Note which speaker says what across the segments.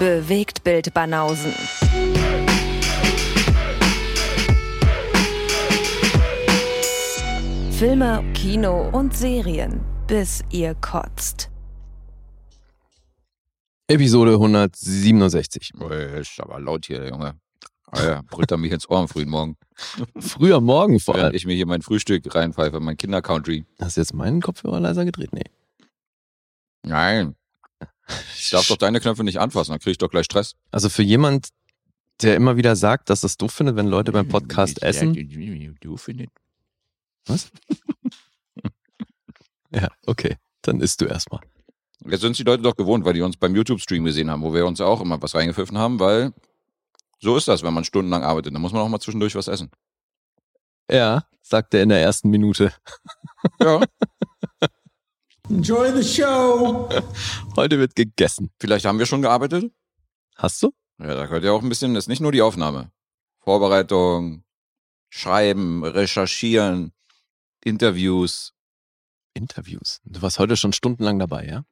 Speaker 1: Bewegt Bild Banausen. Filme, Kino und Serien, bis ihr kotzt.
Speaker 2: Episode 167.
Speaker 3: Boah, ist aber laut hier, Junge. Alter, brüllt er mich ins Ohr am frühen Morgen.
Speaker 2: Früh am Morgen vor
Speaker 3: Während
Speaker 2: allem.
Speaker 3: ich mir hier mein Frühstück reinpfeife, mein Kinder-Country.
Speaker 2: Hast du jetzt meinen Kopfhörer leiser gedreht? Nee.
Speaker 3: Nein, ich darf doch deine Knöpfe nicht anfassen, dann kriege ich doch gleich Stress.
Speaker 2: Also für jemand, der immer wieder sagt, dass das doof findet, wenn Leute beim Podcast essen.
Speaker 3: Du findest.
Speaker 2: Was? ja, okay. Dann isst du erstmal.
Speaker 3: Jetzt sind die Leute doch gewohnt, weil die uns beim YouTube-Stream gesehen haben, wo wir uns auch immer was reingepfiffen haben, weil so ist das, wenn man stundenlang arbeitet. Dann muss man auch mal zwischendurch was essen.
Speaker 2: Ja, sagt er in der ersten Minute.
Speaker 3: Ja,
Speaker 4: Enjoy the show.
Speaker 2: Heute wird gegessen.
Speaker 3: vielleicht haben wir schon gearbeitet.
Speaker 2: Hast du?
Speaker 3: Ja, da gehört ja auch ein bisschen, das ist nicht nur die Aufnahme. Vorbereitung, Schreiben, Recherchieren, Interviews.
Speaker 2: Interviews. Du warst heute schon stundenlang dabei, ja?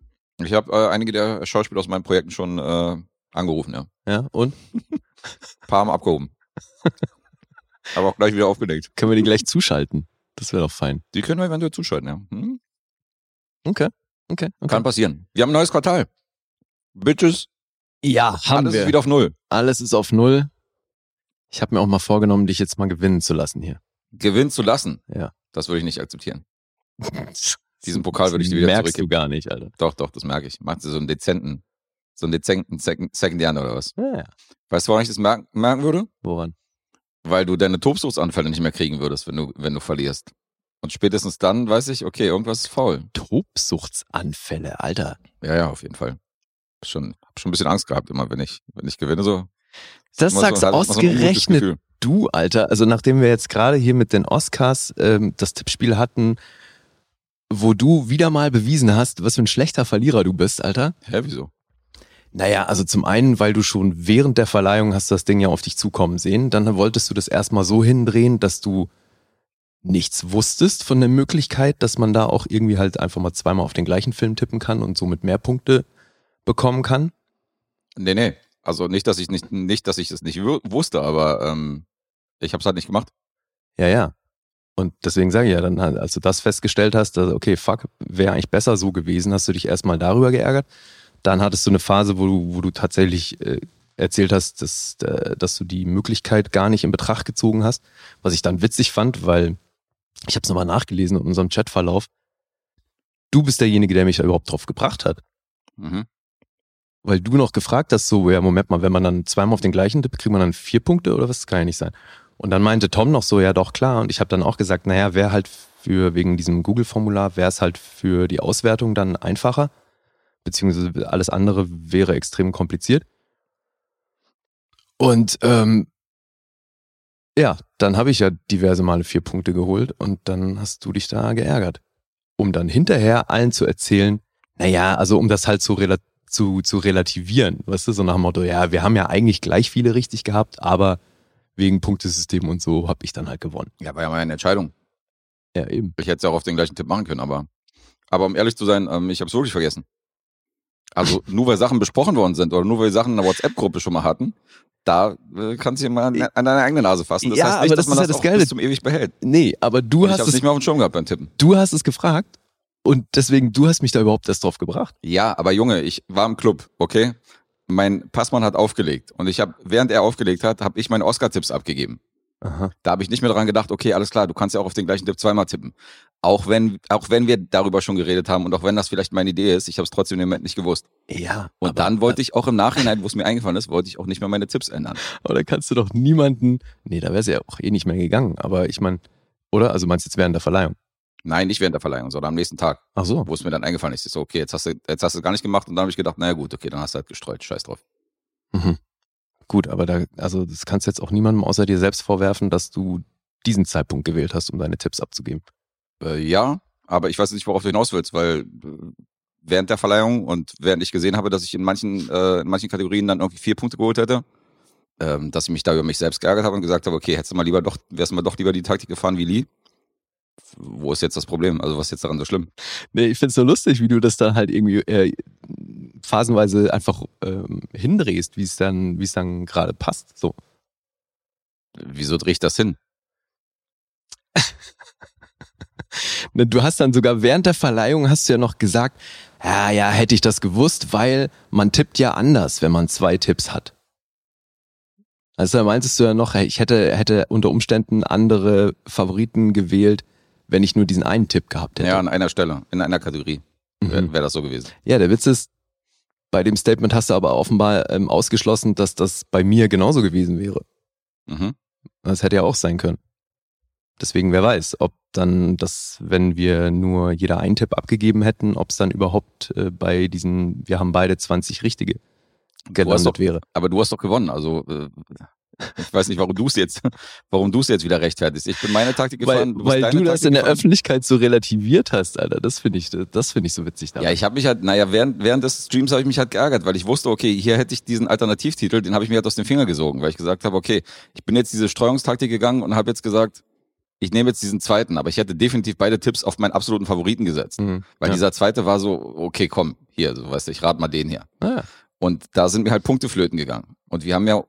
Speaker 3: Ich habe äh, einige der Schauspieler aus meinen Projekten schon äh, angerufen, ja.
Speaker 2: Ja, und?
Speaker 3: paar haben abgehoben. Aber auch gleich wieder aufgelegt.
Speaker 2: Können wir die gleich zuschalten? Das wäre doch fein.
Speaker 3: Die können wir eventuell zuschalten, ja. Hm?
Speaker 2: Okay. Okay. okay.
Speaker 3: Kann passieren. Wir haben ein neues Quartal. Bitches,
Speaker 2: Ja, haben
Speaker 3: alles
Speaker 2: wir.
Speaker 3: ist wieder auf Null.
Speaker 2: Alles ist auf Null. Ich habe mir auch mal vorgenommen, dich jetzt mal gewinnen zu lassen hier.
Speaker 3: Gewinnen zu lassen.
Speaker 2: Ja.
Speaker 3: Das würde ich nicht akzeptieren. Diesen Pokal würde ich dir wieder
Speaker 2: Merkst
Speaker 3: zurückgeben.
Speaker 2: du gar nicht, Alter.
Speaker 3: Doch, doch, das merke ich. Macht sie so einen dezenten, so einen dezenten Second, Second Jahren oder was?
Speaker 2: Ja, ja.
Speaker 3: Weißt du, woran ich das merken, merken würde?
Speaker 2: Woran?
Speaker 3: Weil du deine Tobsuchtsanfälle nicht mehr kriegen würdest, wenn du, wenn du verlierst. Und spätestens dann weiß ich, okay, irgendwas ist faul.
Speaker 2: Tobsuchtsanfälle, Alter.
Speaker 3: Ja, ja, auf jeden Fall. Schon, hab schon ein bisschen Angst gehabt, immer wenn ich, wenn ich gewinne, so.
Speaker 2: Das sagst
Speaker 3: so, immer so
Speaker 2: ausgerechnet
Speaker 3: Gefühl.
Speaker 2: du, Alter. Also nachdem wir jetzt gerade hier mit den Oscars ähm, das Tippspiel hatten, wo du wieder mal bewiesen hast, was für ein schlechter Verlierer du bist, Alter.
Speaker 3: Hä, wieso?
Speaker 2: Naja, also zum einen, weil du schon während der Verleihung hast das Ding ja auf dich zukommen sehen. Dann wolltest du das erstmal so hindrehen, dass du nichts wusstest von der Möglichkeit, dass man da auch irgendwie halt einfach mal zweimal auf den gleichen Film tippen kann und somit mehr Punkte bekommen kann.
Speaker 3: Nee, nee. Also nicht, dass ich nicht, nicht, dass ich es nicht wu- wusste, aber ähm, ich habe es halt nicht gemacht.
Speaker 2: Ja, ja. Und deswegen sage ich ja, dann, halt, als du das festgestellt hast, dass, okay, fuck, wäre eigentlich besser so gewesen, hast du dich erstmal darüber geärgert. Dann hattest du eine Phase, wo du, wo du tatsächlich äh, erzählt hast, dass, äh, dass du die Möglichkeit gar nicht in Betracht gezogen hast, was ich dann witzig fand, weil ich habe es nochmal nachgelesen in unserem Chatverlauf. Du bist derjenige, der mich da überhaupt drauf gebracht hat.
Speaker 3: Mhm.
Speaker 2: Weil du noch gefragt hast, so, ja, Moment mal, wenn man dann zweimal auf den gleichen tippt, kriegt man dann vier Punkte oder was? Das kann ja nicht sein. Und dann meinte Tom noch so, ja doch, klar. Und ich habe dann auch gesagt, naja, wäre halt für, wegen diesem Google-Formular, wäre es halt für die Auswertung dann einfacher. Beziehungsweise alles andere wäre extrem kompliziert. Und ähm, ja, dann habe ich ja diverse Male vier Punkte geholt und dann hast du dich da geärgert. Um dann hinterher allen zu erzählen, naja, also um das halt zu, rela zu, zu relativieren, weißt du, so nach dem Motto, ja, wir haben ja eigentlich gleich viele richtig gehabt, aber wegen Punktesystem und so habe ich dann halt gewonnen.
Speaker 3: Ja, war ja meine Entscheidung.
Speaker 2: Ja, eben.
Speaker 3: Ich hätte es ja auch auf den gleichen Tipp machen können, aber, aber um ehrlich zu sein, ähm, ich habe es wirklich vergessen. Also nur weil Sachen besprochen worden sind oder nur weil wir Sachen in der WhatsApp-Gruppe schon mal hatten, da äh, kannst du dir mal an, an deine eigene Nase fassen. Das
Speaker 2: Ja,
Speaker 3: heißt nicht,
Speaker 2: aber
Speaker 3: dass
Speaker 2: das
Speaker 3: man
Speaker 2: ist ja
Speaker 3: das,
Speaker 2: das Geile.
Speaker 3: bis zum ewig behält.
Speaker 2: Nee, aber du
Speaker 3: ich
Speaker 2: hast
Speaker 3: es, nicht mehr auf dem Schirm gehabt beim Tippen.
Speaker 2: du hast es gefragt und deswegen, du hast mich da überhaupt erst drauf gebracht.
Speaker 3: Ja, aber Junge, ich war im Club, okay? Mein Passmann hat aufgelegt und ich habe, während er aufgelegt hat, habe ich meine Oscar-Tipps abgegeben.
Speaker 2: Aha.
Speaker 3: Da habe ich nicht mehr dran gedacht, okay, alles klar, du kannst ja auch auf den gleichen Tipp zweimal tippen. Auch wenn, auch wenn wir darüber schon geredet haben und auch wenn das vielleicht meine Idee ist, ich habe es trotzdem im Moment nicht gewusst.
Speaker 2: Ja.
Speaker 3: Und
Speaker 2: aber-
Speaker 3: dann wollte ich auch im Nachhinein, wo es mir eingefallen ist, wollte ich auch nicht mehr meine Tipps ändern.
Speaker 2: Aber da kannst du doch niemanden. Nee, da wäre es ja auch eh nicht mehr gegangen. Aber ich meine, oder? Also meinst du jetzt während der Verleihung?
Speaker 3: Nein, nicht während der Verleihung, sondern am nächsten Tag,
Speaker 2: Ach so.
Speaker 3: wo es mir dann eingefallen ist. Ich so, okay, jetzt hast du, jetzt hast du es gar nicht gemacht und dann habe ich gedacht, naja gut, okay, dann hast du halt gestreut, scheiß drauf.
Speaker 2: Mhm. Gut, aber da, also das kannst du jetzt auch niemandem außer dir selbst vorwerfen, dass du diesen Zeitpunkt gewählt hast, um deine Tipps abzugeben.
Speaker 3: Äh, ja, aber ich weiß nicht, worauf du hinaus willst, weil äh, während der Verleihung und während ich gesehen habe, dass ich in manchen, äh, in manchen Kategorien dann irgendwie vier Punkte geholt hätte, ähm, dass ich mich da über mich selbst geärgert habe und gesagt habe, okay, hättest du mal lieber doch, wärst du mal doch lieber die Taktik gefahren wie Lee. Wo ist jetzt das Problem? Also was ist jetzt daran so schlimm?
Speaker 2: Nee, ich find's so lustig, wie du das dann halt irgendwie äh, phasenweise einfach ähm, hindrehst, wie es dann, wie es dann gerade passt. So.
Speaker 3: Wieso drehe ich das hin?
Speaker 2: Ne, Du hast dann sogar während der Verleihung hast du ja noch gesagt, ja, ja, hätte ich das gewusst, weil man tippt ja anders, wenn man zwei Tipps hat. Also da meintest du ja noch, ich hätte, hätte unter Umständen andere Favoriten gewählt, wenn ich nur diesen einen Tipp gehabt hätte.
Speaker 3: Ja, an einer Stelle, in einer Kategorie
Speaker 2: Mhm.
Speaker 3: wäre wär das so gewesen.
Speaker 2: Ja, der Witz ist, bei dem Statement hast du aber offenbar ähm, ausgeschlossen, dass das bei mir genauso gewesen wäre.
Speaker 3: Mhm.
Speaker 2: Das hätte ja auch sein können. Deswegen, wer weiß, ob dann das, wenn wir nur jeder einen Tipp abgegeben hätten, ob es dann überhaupt äh, bei diesen, wir haben beide 20 richtige gelandet
Speaker 3: doch,
Speaker 2: wäre.
Speaker 3: aber du hast doch gewonnen. Also äh, ich weiß nicht, warum du es jetzt, warum du es jetzt wieder rechtfertigst. Ich bin meine Taktik
Speaker 2: Weil,
Speaker 3: gefahren.
Speaker 2: weil
Speaker 3: deine
Speaker 2: du das
Speaker 3: Taktik
Speaker 2: in der
Speaker 3: gefahren.
Speaker 2: Öffentlichkeit so relativiert hast, Alter. Das finde ich, das finde ich so witzig daran.
Speaker 3: Ja, ich habe mich halt, naja, während, während des Streams habe ich mich halt geärgert, weil ich wusste, okay, hier hätte ich diesen Alternativtitel, den habe ich mir halt aus den Finger gesogen, weil ich gesagt habe, okay, ich bin jetzt diese Streuungstaktik gegangen und habe jetzt gesagt, ich nehme jetzt diesen zweiten, aber ich hätte definitiv beide Tipps auf meinen absoluten Favoriten gesetzt.
Speaker 2: Mhm.
Speaker 3: Weil
Speaker 2: ja.
Speaker 3: dieser zweite war so, okay, komm, hier, so weißt du, ich rate mal den hier.
Speaker 2: Ah,
Speaker 3: Und da sind mir halt Punkte flöten gegangen. Und wir haben ja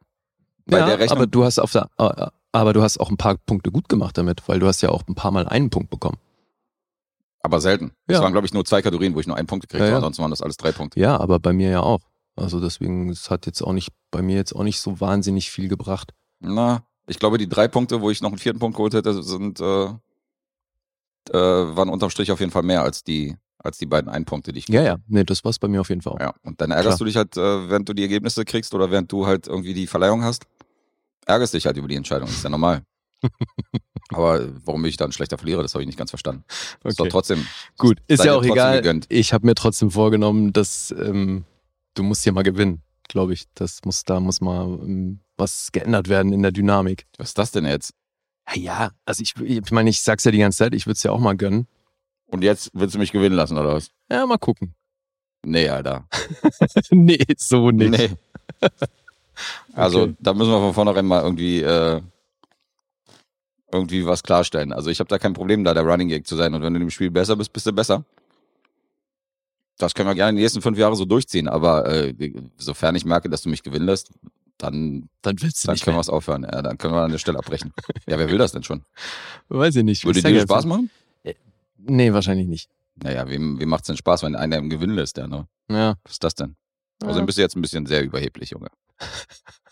Speaker 3: bei
Speaker 2: ja,
Speaker 3: der Rechnung.
Speaker 2: aber du hast auf der, äh, aber du hast auch ein paar Punkte gut gemacht damit, weil du hast ja auch ein paar Mal einen Punkt bekommen.
Speaker 3: aber selten. Es
Speaker 2: Ja.
Speaker 3: waren, glaube ich, nur zwei Kategorien, wo ich nur einen Punkt gekriegt
Speaker 2: Ja,
Speaker 3: habe, ansonsten waren das alles drei Punkte.
Speaker 2: Ja, aber bei mir ja auch. Also deswegen, es hat jetzt auch nicht, bei mir jetzt auch nicht so wahnsinnig viel gebracht.
Speaker 3: Na, ich glaube, die drei Punkte, wo ich noch einen vierten Punkt geholt hätte, sind, äh, äh, waren unterm Strich auf jeden Fall mehr als die, als die beiden Einpunkte, die ich
Speaker 2: Ja, ja, nee, das war's bei mir auf jeden Fall auch.
Speaker 3: Ja, und dann ärgerst
Speaker 2: Klar.
Speaker 3: du dich halt, äh, während du die Ergebnisse kriegst oder während du halt irgendwie die Verleihung hast, ärgerst dich halt über die Entscheidung. Ist ja normal. Aber warum bin ich da ein schlechter Verlierer, das habe ich nicht ganz verstanden. Ist doch
Speaker 2: Okay.
Speaker 3: trotzdem.
Speaker 2: Gut, ist ja auch egal.
Speaker 3: gegönnt.
Speaker 2: Ich habe mir trotzdem vorgenommen, dass ähm, du musst hier mal gewinnen, glaube ich. Das muss, da muss mal ähm, was geändert werden in der Dynamik.
Speaker 3: Was ist das denn jetzt?
Speaker 2: Ja, ja, also ich, ich meine, ich sag's ja die ganze Zeit, ich würde es ja auch mal gönnen.
Speaker 3: Und jetzt willst du mich gewinnen lassen, oder was?
Speaker 2: Ja, mal gucken.
Speaker 3: Nee, Alter.
Speaker 2: nee, so nicht.
Speaker 3: Nee. Also,
Speaker 2: Okay.
Speaker 3: da müssen wir von vornherein mal irgendwie, äh, irgendwie was klarstellen. Also, ich habe da kein Problem, da der Running Gag zu sein. Und wenn du dem Spiel besser bist, bist du besser. Das können wir gerne die nächsten fünf Jahre so durchziehen. Aber äh, sofern ich merke, dass du mich gewinnen lässt, dann,
Speaker 2: Dann willst du
Speaker 3: dann
Speaker 2: nicht
Speaker 3: können wir es aufhören. Ja, dann können wir an der Stelle abbrechen. ja, wer will das denn schon?
Speaker 2: Weiß ich nicht.
Speaker 3: Würde
Speaker 2: sag
Speaker 3: dir
Speaker 2: jetzt
Speaker 3: Spaß machen?
Speaker 2: Nee, wahrscheinlich nicht.
Speaker 3: Naja, wem, wem macht's denn Spaß, wenn einer im Gewinn lässt, ja, ne?
Speaker 2: Ja.
Speaker 3: Was ist das denn?
Speaker 2: Ja.
Speaker 3: Außerdem bist du jetzt ein bisschen sehr überheblich, Junge.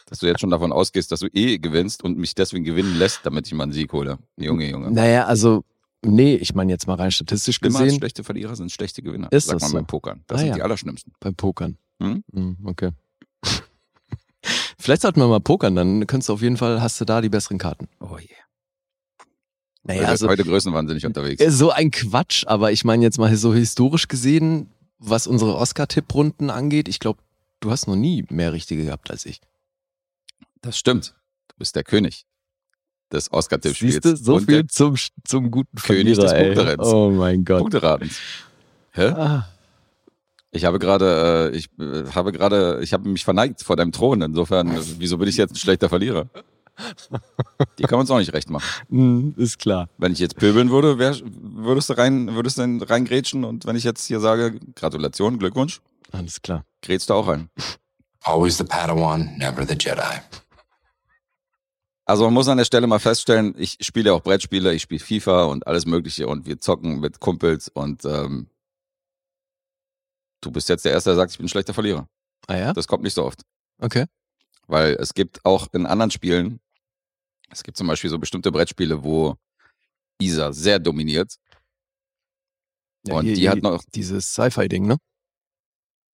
Speaker 3: Dass du jetzt schon davon ausgehst, dass du eh gewinnst und mich deswegen gewinnen lässt, damit ich mal einen Sieg hole. Junge, Junge.
Speaker 2: Naja, also, nee, ich meine jetzt mal rein statistisch
Speaker 3: Immer
Speaker 2: gesehen
Speaker 3: schlechte Verlierer sind schlechte Gewinner.
Speaker 2: Ist
Speaker 3: Sagt
Speaker 2: das
Speaker 3: man
Speaker 2: so?
Speaker 3: beim Pokern. Das
Speaker 2: Ah,
Speaker 3: sind
Speaker 2: ja.
Speaker 3: die allerschlimmsten.
Speaker 2: beim Pokern.
Speaker 3: Hm?
Speaker 2: Hm, okay. Vielleicht sollten wir mal pokern, dann könntest du auf jeden Fall, hast du da die besseren Karten.
Speaker 3: Oh je.
Speaker 2: Naja,
Speaker 3: heute,
Speaker 2: also,
Speaker 3: heute größenwahnsinnig unterwegs.
Speaker 2: äh, so ein Quatsch, aber ich meine jetzt mal so historisch gesehen, was unsere Oscar-Tipp-Runden angeht, ich glaube, du hast noch nie mehr richtige gehabt als ich.
Speaker 3: Das stimmt. Du bist der König des Oscar-Tippspiels.
Speaker 2: Siehst du, so
Speaker 3: und
Speaker 2: viel zum, zum guten
Speaker 3: König
Speaker 2: Verlierer,
Speaker 3: des
Speaker 2: ey.
Speaker 3: Punkterenns.
Speaker 2: Oh mein Gott.
Speaker 3: Punkteratens. Hä?
Speaker 2: Ah,
Speaker 3: Ich habe gerade, äh, ich äh, habe gerade, ich habe mich verneigt vor deinem Thron. Insofern, äh, wieso bin ich jetzt ein schlechter Verlierer? Die kann man uns auch nicht recht machen.
Speaker 2: hm, ist klar.
Speaker 3: Wenn ich jetzt pöbeln würde, wär, würdest du rein, würdest du dann reingrätschen und wenn ich jetzt hier sage, Gratulation, Glückwunsch,
Speaker 2: Alles klar.
Speaker 3: grätst du auch rein.
Speaker 4: Always the Padawan, never the Jedi.
Speaker 3: Also man muss an der Stelle mal feststellen, ich spiele ja auch Brettspiele, ich spiele FIFA und alles mögliche und wir zocken mit Kumpels und ähm, du bist jetzt der Erste, der sagt, ich bin ein schlechter Verlierer.
Speaker 2: Ah ja?
Speaker 3: Das kommt nicht so oft.
Speaker 2: Okay.
Speaker 3: Weil es gibt auch in anderen Spielen, es gibt zum Beispiel so bestimmte Brettspiele, wo Isa sehr dominiert. Und
Speaker 2: hier-
Speaker 3: die hat noch,
Speaker 2: Dieses Sci-Fi-Ding, ne?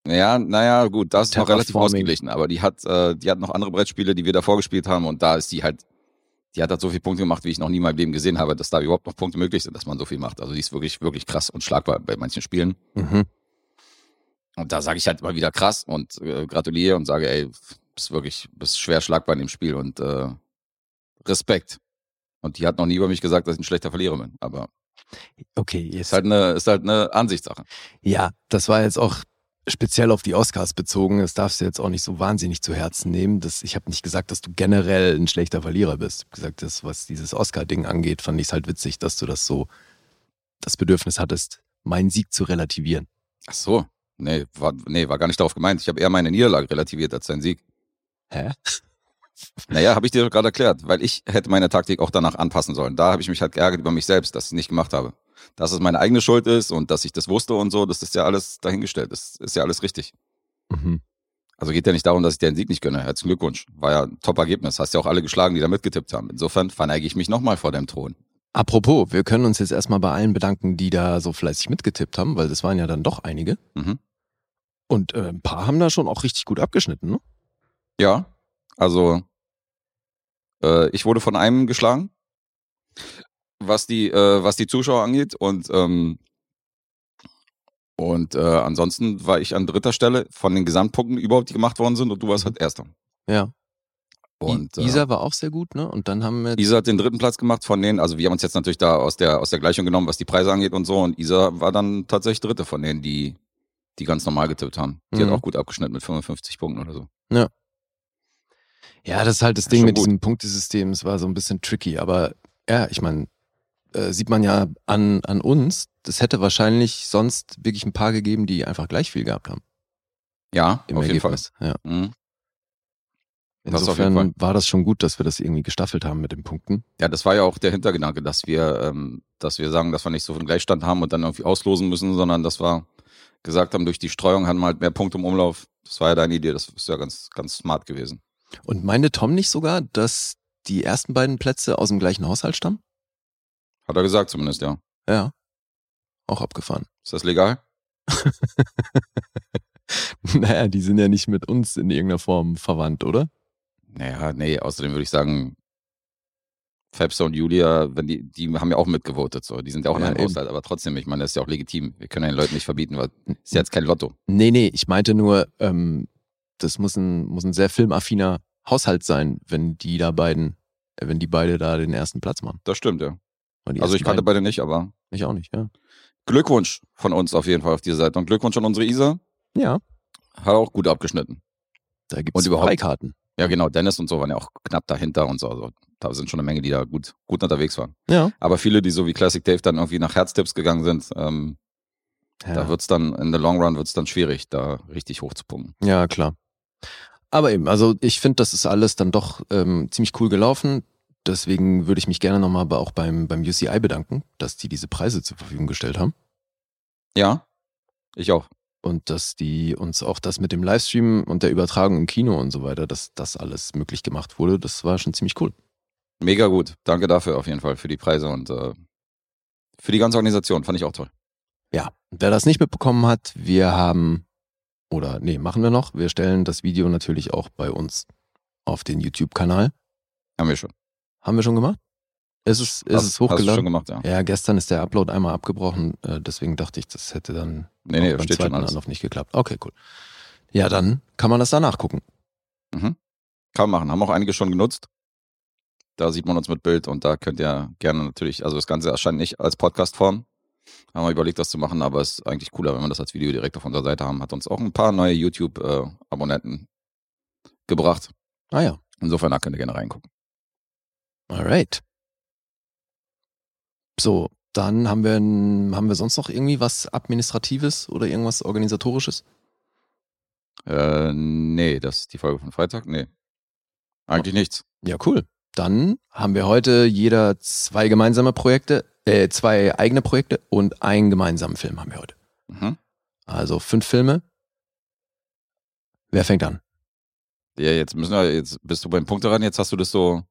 Speaker 3: ja, naja, gut, das ist noch relativ ausgeglichen, aber die hat, äh, die hat noch andere Brettspiele, die wir davor gespielt haben und da ist die halt, die hat halt so viele Punkte gemacht, wie ich noch nie in meinem Leben gesehen habe, dass da überhaupt noch Punkte möglich sind, dass man so viel macht. Also die ist wirklich, wirklich krass und schlagbar bei manchen Spielen.
Speaker 2: Mhm.
Speaker 3: Und da sage ich halt mal wieder krass und äh, gratuliere und sage, ey, bist wirklich, bist schwer schlagbar in dem Spiel und äh, Respekt. Und die hat noch nie über mich gesagt, dass ich ein schlechter Verlierer bin. Aber
Speaker 2: Okay, jetzt
Speaker 3: ist halt eine, ist halt eine Ansichtssache.
Speaker 2: Ja, das war jetzt auch speziell auf die Oscars bezogen. Das darfst du jetzt auch nicht so wahnsinnig zu Herzen nehmen. Das, ich habe nicht gesagt, dass du generell ein schlechter Verlierer bist. Ich hab gesagt, das, was dieses Oscar-Ding angeht, fand ich es halt witzig, dass du das so das Bedürfnis hattest, meinen Sieg zu relativieren.
Speaker 3: Ach so. Nee, war, nee, war gar nicht darauf gemeint. Ich habe eher meine Niederlage relativiert als seinen Sieg.
Speaker 2: Hä?
Speaker 3: Naja, habe ich dir doch gerade erklärt, weil ich hätte meine Taktik auch danach anpassen sollen. Da habe ich mich halt geärgert über mich selbst, dass ich es nicht gemacht habe. Dass es meine eigene Schuld ist und dass ich das wusste und so, das ist ja alles dahingestellt. Das ist ja alles richtig.
Speaker 2: Mhm.
Speaker 3: Also geht ja nicht darum, dass ich dir den Sieg nicht gönne. Herzlichen Glückwunsch. War ja ein Top-Ergebnis. Hast ja auch alle geschlagen, die da mitgetippt haben. Insofern verneige ich mich nochmal vor deinem Thron.
Speaker 2: Apropos, wir können uns jetzt erstmal bei allen bedanken, die da so fleißig mitgetippt haben, weil das waren ja dann doch einige.
Speaker 3: Mhm.
Speaker 2: Und äh, ein paar haben da schon auch richtig gut abgeschnitten, ne?
Speaker 3: Ja, also äh, ich wurde von einem geschlagen, was die, äh, was die Zuschauer angeht. Und, ähm, und äh, ansonsten war ich an dritter Stelle von den Gesamtpunkten überhaupt, die gemacht worden sind, und du warst halt erster.
Speaker 2: Ja.
Speaker 3: Und äh,
Speaker 2: Isa war auch sehr gut, ne? Und dann haben wir.
Speaker 3: Isa hat den dritten Platz gemacht von denen. Also wir haben uns jetzt natürlich da aus der aus der Gleichung genommen, was die Preise angeht und so. Und Isa war dann tatsächlich dritte von denen, die die ganz normal getippt haben. Die
Speaker 2: Mhm.
Speaker 3: hat auch gut abgeschnitten mit 55 Punkten oder so.
Speaker 2: Ja, das ist halt das
Speaker 3: Ja,
Speaker 2: Ding mit
Speaker 3: gut.
Speaker 2: diesem Punktesystem. Es war so ein bisschen tricky, aber ja, ich meine, äh, sieht man ja an, an uns. Das hätte wahrscheinlich sonst wirklich ein paar gegeben, die einfach gleich viel gehabt haben.
Speaker 3: Ja,
Speaker 2: Im
Speaker 3: auf jeden Fall.
Speaker 2: Ergebnis. Ja.
Speaker 3: Mhm. Das auf jeden
Speaker 2: Insofern
Speaker 3: Fall.
Speaker 2: war das schon gut, dass wir das irgendwie gestaffelt haben mit den Punkten.
Speaker 3: Ja, das war ja auch der Hintergedanke, dass wir, ähm, dass wir sagen, dass wir nicht so einen Gleichstand haben und dann irgendwie auslosen müssen, sondern dass wir gesagt haben, durch die Streuung haben wir halt mehr Punkte im Umlauf. Das war ja deine Idee, das ist ja ganz, ganz smart gewesen.
Speaker 2: Und meinte Tom nicht sogar, dass die ersten beiden Plätze aus dem gleichen Haushalt stammen?
Speaker 3: Hat er gesagt zumindest, ja.
Speaker 2: Ja. Auch abgefahren.
Speaker 3: Ist das legal?
Speaker 2: naja, die sind ja nicht mit uns in irgendeiner Form verwandt, oder?
Speaker 3: Naja, nee, außerdem würde ich sagen, Fabster und Julia, wenn die, die haben ja auch mitgevotet, so. Die sind ja auch in einem. Haushalt, aber trotzdem, ich meine, das ist ja auch legitim. Wir können den Leuten nicht verbieten, weil ist ja jetzt kein Lotto.
Speaker 2: Nee, nee, ich meinte nur, ähm, das muss ein, muss ein sehr filmaffiner Haushalt sein, wenn die da beiden, äh, wenn die beide da den ersten Platz machen.
Speaker 3: Das stimmt, ja. Also ich kannte beide nicht, aber
Speaker 2: Ich auch nicht, ja.
Speaker 3: Glückwunsch von uns auf jeden Fall auf dieser Seite. Und Glückwunsch an unsere Isa.
Speaker 2: Ja,
Speaker 3: Hat auch gut abgeschnitten.
Speaker 2: da gibt es
Speaker 3: überhaupt-
Speaker 2: Freikarten.
Speaker 3: Ja, genau. Dennis und so waren ja auch knapp dahinter und so. Also, da sind schon eine Menge, die da gut, gut unterwegs waren.
Speaker 2: Ja.
Speaker 3: Aber viele, die so wie Classic Dave dann irgendwie nach Herztipps gegangen sind, ähm,
Speaker 2: Ja,
Speaker 3: da wird's dann, in the long run wird's dann schwierig, da richtig hoch zu pumpen.
Speaker 2: ja klar. Aber eben, also ich finde, das ist alles dann doch ähm, ziemlich cool gelaufen. Deswegen würde ich mich gerne nochmal auch beim, beim UCI bedanken, dass die diese Preise zur Verfügung gestellt haben.
Speaker 3: Ja, ich auch.
Speaker 2: Und dass die uns auch das mit dem Livestream und der Übertragung im Kino und so weiter, dass das alles möglich gemacht wurde, das war schon ziemlich cool.
Speaker 3: Mega gut. Danke dafür auf jeden Fall für die Preise und äh, für die ganze Organisation. Fand ich auch toll.
Speaker 2: Ja, wer das nicht mitbekommen hat, wir haben, oder nee, machen wir noch, wir stellen das Video natürlich auch bei uns auf den YouTube-Kanal.
Speaker 3: Haben wir schon.
Speaker 2: Haben wir schon gemacht? Ist es, ist es
Speaker 3: Hast du schon
Speaker 2: hochgeladen?
Speaker 3: gemacht, ja.
Speaker 2: Ja, gestern ist der Upload einmal abgebrochen, äh, deswegen dachte ich, das hätte dann
Speaker 3: Nee, nee,
Speaker 2: beim zweiten. Anlauf nicht geklappt. Okay, cool. Ja, dann kann man das danach gucken.
Speaker 3: Mhm. Kann man machen. Haben auch einige schon genutzt. Da sieht man uns mit Bild und da könnt ihr gerne natürlich, also das Ganze erscheint nicht als Podcast-Form. Haben wir überlegt, das zu machen, aber es ist eigentlich cooler, wenn wir das als Video direkt auf unserer Seite haben. Hat uns auch ein paar neue YouTube-Abonnenten gebracht.
Speaker 2: Ah ja,
Speaker 3: Insofern, da könnt ihr gerne reingucken.
Speaker 2: alright. So, dann haben wir, haben wir sonst noch irgendwie was Administratives oder irgendwas Organisatorisches?
Speaker 3: Äh, nee, das ist die Folge von Freitag? Nee. Eigentlich nichts.
Speaker 2: Ja, cool. Dann haben wir heute jeder zwei gemeinsame Projekte, äh, zwei eigene Projekte und einen gemeinsamen Film haben wir heute.
Speaker 3: Mhm.
Speaker 2: Also fünf Filme. Wer fängt an?
Speaker 3: Ja, jetzt müssen wir, jetzt bist du beim Punkt daran, jetzt hast du das so,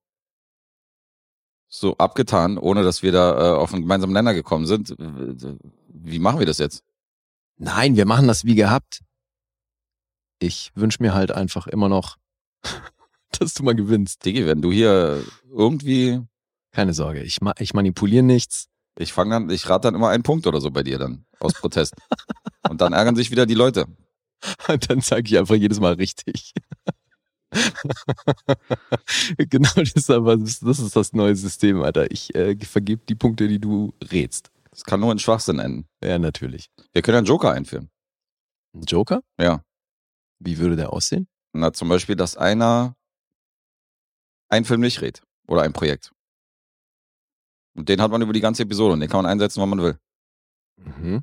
Speaker 3: so abgetan, ohne dass wir da äh, auf einen gemeinsamen Nenner gekommen sind. Wie machen wir das jetzt?
Speaker 2: Nein, wir machen das wie gehabt. Ich wünsche mir halt einfach immer noch, dass du mal gewinnst.
Speaker 3: Digi, wenn du hier irgendwie,
Speaker 2: Keine Sorge, ich, ma ich manipuliere nichts.
Speaker 3: ich fange dann, ich rate dann immer einen Punkt oder so bei dir dann, aus Protest. Und dann ärgern sich wieder die Leute.
Speaker 2: Und dann sage ich einfach jedes Mal richtig. genau, das ist aber das ist das neue System, Alter. Ich äh, vergebe die Punkte, die du rätst.
Speaker 3: Das kann nur in Schwachsinn enden.
Speaker 2: Ja, natürlich.
Speaker 3: Wir können einen Joker einführen.
Speaker 2: Ein Joker?
Speaker 3: Ja.
Speaker 2: Wie würde der aussehen?
Speaker 3: Na, zum Beispiel, dass einer einen Film nicht rät. Oder ein Projekt. Und den hat man über die ganze Episode und den kann man einsetzen, wann man will.
Speaker 2: Mhm.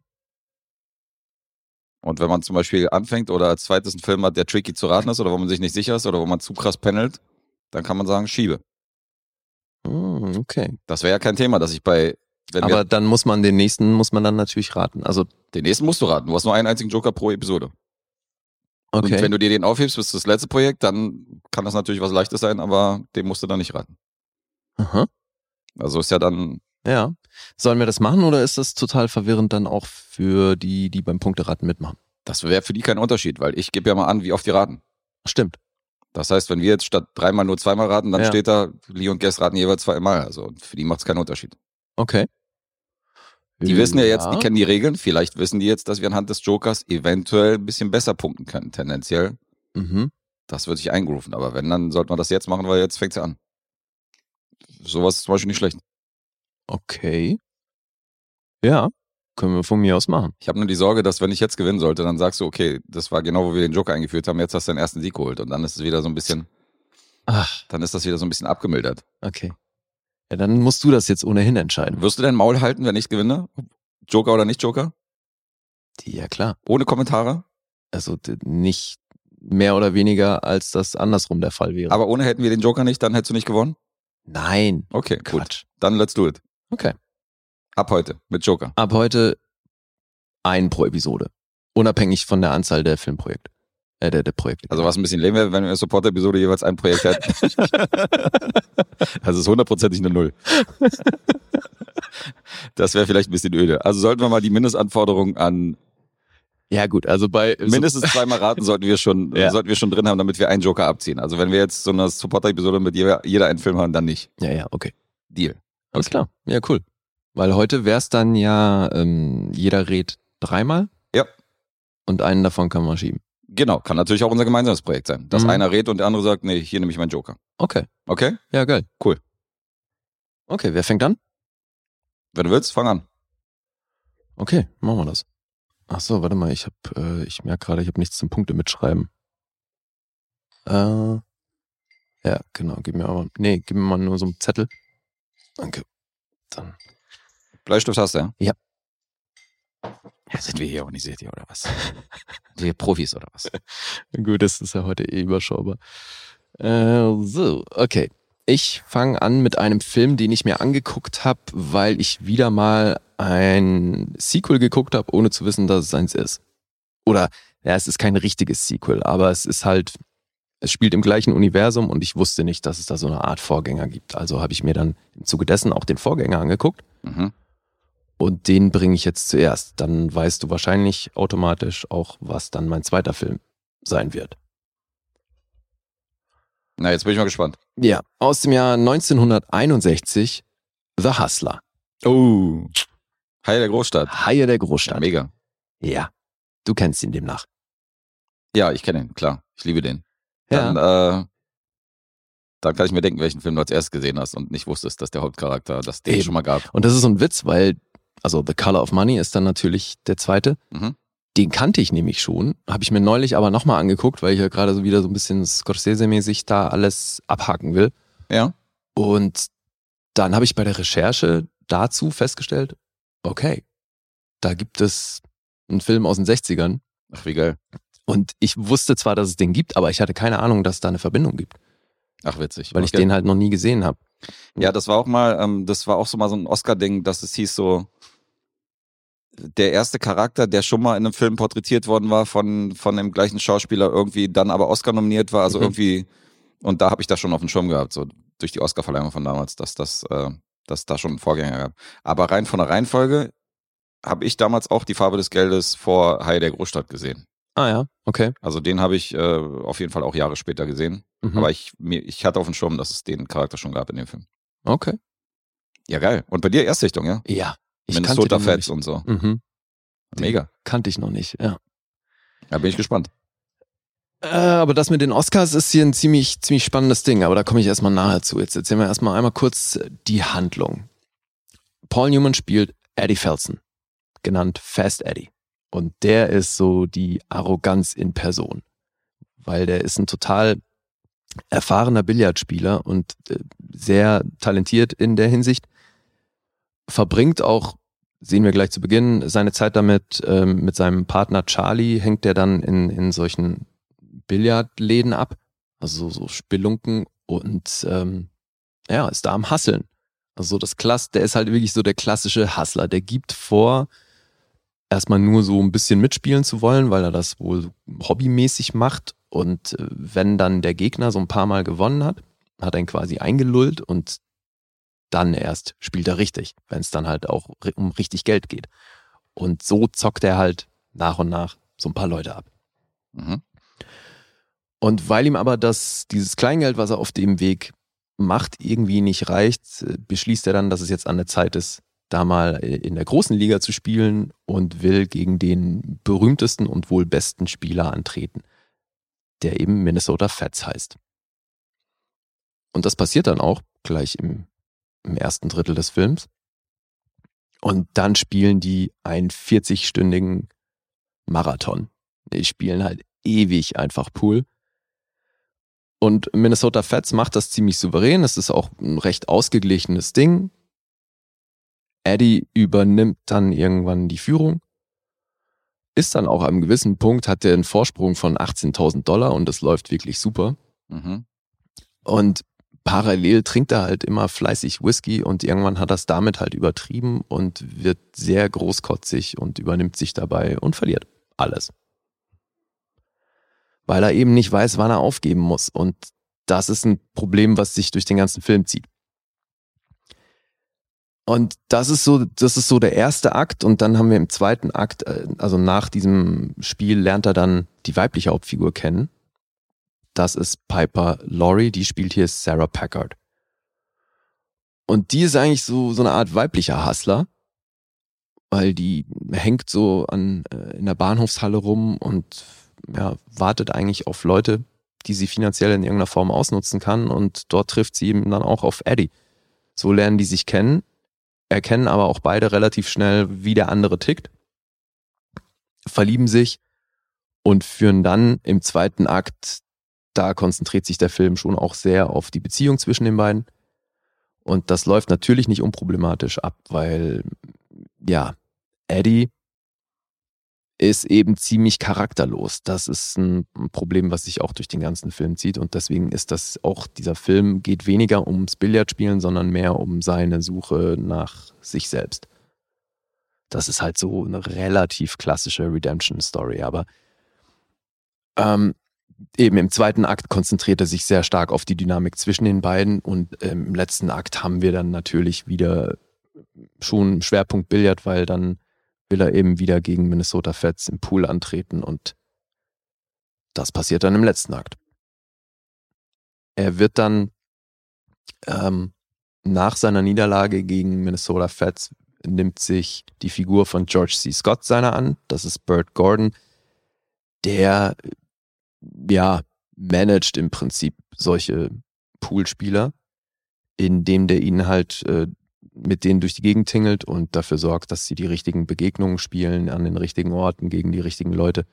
Speaker 3: Und wenn man zum Beispiel anfängt oder als zweites einen Film hat, der tricky zu raten ist oder wo man sich nicht sicher ist oder wo man zu krass pendelt, dann kann man sagen, schiebe.
Speaker 2: Hm, okay.
Speaker 3: Das wäre ja kein Thema, dass ich bei, wenn
Speaker 2: Aber
Speaker 3: wir,
Speaker 2: dann muss man den nächsten, muss man dann natürlich raten. Also,
Speaker 3: den nächsten musst du raten. Du hast nur einen einzigen Joker pro Episode.
Speaker 2: okay.
Speaker 3: Und wenn du dir den aufhebst bis das letzte Projekt, dann kann das natürlich was Leichtes sein, aber den musst du dann nicht raten.
Speaker 2: Aha.
Speaker 3: Also ist ja dann,
Speaker 2: Ja. Sollen wir das machen oder ist das total verwirrend dann auch für die, die beim Punkteraten mitmachen?
Speaker 3: das wäre für die kein Unterschied, weil ich gebe ja mal an, wie oft die raten.
Speaker 2: Stimmt.
Speaker 3: Das heißt, wenn wir jetzt statt dreimal nur zweimal raten, dann
Speaker 2: Ja.
Speaker 3: steht da, Lee und Guess raten jeweils zweimal. Also für die macht es keinen Unterschied.
Speaker 2: Okay.
Speaker 3: Die wissen ja jetzt, die kennen die Regeln. Vielleicht wissen die jetzt, dass wir anhand des Jokers eventuell ein bisschen besser punkten können, tendenziell.
Speaker 2: Mhm.
Speaker 3: Das wird sich eingerufen. Aber wenn, dann sollte man das jetzt machen, weil jetzt fängt ja an. Sowas ist zum Beispiel nicht schlecht.
Speaker 2: Okay. Ja, können wir von mir aus machen.
Speaker 3: Ich habe nur die Sorge, dass wenn ich jetzt gewinnen sollte, dann sagst du, okay, das war genau, wo wir den Joker eingeführt haben, jetzt hast du den ersten Sieg geholt. Und dann ist es wieder so ein bisschen,
Speaker 2: Ach,
Speaker 3: dann ist das wieder so ein bisschen abgemildert.
Speaker 2: okay. Ja, dann musst du das jetzt ohnehin entscheiden.
Speaker 3: Wirst du dein Maul halten, wenn ich gewinne? Joker oder nicht Joker?
Speaker 2: Ja, klar.
Speaker 3: Ohne Kommentare?
Speaker 2: Also nicht mehr oder weniger, als das andersrum der Fall wäre.
Speaker 3: Aber ohne hätten wir den Joker nicht, dann hättest du nicht gewonnen?
Speaker 2: Nein.
Speaker 3: Okay, gut.
Speaker 2: Quatsch.
Speaker 3: Dann let's do it.
Speaker 2: Okay.
Speaker 3: Ab heute mit Joker.
Speaker 2: Ab heute ein pro Episode. Unabhängig von der Anzahl der Filmprojekte. Äh, der, der Projekte.
Speaker 3: Also was ein bisschen lame wäre, wenn wir Support-Episode jeweils ein Projekt hätten. das ist hundertprozentig eine Null. Das wäre vielleicht ein bisschen öde. Also sollten wir mal die Mindestanforderungen an
Speaker 2: ja, gut, also bei
Speaker 3: mindestens zweimal raten sollten wir schon,
Speaker 2: Ja.
Speaker 3: sollten wir schon drin haben, damit wir einen Joker abziehen. Also wenn wir jetzt so eine Supporter-Episode mit jeder, jeder einen Film haben, dann nicht.
Speaker 2: Ja, ja, okay.
Speaker 3: Deal.
Speaker 2: Alles klar. Ja, cool. Weil heute wär's dann ja, ähm, jeder redet dreimal.
Speaker 3: Ja.
Speaker 2: Und einen davon kann man schieben.
Speaker 3: Genau, kann natürlich auch unser gemeinsames Projekt sein. Dass
Speaker 2: Mhm.
Speaker 3: einer redet und der andere sagt, nee, hier nehme ich meinen Joker.
Speaker 2: Okay.
Speaker 3: Okay?
Speaker 2: Ja, geil.
Speaker 3: Cool.
Speaker 2: Okay, wer fängt an?
Speaker 3: Wenn du willst, fang an.
Speaker 2: Okay, machen wir das. Ach so, warte mal, ich hab, äh, ich merke gerade, ich habe nichts zum Punkte mitschreiben. Äh, ja, genau, gib mir aber, nee, gib mir mal nur so einen Zettel. Danke. Dann.
Speaker 3: Bleistift hast du, ja?
Speaker 2: Ja.
Speaker 3: Ja, sind wir hier organisiert hier oder was? wir Profis oder was?
Speaker 2: Gut, das ist ja heute eh überschaubar. Äh, so, okay. Ich fange an mit einem Film, den ich mir angeguckt habe, weil ich wieder mal ein Sequel geguckt habe, ohne zu wissen, dass es eins ist. Oder, ja, es ist kein richtiges Sequel, aber es ist halt, es spielt im gleichen Universum und ich wusste nicht, dass es da so eine Art Vorgänger gibt. Also habe ich mir dann im Zuge dessen auch den Vorgänger angeguckt
Speaker 3: Mhm.
Speaker 2: und den bringe ich jetzt zuerst. Dann weißt du wahrscheinlich automatisch auch, was dann mein zweiter Film sein wird.
Speaker 3: Na, jetzt bin ich mal gespannt.
Speaker 2: Ja, aus dem Jahr 1961, The Hustler.
Speaker 3: Oh. Hi der Großstadt.
Speaker 2: Haie der
Speaker 3: Ja,
Speaker 2: Großstadt.
Speaker 3: mega.
Speaker 2: Ja, du kennst ihn demnach.
Speaker 3: Ja, ich kenne ihn, klar. Ich liebe den. Dann, äh, dann kann ich mir denken, welchen Film du als erstes gesehen hast und nicht wusstest, dass der Hauptcharakter das den
Speaker 2: Eben.
Speaker 3: schon mal gab.
Speaker 2: Und das ist so ein Witz, weil, also The Color of Money ist dann natürlich der zweite.
Speaker 3: Mhm.
Speaker 2: Den kannte ich nämlich schon, habe ich mir neulich aber nochmal angeguckt, weil ich ja gerade so wieder so ein bisschen Scorsese-mäßig da alles abhaken will.
Speaker 3: Ja.
Speaker 2: Und dann habe ich bei der Recherche dazu festgestellt, okay, da gibt es einen Film aus den 60ern
Speaker 3: Ach, wie geil.
Speaker 2: Und ich wusste zwar, dass es den gibt, aber ich hatte keine Ahnung, dass da eine Verbindung gibt,
Speaker 3: Ach, witzig.
Speaker 2: weil ich
Speaker 3: Okay.
Speaker 2: den halt noch nie gesehen habe.
Speaker 3: Ja, das war auch mal, ähm, das war auch so mal so ein Oscar-Ding, dass es hieß so, der erste Charakter, der schon mal in einem Film porträtiert worden war von, von dem gleichen Schauspieler, irgendwie dann aber Oscar nominiert war, also
Speaker 2: Mhm.
Speaker 3: irgendwie, und da habe ich das schon auf dem Schirm gehabt, so durch die Oscar-Verleihung von damals, dass das, äh, dass da schon einen Vorgänger gab. Aber rein von der Reihenfolge habe ich damals auch die Farbe des Geldes vor Hai der Großstadt gesehen.
Speaker 2: Ah ja, okay.
Speaker 3: Also den habe ich äh, auf jeden Fall auch Jahre später gesehen.
Speaker 2: Mhm.
Speaker 3: Aber ich, mir, ich hatte auf dem Schirm, dass es den Charakter schon gab in dem Film.
Speaker 2: okay.
Speaker 3: Ja, geil. Und bei dir Erstsichtung, ja?
Speaker 2: Ja. Ich
Speaker 3: Minnesota
Speaker 2: den
Speaker 3: Fats und so.
Speaker 2: Mhm. Den
Speaker 3: Mega.
Speaker 2: Kannte ich noch nicht, ja.
Speaker 3: Da bin ich gespannt.
Speaker 2: Äh, aber das mit den Oscars ist hier ein ziemlich, ziemlich spannendes Ding, aber da komme ich erstmal nahe zu. Jetzt erzählen wir erstmal einmal kurz die Handlung. Paul Newman spielt Eddie Felsen, genannt Fast Eddie. Und der ist so die Arroganz in Person. Weil der ist ein total erfahrener Billardspieler und äh, sehr talentiert in der Hinsicht. Verbringt auch sehen wir gleich zu Beginn. Seine Zeit damit ähm, mit seinem Partner Charlie hängt er dann in, in solchen Billardläden ab, also so, Spelunken und ähm, ja, ist da am Hasseln. Also das Klass, der ist halt wirklich so der klassische Hustler. Der gibt vor, erstmal nur so ein bisschen mitspielen zu wollen, weil er das wohl hobbymäßig macht. Und äh, wenn dann der Gegner so ein paar Mal gewonnen hat, hat er ihn quasi eingelullt und dann erst spielt er richtig, wenn es dann halt auch um richtig Geld geht. Und so zockt er halt nach und nach so ein paar Leute ab. Mhm. Und weil ihm aber das, dieses Kleingeld, was er auf dem Weg macht, irgendwie nicht reicht, äh, beschließt er dann, dass es jetzt an der Zeit ist, da mal in der großen Liga zu spielen und will gegen den berühmtesten und wohl besten Spieler antreten, der eben Minnesota Fats heißt. Und das passiert dann auch gleich im, im ersten Drittel des Films. Und dann spielen die einen 40-stündigen Marathon. Die spielen halt ewig einfach Pool. Und Minnesota Fats macht das ziemlich souverän. Es ist auch ein recht ausgeglichenes Ding. Eddie übernimmt dann irgendwann die Führung. Ist dann auch am gewissen Punkt, hat er einen Vorsprung von 18.000 Dollar und das läuft wirklich super. Mhm. Und parallel trinkt er halt immer fleißig Whisky und irgendwann hat er es damit halt übertrieben und wird sehr großkotzig und übernimmt sich dabei und verliert alles. Weil er eben nicht weiß, wann er aufgeben muss. Und das ist ein Problem, was sich durch den ganzen Film zieht. Und das ist so, das ist so der erste Akt. Und dann haben wir im zweiten Akt, äh, also nach diesem Spiel, lernt er dann die weibliche Hauptfigur kennen. Das ist Piper Laurie, die spielt hier Sarah Packard. Und die ist eigentlich so, so eine Art weiblicher Hustler, weil die hängt so an, äh, in der Bahnhofshalle rum und ja, wartet eigentlich auf Leute, die sie finanziell in irgendeiner Form ausnutzen kann und dort trifft sie eben dann auch auf Eddie. So lernen die sich kennen, erkennen aber auch beide relativ schnell, wie der andere tickt, verlieben sich und führen dann im zweiten Akt da konzentriert sich der Film schon auch sehr auf die Beziehung zwischen den beiden. Und das läuft natürlich nicht unproblematisch ab, weil, ja, Eddie ist eben ziemlich charakterlos. Das ist ein Problem, was sich auch durch den ganzen Film zieht. Und deswegen ist das auch, dieser Film geht weniger ums Billardspielen, sondern mehr um seine Suche nach sich selbst. Das ist halt so eine relativ klassische Redemption-Story. Aber ähm, eben im zweiten Akt konzentriert er sich sehr stark auf die Dynamik zwischen den beiden und ähm, im letzten Akt haben wir dann natürlich wieder schon Schwerpunkt Billard, weil dann will er eben wieder gegen Minnesota Feds im Pool antreten und das passiert dann im letzten Akt. Er wird dann ähm, nach seiner Niederlage gegen Minnesota Feds nimmt sich die Figur von George C. Scott seiner an. Das ist Burt Gordon, der ja, managt im Prinzip solche Poolspieler, indem der ihnen halt äh, mit denen durch die Gegend tingelt und dafür sorgt, dass sie die richtigen Begegnungen spielen an den richtigen Orten gegen die richtigen Leute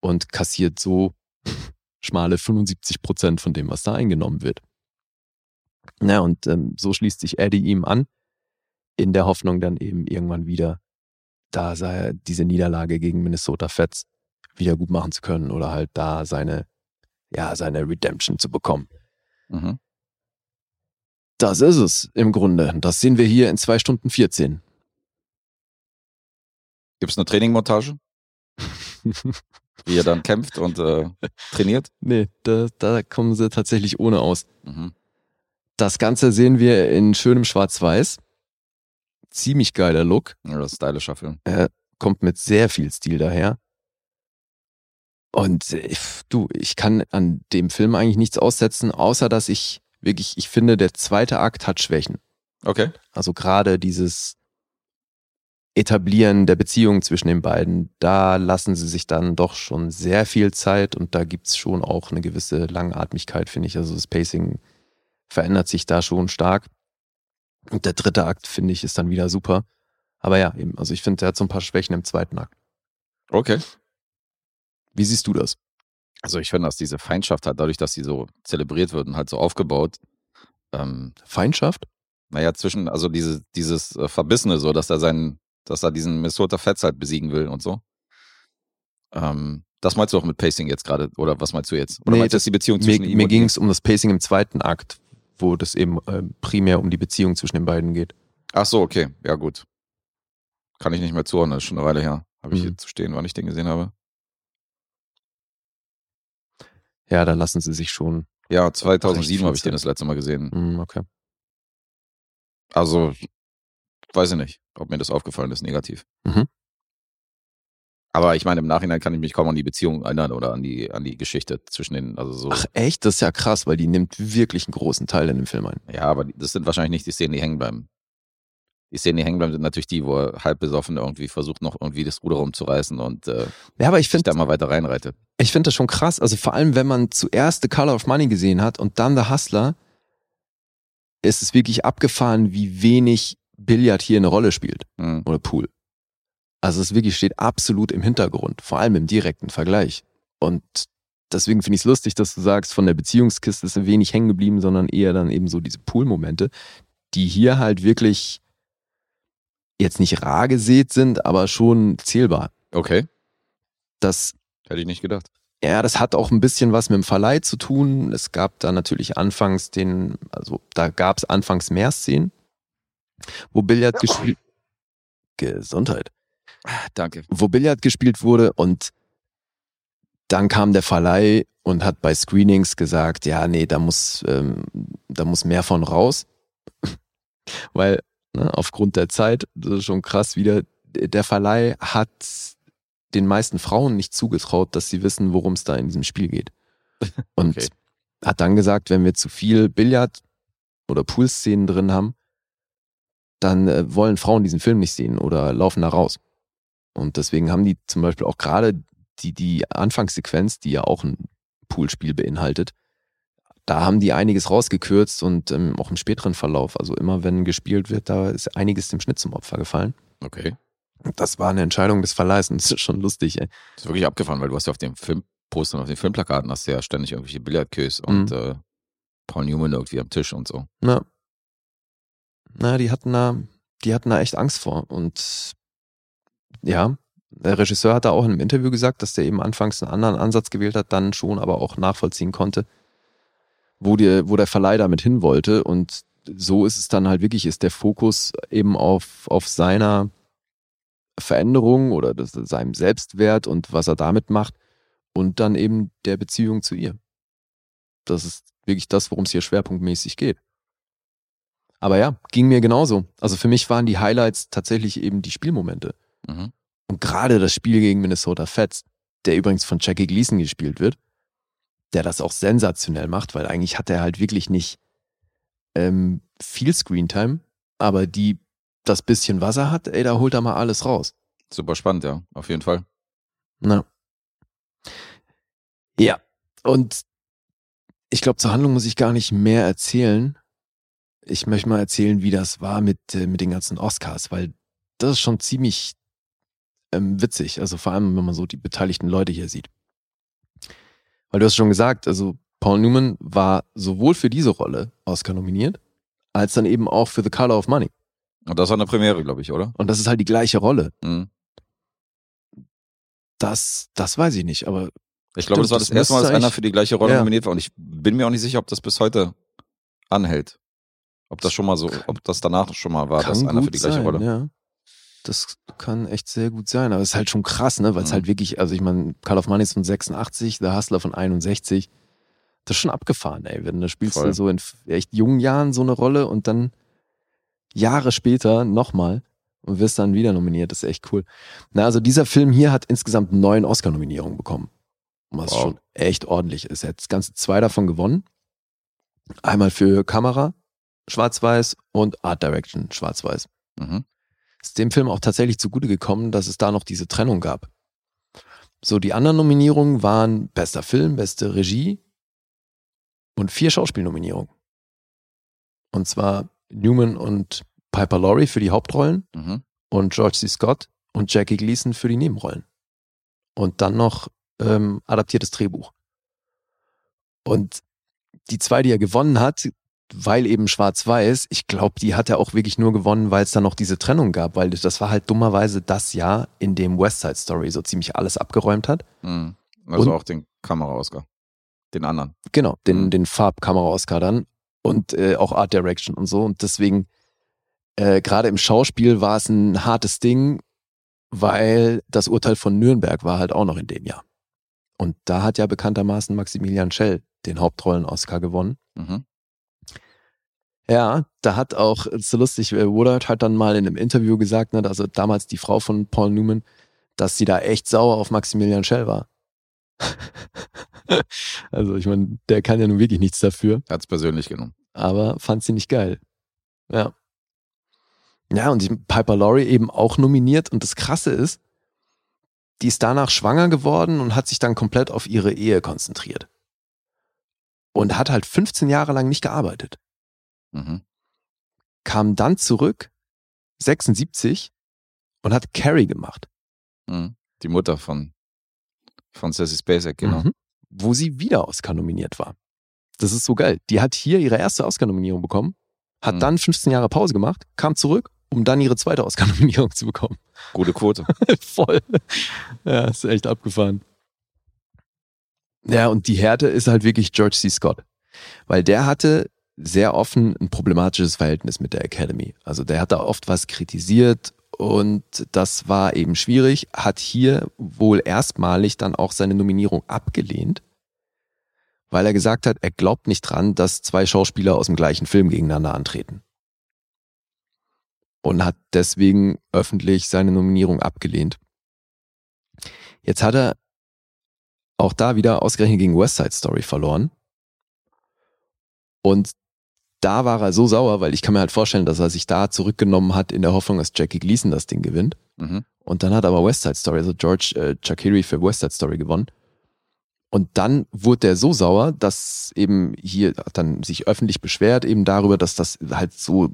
Speaker 2: und kassiert so schmale 75 Prozent von dem, was da eingenommen wird. Na, und ähm, so schließt sich Eddie ihm an, in der Hoffnung dann eben irgendwann wieder, da sei diese Niederlage gegen Minnesota Fets wieder gut machen zu können oder halt da seine, ja, seine Redemption zu bekommen. Mhm. Das ist es im Grunde. Das sehen wir hier in zwei Stunden 14.
Speaker 3: Gibt es eine Trainingmontage? Wie er dann kämpft und äh, trainiert?
Speaker 2: Nee, da, da kommen sie tatsächlich ohne aus. Mhm. Das Ganze sehen wir in schönem Schwarz-Weiß. Ziemlich geiler Look.
Speaker 3: Ja, das ist stylischer Film.
Speaker 2: Er kommt mit sehr viel Stil daher. Und äh, du, ich kann an dem Film eigentlich nichts aussetzen, außer dass ich wirklich, ich finde, der zweite Akt hat Schwächen.
Speaker 3: Okay.
Speaker 2: Also gerade dieses Etablieren der Beziehung zwischen den beiden, da lassen sie sich dann doch schon sehr viel Zeit und da gibt's schon auch eine gewisse Langatmigkeit, finde ich. Also das Pacing verändert sich da schon stark. Und der dritte Akt, finde ich, ist dann wieder super. Aber ja, eben, also ich finde, der hat so ein paar Schwächen im zweiten Akt.
Speaker 3: Okay.
Speaker 2: Wie siehst du das?
Speaker 3: Also ich finde, dass diese Feindschaft hat, dadurch, dass sie so zelebriert wird und halt so aufgebaut.
Speaker 2: Ähm, Feindschaft?
Speaker 3: Naja, zwischen, also diese, dieses äh, Verbissene, so, dass er seinen, dass er diesen Minnesota Fats halt besiegen will und so. Ähm, das meinst du auch mit Pacing jetzt gerade, oder was meinst du jetzt? Oder
Speaker 2: Nee,
Speaker 3: meinst du jetzt die Beziehung
Speaker 2: Mir,
Speaker 3: zwischen ihm
Speaker 2: mir ging es um das Pacing im zweiten Akt, wo das eben äh, primär um die Beziehung zwischen den beiden geht.
Speaker 3: Ach so, okay, ja gut. Kann ich nicht mehr zuhören, das ist schon eine Weile her. Habe ich
Speaker 2: Mhm.
Speaker 3: hier zu stehen, wann ich den gesehen habe.
Speaker 2: Ja, da lassen sie sich schon.
Speaker 3: Ja, 2007
Speaker 2: viel
Speaker 3: habe ich den das letzte Mal gesehen.
Speaker 2: Hm, okay.
Speaker 3: Also, weiß ich nicht, ob mir das aufgefallen ist, negativ.
Speaker 2: Mhm.
Speaker 3: Aber ich meine, im Nachhinein kann ich mich kaum an die Beziehung erinnern oder an die, an die Geschichte zwischen den, also so.
Speaker 2: Ach echt? Das ist ja krass, weil die nimmt wirklich einen großen Teil in dem Film ein.
Speaker 3: Ja, aber das sind wahrscheinlich nicht die Szenen, die hängen bleiben. Die Szenen, die hängen bleiben, sind natürlich die, wo er halb besoffen irgendwie versucht, noch irgendwie das Ruder rumzureißen und äh,
Speaker 2: Ja, aber ich finde
Speaker 3: da mal weiter reinreitet.
Speaker 2: ich finde das schon krass. Also vor allem, wenn man zuerst The Color of Money gesehen hat und dann The Hustler, ist es wirklich abgefahren, wie wenig Billard hier eine Rolle spielt.
Speaker 3: Hm.
Speaker 2: Oder Pool. Also es wirklich steht absolut im Hintergrund, vor allem im direkten Vergleich. Und deswegen finde ich es lustig, dass du sagst, von der Beziehungskiste ist wenig hängen geblieben, sondern eher dann eben so diese Pool-Momente, die hier halt wirklich jetzt nicht rar gesät sind, aber schon zählbar.
Speaker 3: Okay,
Speaker 2: Das
Speaker 3: hätte ich nicht gedacht.
Speaker 2: Ja, das hat auch ein bisschen was mit dem Verleih zu tun. Es gab da natürlich anfangs den, also da gab es anfangs mehr Szenen, wo Billard gespielt, Gesundheit,
Speaker 3: Danke.
Speaker 2: wo Billard gespielt wurde und dann kam der Verleih und hat bei Screenings gesagt, ja, nee, da muss, ähm, da muss mehr von raus, weil ne, aufgrund der Zeit, das ist schon krass wieder, der Verleih hat den meisten Frauen nicht zugetraut, dass sie wissen, worum es da in diesem Spiel geht. Und
Speaker 3: Okay.
Speaker 2: hat dann gesagt, wenn wir zu viel Billard oder Poolszenen drin haben, dann äh, wollen Frauen diesen Film nicht sehen oder laufen da raus. Und deswegen haben die zum Beispiel auch gerade die, die Anfangssequenz, die ja auch ein Poolspiel beinhaltet, da haben die einiges rausgekürzt und ähm, auch im späteren Verlauf, also immer wenn gespielt wird, da ist einiges dem Schnitt zum Opfer gefallen.
Speaker 3: Okay.
Speaker 2: Das war eine Entscheidung des Verleihs und das ist schon lustig, ey.
Speaker 3: Das ist wirklich abgefahren, weil du hast ja auf dem Filmposter und auf den Filmplakaten hast du ja ständig irgendwelche Billardqueues und
Speaker 2: Mhm.
Speaker 3: äh, Paul Newman irgendwie am Tisch und so.
Speaker 2: Na, na, die hatten da, die hatten da echt Angst vor. Und ja, der Regisseur hat da auch in einem Interview gesagt, dass der eben anfangs einen anderen Ansatz gewählt hat, dann schon aber auch nachvollziehen konnte, wo, die, wo der Verleih damit hin wollte. Und so ist es dann halt wirklich, ist der Fokus eben auf, auf seiner Veränderung oder das, seinem Selbstwert und was er damit macht und dann eben der Beziehung zu ihr. Das ist wirklich das, worum es hier schwerpunktmäßig geht. Aber ja, ging mir genauso. Also für mich waren die Highlights tatsächlich eben die Spielmomente.
Speaker 3: Mhm.
Speaker 2: Und gerade das Spiel gegen Minnesota Fats, der übrigens von Jackie Gleason gespielt wird, der das auch sensationell macht, weil eigentlich hat er halt wirklich nicht ähm, viel Screentime, aber die das bisschen was er hat, ey, da holt er mal alles raus.
Speaker 3: Super spannend, ja, auf jeden Fall.
Speaker 2: Na. Ja, und ich glaube, zur Handlung muss ich gar nicht mehr erzählen. Ich möchte mal erzählen, wie das war mit, äh, mit den ganzen Oscars, weil das ist schon ziemlich ähm, witzig. Also vor allem, wenn man so die beteiligten Leute hier sieht. Weil du hast schon gesagt, also Paul Newman war sowohl für diese Rolle Oscar nominiert, als dann eben auch für The Color of Money.
Speaker 3: Und das war eine Premiere, glaube ich, oder?
Speaker 2: Und das ist halt die gleiche Rolle.
Speaker 3: Mhm.
Speaker 2: Das, das weiß ich nicht, aber
Speaker 3: Ich glaube, das war
Speaker 2: das
Speaker 3: das erste Mal, dass einer für die gleiche Rolle
Speaker 2: Ja.
Speaker 3: nominiert war. Und ich bin mir auch nicht sicher, ob das bis heute anhält. Ob das schon mal so, ob das danach schon mal war, dass einer für die gleiche
Speaker 2: sein,
Speaker 3: Rolle.
Speaker 2: Ja. Das kann echt sehr gut sein. Aber es ist halt schon krass, ne? Weil es
Speaker 3: Mhm.
Speaker 2: halt wirklich, also ich meine, Call of Money ist von 86, The Hustler von 61. Das ist schon abgefahren, ey. Wenn du spielst
Speaker 3: Voll.
Speaker 2: du so in echt jungen Jahren so eine Rolle und dann Jahre später nochmal und wirst dann wieder nominiert. Das ist echt cool. Na, also dieser Film hier hat insgesamt neun Oscar-Nominierungen bekommen. Was
Speaker 3: Wow.
Speaker 2: schon echt ordentlich ist. Er hat das ganze zwei davon gewonnen. Einmal für Kamera, schwarz-weiß und Art Direction, schwarz-weiß
Speaker 3: Mhm.
Speaker 2: Ist dem Film auch tatsächlich zugute gekommen, dass es da noch diese Trennung gab. So, die anderen Nominierungen waren bester Film, beste Regie und vier Schauspielnominierungen. Und zwar Newman und Piper Laurie für die Hauptrollen
Speaker 3: Mhm.
Speaker 2: und George C. Scott und Jackie Gleason für die Nebenrollen. Und dann noch ähm, adaptiertes Drehbuch. Und die zwei, die er gewonnen hat, weil eben schwarz-weiß, ich glaube, die hat er auch wirklich nur gewonnen, weil es da noch diese Trennung gab, weil das war halt dummerweise das Jahr, in dem West Side Story so ziemlich alles abgeräumt hat.
Speaker 3: Mhm. Also
Speaker 2: Und-
Speaker 3: auch den Kamera-Oscar. Den anderen.
Speaker 2: Genau, den,
Speaker 3: Mhm.
Speaker 2: den Farbkamera-Oscar dann und äh, auch Art Direction und so. Und deswegen, äh, gerade im Schauspiel war es ein hartes Ding, weil das Urteil von Nürnberg war halt auch noch in dem Jahr. Und da hat ja bekanntermaßen Maximilian Schell den Hauptrollen-Oscar gewonnen.
Speaker 3: Mhm.
Speaker 2: Ja, da hat auch, ist so lustig, äh, Woodard hat dann mal in einem Interview gesagt, ne, also damals die Frau von Paul Newman, dass sie da echt sauer auf Maximilian Schell war. also ich meine, der kann ja nun wirklich nichts dafür,
Speaker 3: Er hat es persönlich genommen.
Speaker 2: aber fand sie nicht geil. Ja. Ja, und die Piper Laurie eben auch nominiert und das Krasse ist, die ist danach schwanger geworden und hat sich dann komplett auf ihre Ehe konzentriert. Und hat halt 15 Jahre lang nicht gearbeitet
Speaker 3: Mhm.
Speaker 2: kam dann zurück, 76, und hat Carrie gemacht.
Speaker 3: Mhm. Die Mutter von, von Sassy Spacek, genau.
Speaker 2: Mhm. Wo sie wieder Oscar nominiert war. Das ist so geil. Die hat hier ihre erste Oscar-Nominierung bekommen, hat
Speaker 3: Mhm.
Speaker 2: dann 15 Jahre Pause gemacht, kam zurück, um dann ihre zweite Oscar-Nominierung zu bekommen.
Speaker 3: Gute Quote.
Speaker 2: Voll. Ja, ist echt abgefahren. Ja, und die Härte ist halt wirklich George C. Scott. Weil der hatte sehr offen ein problematisches Verhältnis mit der Academy. Also der hat da oft was kritisiert und das war eben schwierig, hat hier wohl erstmalig dann auch seine Nominierung abgelehnt, weil er gesagt hat, er glaubt nicht dran, dass zwei Schauspieler aus dem gleichen Film gegeneinander antreten. Und hat deswegen öffentlich seine Nominierung abgelehnt. Jetzt hat er auch da wieder ausgerechnet gegen West Side Story verloren. Und da war er so sauer, weil ich kann mir halt vorstellen, dass er sich da zurückgenommen hat in der Hoffnung, dass Jackie Gleason das Ding gewinnt.
Speaker 3: Mhm.
Speaker 2: Und dann hat aber West Side Story, also George äh, Chakiri für West Side Story gewonnen. Und dann wurde der so sauer, dass eben hier hat dann sich öffentlich beschwert, eben darüber, dass das halt so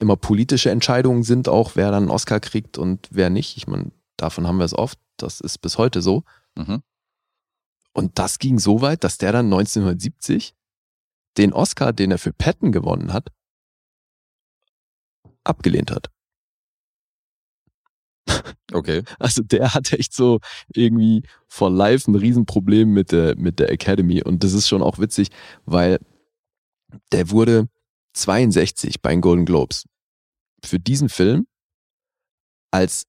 Speaker 2: immer politische Entscheidungen sind, auch wer dann einen Oscar kriegt und wer nicht. Ich meine, davon haben wir es oft. Das ist bis heute so.
Speaker 3: Mhm.
Speaker 2: Und das ging so weit, dass der dann 1970 den Oscar, den er für Patton gewonnen hat, abgelehnt hat.
Speaker 3: Okay.
Speaker 2: Also der hat echt so irgendwie for life ein Riesenproblem mit der, mit der Academy. Und das ist schon auch witzig, weil der wurde 62 bei den Golden Globes für diesen Film als,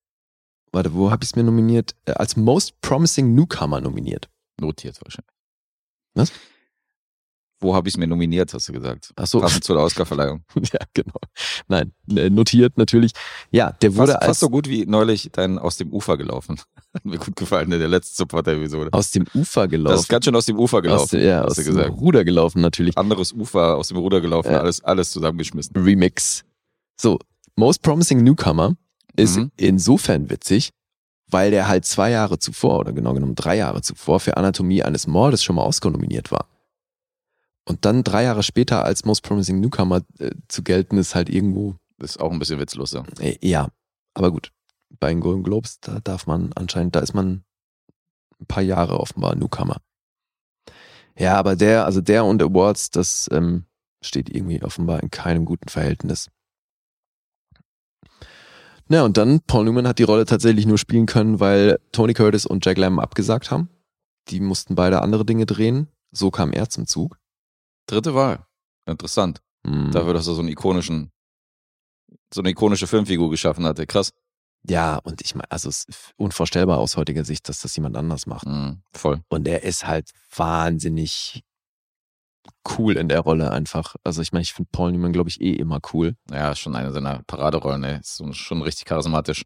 Speaker 2: warte, wo habe ich es mir nominiert? Äh, Als Most Promising Newcomer nominiert.
Speaker 3: Notiert wahrscheinlich.
Speaker 2: Was?
Speaker 3: Wo habe ich es mir nominiert, hast du gesagt?
Speaker 2: Ach so,
Speaker 3: Passend zu der Oscarverleihung.
Speaker 2: ja, genau. Nein, äh, notiert natürlich. Ja, der wurde
Speaker 3: Fast,
Speaker 2: als
Speaker 3: fast so gut wie neulich dein Aus dem Ufer gelaufen. Hat mir gut gefallen in der letzten Supporter-Episode.
Speaker 2: aus dem Ufer gelaufen.
Speaker 3: Das ist ganz schön aus dem Ufer gelaufen,
Speaker 2: aus, dem- ja, aus dem. Ruder gelaufen natürlich.
Speaker 3: Anderes Ufer, aus dem Ruder gelaufen,
Speaker 2: Ja.
Speaker 3: alles, alles zusammengeschmissen.
Speaker 2: Remix. So, Most Promising Newcomer ist
Speaker 3: Mhm.
Speaker 2: insofern witzig, weil der halt zwei Jahre zuvor oder genau genommen drei Jahre zuvor für Anatomie eines Mordes schon mal Oscar nominiert war. Und dann drei Jahre später als Most Promising Newcomer äh, zu gelten, ist halt irgendwo,
Speaker 3: ist auch ein bisschen witzlos, ja.
Speaker 2: äh, ja, aber gut. Bei den Golden Globes, da darf man anscheinend, da ist man ein paar Jahre offenbar Newcomer. Ja, aber der, also der und Awards, das ähm, steht irgendwie offenbar in keinem guten Verhältnis. Na, und dann, Paul Newman hat die Rolle tatsächlich nur spielen können, weil Tony Curtis und Jack Lemmon abgesagt haben. Die mussten beide andere Dinge drehen. So kam er zum Zug.
Speaker 3: Dritte Wahl. Interessant.
Speaker 2: Hm.
Speaker 3: Dafür, dass er so einen ikonischen, so eine ikonische Filmfigur geschaffen hatte. Krass.
Speaker 2: Ja, und ich meine, also es ist unvorstellbar aus heutiger Sicht, dass das jemand anders macht.
Speaker 3: Mhm, voll.
Speaker 2: Und er ist halt wahnsinnig cool in der Rolle einfach. Also ich meine, ich finde Paul Newman, glaube ich, eh immer cool.
Speaker 3: Ja, schon eine seiner Paraderollen, ey. Ist schon richtig charismatisch.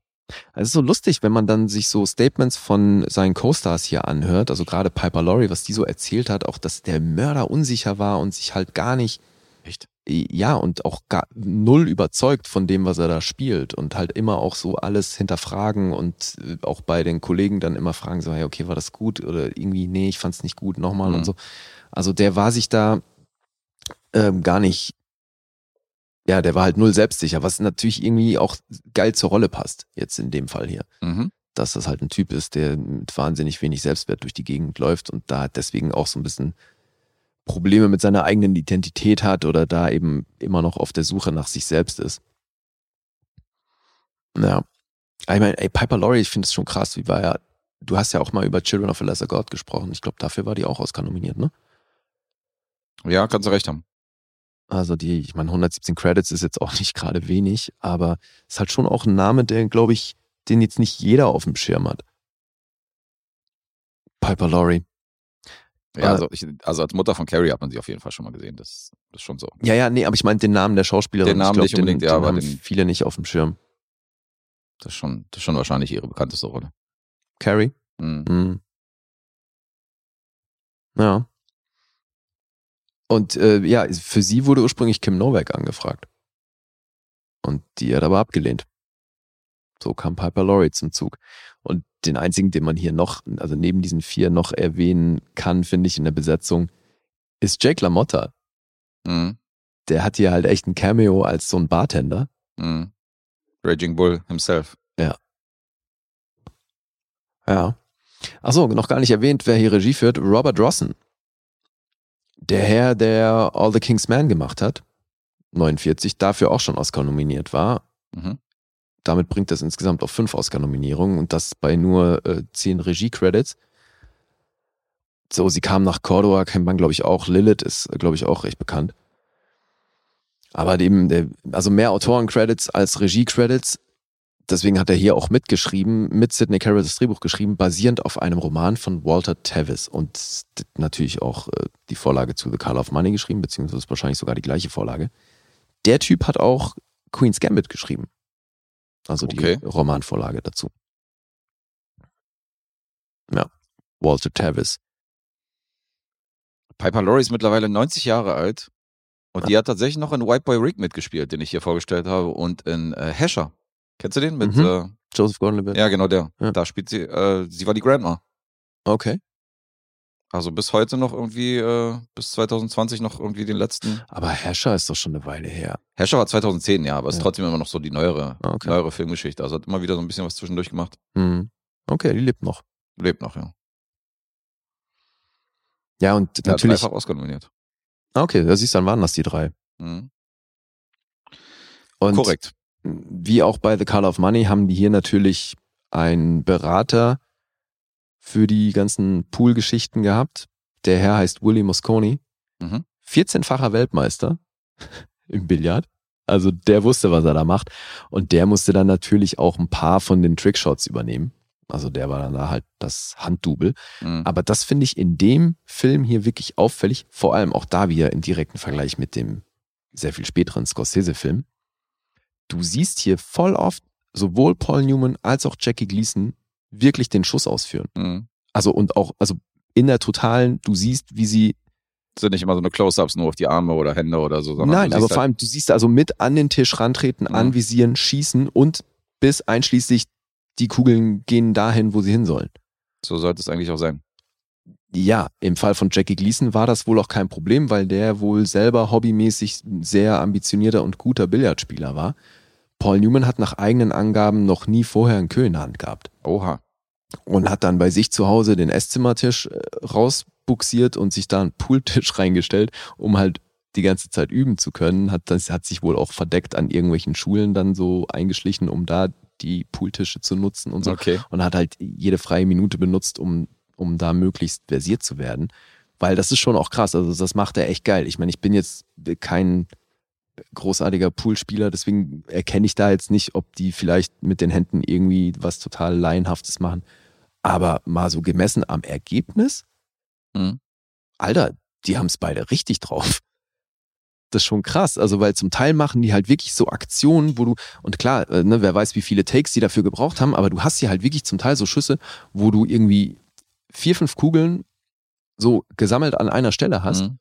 Speaker 2: Es ist so lustig, wenn man dann sich so Statements von seinen Co-Stars hier anhört, also gerade Piper Laurie, was die so erzählt hat, auch dass der Mörder unsicher war und sich halt gar nicht,
Speaker 3: Echt?
Speaker 2: ja, und auch gar null überzeugt von dem, was er da spielt und halt immer auch so alles hinterfragen und äh, auch bei den Kollegen dann immer fragen, so, hey, okay, war das gut oder irgendwie, nee, ich fand's nicht gut, nochmal
Speaker 3: Mhm.
Speaker 2: und so. Also der war sich da ähm, gar nicht, ja, der war halt null selbstsicher, was natürlich irgendwie auch geil zur Rolle passt, jetzt in dem Fall hier
Speaker 3: Mhm.
Speaker 2: dass das halt ein Typ ist, der mit wahnsinnig wenig Selbstwert durch die Gegend läuft und da deswegen auch so ein bisschen Probleme mit seiner eigenen Identität hat oder da eben immer noch auf der Suche nach sich selbst ist. Ja. Ich meine, ey, Piper Laurie, ich finde es schon krass, wie war ja, du hast ja auch mal über Children of a Lesser God gesprochen. Ich glaube, dafür war die auch Oscar nominiert, ne?
Speaker 3: Ja, kannst du recht haben.
Speaker 2: Also die, ich meine, 117 Credits ist jetzt auch nicht gerade wenig, aber ist halt schon auch ein Name, der, glaube ich, den jetzt nicht jeder auf dem Schirm hat. Piper Laurie.
Speaker 3: Ja, also, ich, also als Mutter von Carrie hat man sie auf jeden Fall schon mal gesehen. Das, das ist schon so.
Speaker 2: Ja, ja, nee, aber ich meine den Namen der Schauspielerin.
Speaker 3: Den Namen
Speaker 2: ich glaub,
Speaker 3: nicht unbedingt,
Speaker 2: den,
Speaker 3: ja,
Speaker 2: den
Speaker 3: aber
Speaker 2: haben
Speaker 3: den-
Speaker 2: viele nicht auf dem Schirm.
Speaker 3: Das ist schon, das ist schon wahrscheinlich ihre bekannteste Rolle.
Speaker 2: Carrie?
Speaker 3: Mhm.
Speaker 2: Hm. Ja. Und äh, ja, für sie wurde ursprünglich Kim Novak angefragt. Und die hat aber abgelehnt. So kam Piper Laurie zum Zug. Und den einzigen, den man hier noch, also neben diesen vier noch erwähnen kann, finde ich in der Besetzung, ist Jake LaMotta.
Speaker 3: Mhm.
Speaker 2: Der hat hier halt echt ein Cameo als so ein Bartender.
Speaker 3: Mhm. Raging Bull himself.
Speaker 2: Ja. Achso, noch gar nicht erwähnt, wer hier Regie führt. Robert Rossen. Der Herr, der All the King's Man gemacht hat. 49, dafür auch schon Oscar nominiert war.
Speaker 3: Mhm.
Speaker 2: Damit bringt das insgesamt auf fünf Oscar-Nominierungen und das bei nur äh, zehn Regie-Credits. So, sie kam nach Cordova, kennt man, glaube ich, auch. Lilith ist, glaube ich, auch recht bekannt. Aber eben, der, also mehr Autoren-Credits als Regie-Credits. Deswegen hat er hier auch mitgeschrieben, mit Sidney Carroll das Drehbuch geschrieben, basierend auf einem Roman von Walter Tevis und natürlich auch äh, die Vorlage zu The Color of Money geschrieben, beziehungsweise wahrscheinlich sogar die gleiche Vorlage. Der Typ hat auch Queen's Gambit geschrieben. Also
Speaker 3: Okay.
Speaker 2: die Romanvorlage dazu. Ja, Walter Tevis.
Speaker 3: Piper Laurie ist mittlerweile 90 Jahre alt und die hat tatsächlich noch in White Boy Rick mitgespielt, den ich hier vorgestellt habe, und in äh, Hesher. Kennst du den? Mit,
Speaker 2: Mhm.
Speaker 3: äh,
Speaker 2: Joseph Gordon-Levitt.
Speaker 3: ja, genau der.
Speaker 2: Ja.
Speaker 3: Da spielt sie, äh, sie war die Grandma.
Speaker 2: Okay.
Speaker 3: Also bis heute noch irgendwie, äh, bis 2020 noch irgendwie den letzten.
Speaker 2: Aber Herrscher ist doch schon eine Weile her.
Speaker 3: Hescher war 2010, ja, aber ist
Speaker 2: Ja.
Speaker 3: trotzdem immer noch so die neuere,
Speaker 2: Ah, okay.
Speaker 3: neuere Filmgeschichte. Also hat immer wieder so ein bisschen was zwischendurch gemacht.
Speaker 2: Hm. Okay, die lebt noch.
Speaker 3: Lebt noch, ja.
Speaker 2: Ja, und
Speaker 3: Der
Speaker 2: natürlich.
Speaker 3: dreifach Oscar nominiert.
Speaker 2: Ah, Okay, da siehst du, dann waren das die drei.
Speaker 3: Mhm.
Speaker 2: Und
Speaker 3: Korrekt.
Speaker 2: Wie auch bei The Color of Money haben die hier natürlich einen Berater für die ganzen Pool-Geschichten gehabt. Der Herr heißt Willie Mosconi.
Speaker 3: Mhm.
Speaker 2: 14-facher Weltmeister im Billard. Also der wusste, was er da macht. Und der musste dann natürlich auch ein paar von den Trickshots übernehmen. Also der war dann da halt das Handdouble.
Speaker 3: Mhm.
Speaker 2: Aber das finde ich in dem Film hier wirklich auffällig. Vor allem auch da wieder im direkten Vergleich mit dem sehr viel späteren Scorsese-Film. Du siehst hier voll oft sowohl Paul Newman als auch Jackie Gleason wirklich den Schuss ausführen.
Speaker 3: Mhm.
Speaker 2: Also und auch, also in der totalen, du siehst, wie sie
Speaker 3: sind nicht immer so eine Close-Ups nur auf die Arme oder Hände oder so, sondern
Speaker 2: Nein, aber vor
Speaker 3: halt,
Speaker 2: allem, du siehst also mit an den Tisch rantreten,
Speaker 3: Mhm.
Speaker 2: anvisieren, schießen und bis einschließlich die Kugeln gehen dahin, wo sie hin sollen.
Speaker 3: so sollte es eigentlich auch sein.
Speaker 2: Ja, im Fall von Jackie Gleason war das wohl auch kein Problem, weil der wohl selber hobbymäßig sehr ambitionierter und guter Billardspieler war. Paul Newman hat nach eigenen Angaben noch nie vorher einen Kö in der Hand gehabt
Speaker 3: Oha.
Speaker 2: und hat dann bei sich zu Hause den Esszimmertisch äh, rausbuxiert und sich da einen Pooltisch reingestellt, um halt die ganze Zeit üben zu können. Hat, das hat sich wohl auch verdeckt an irgendwelchen Schulen dann so eingeschlichen, um da die Pooltische zu nutzen und so.
Speaker 3: Okay.
Speaker 2: Und hat halt jede freie Minute benutzt, um, um da möglichst versiert zu werden. Weil das ist schon auch krass. Also das macht er echt geil. Ich meine, ich bin jetzt kein großartiger Poolspieler, deswegen erkenne ich da jetzt nicht, ob die vielleicht mit den Händen irgendwie was total Laienhaftes machen. Aber mal so gemessen am Ergebnis,
Speaker 3: Mhm.
Speaker 2: Alter, die haben es beide richtig drauf. Das ist schon krass. Also, weil zum Teil machen die halt wirklich so Aktionen, wo du, und klar, äh, ne, wer weiß, wie viele Takes die dafür gebraucht haben, aber du hast hier halt wirklich zum Teil so Schüsse, wo du irgendwie vier, fünf Kugeln so gesammelt an einer Stelle hast.
Speaker 3: Mhm.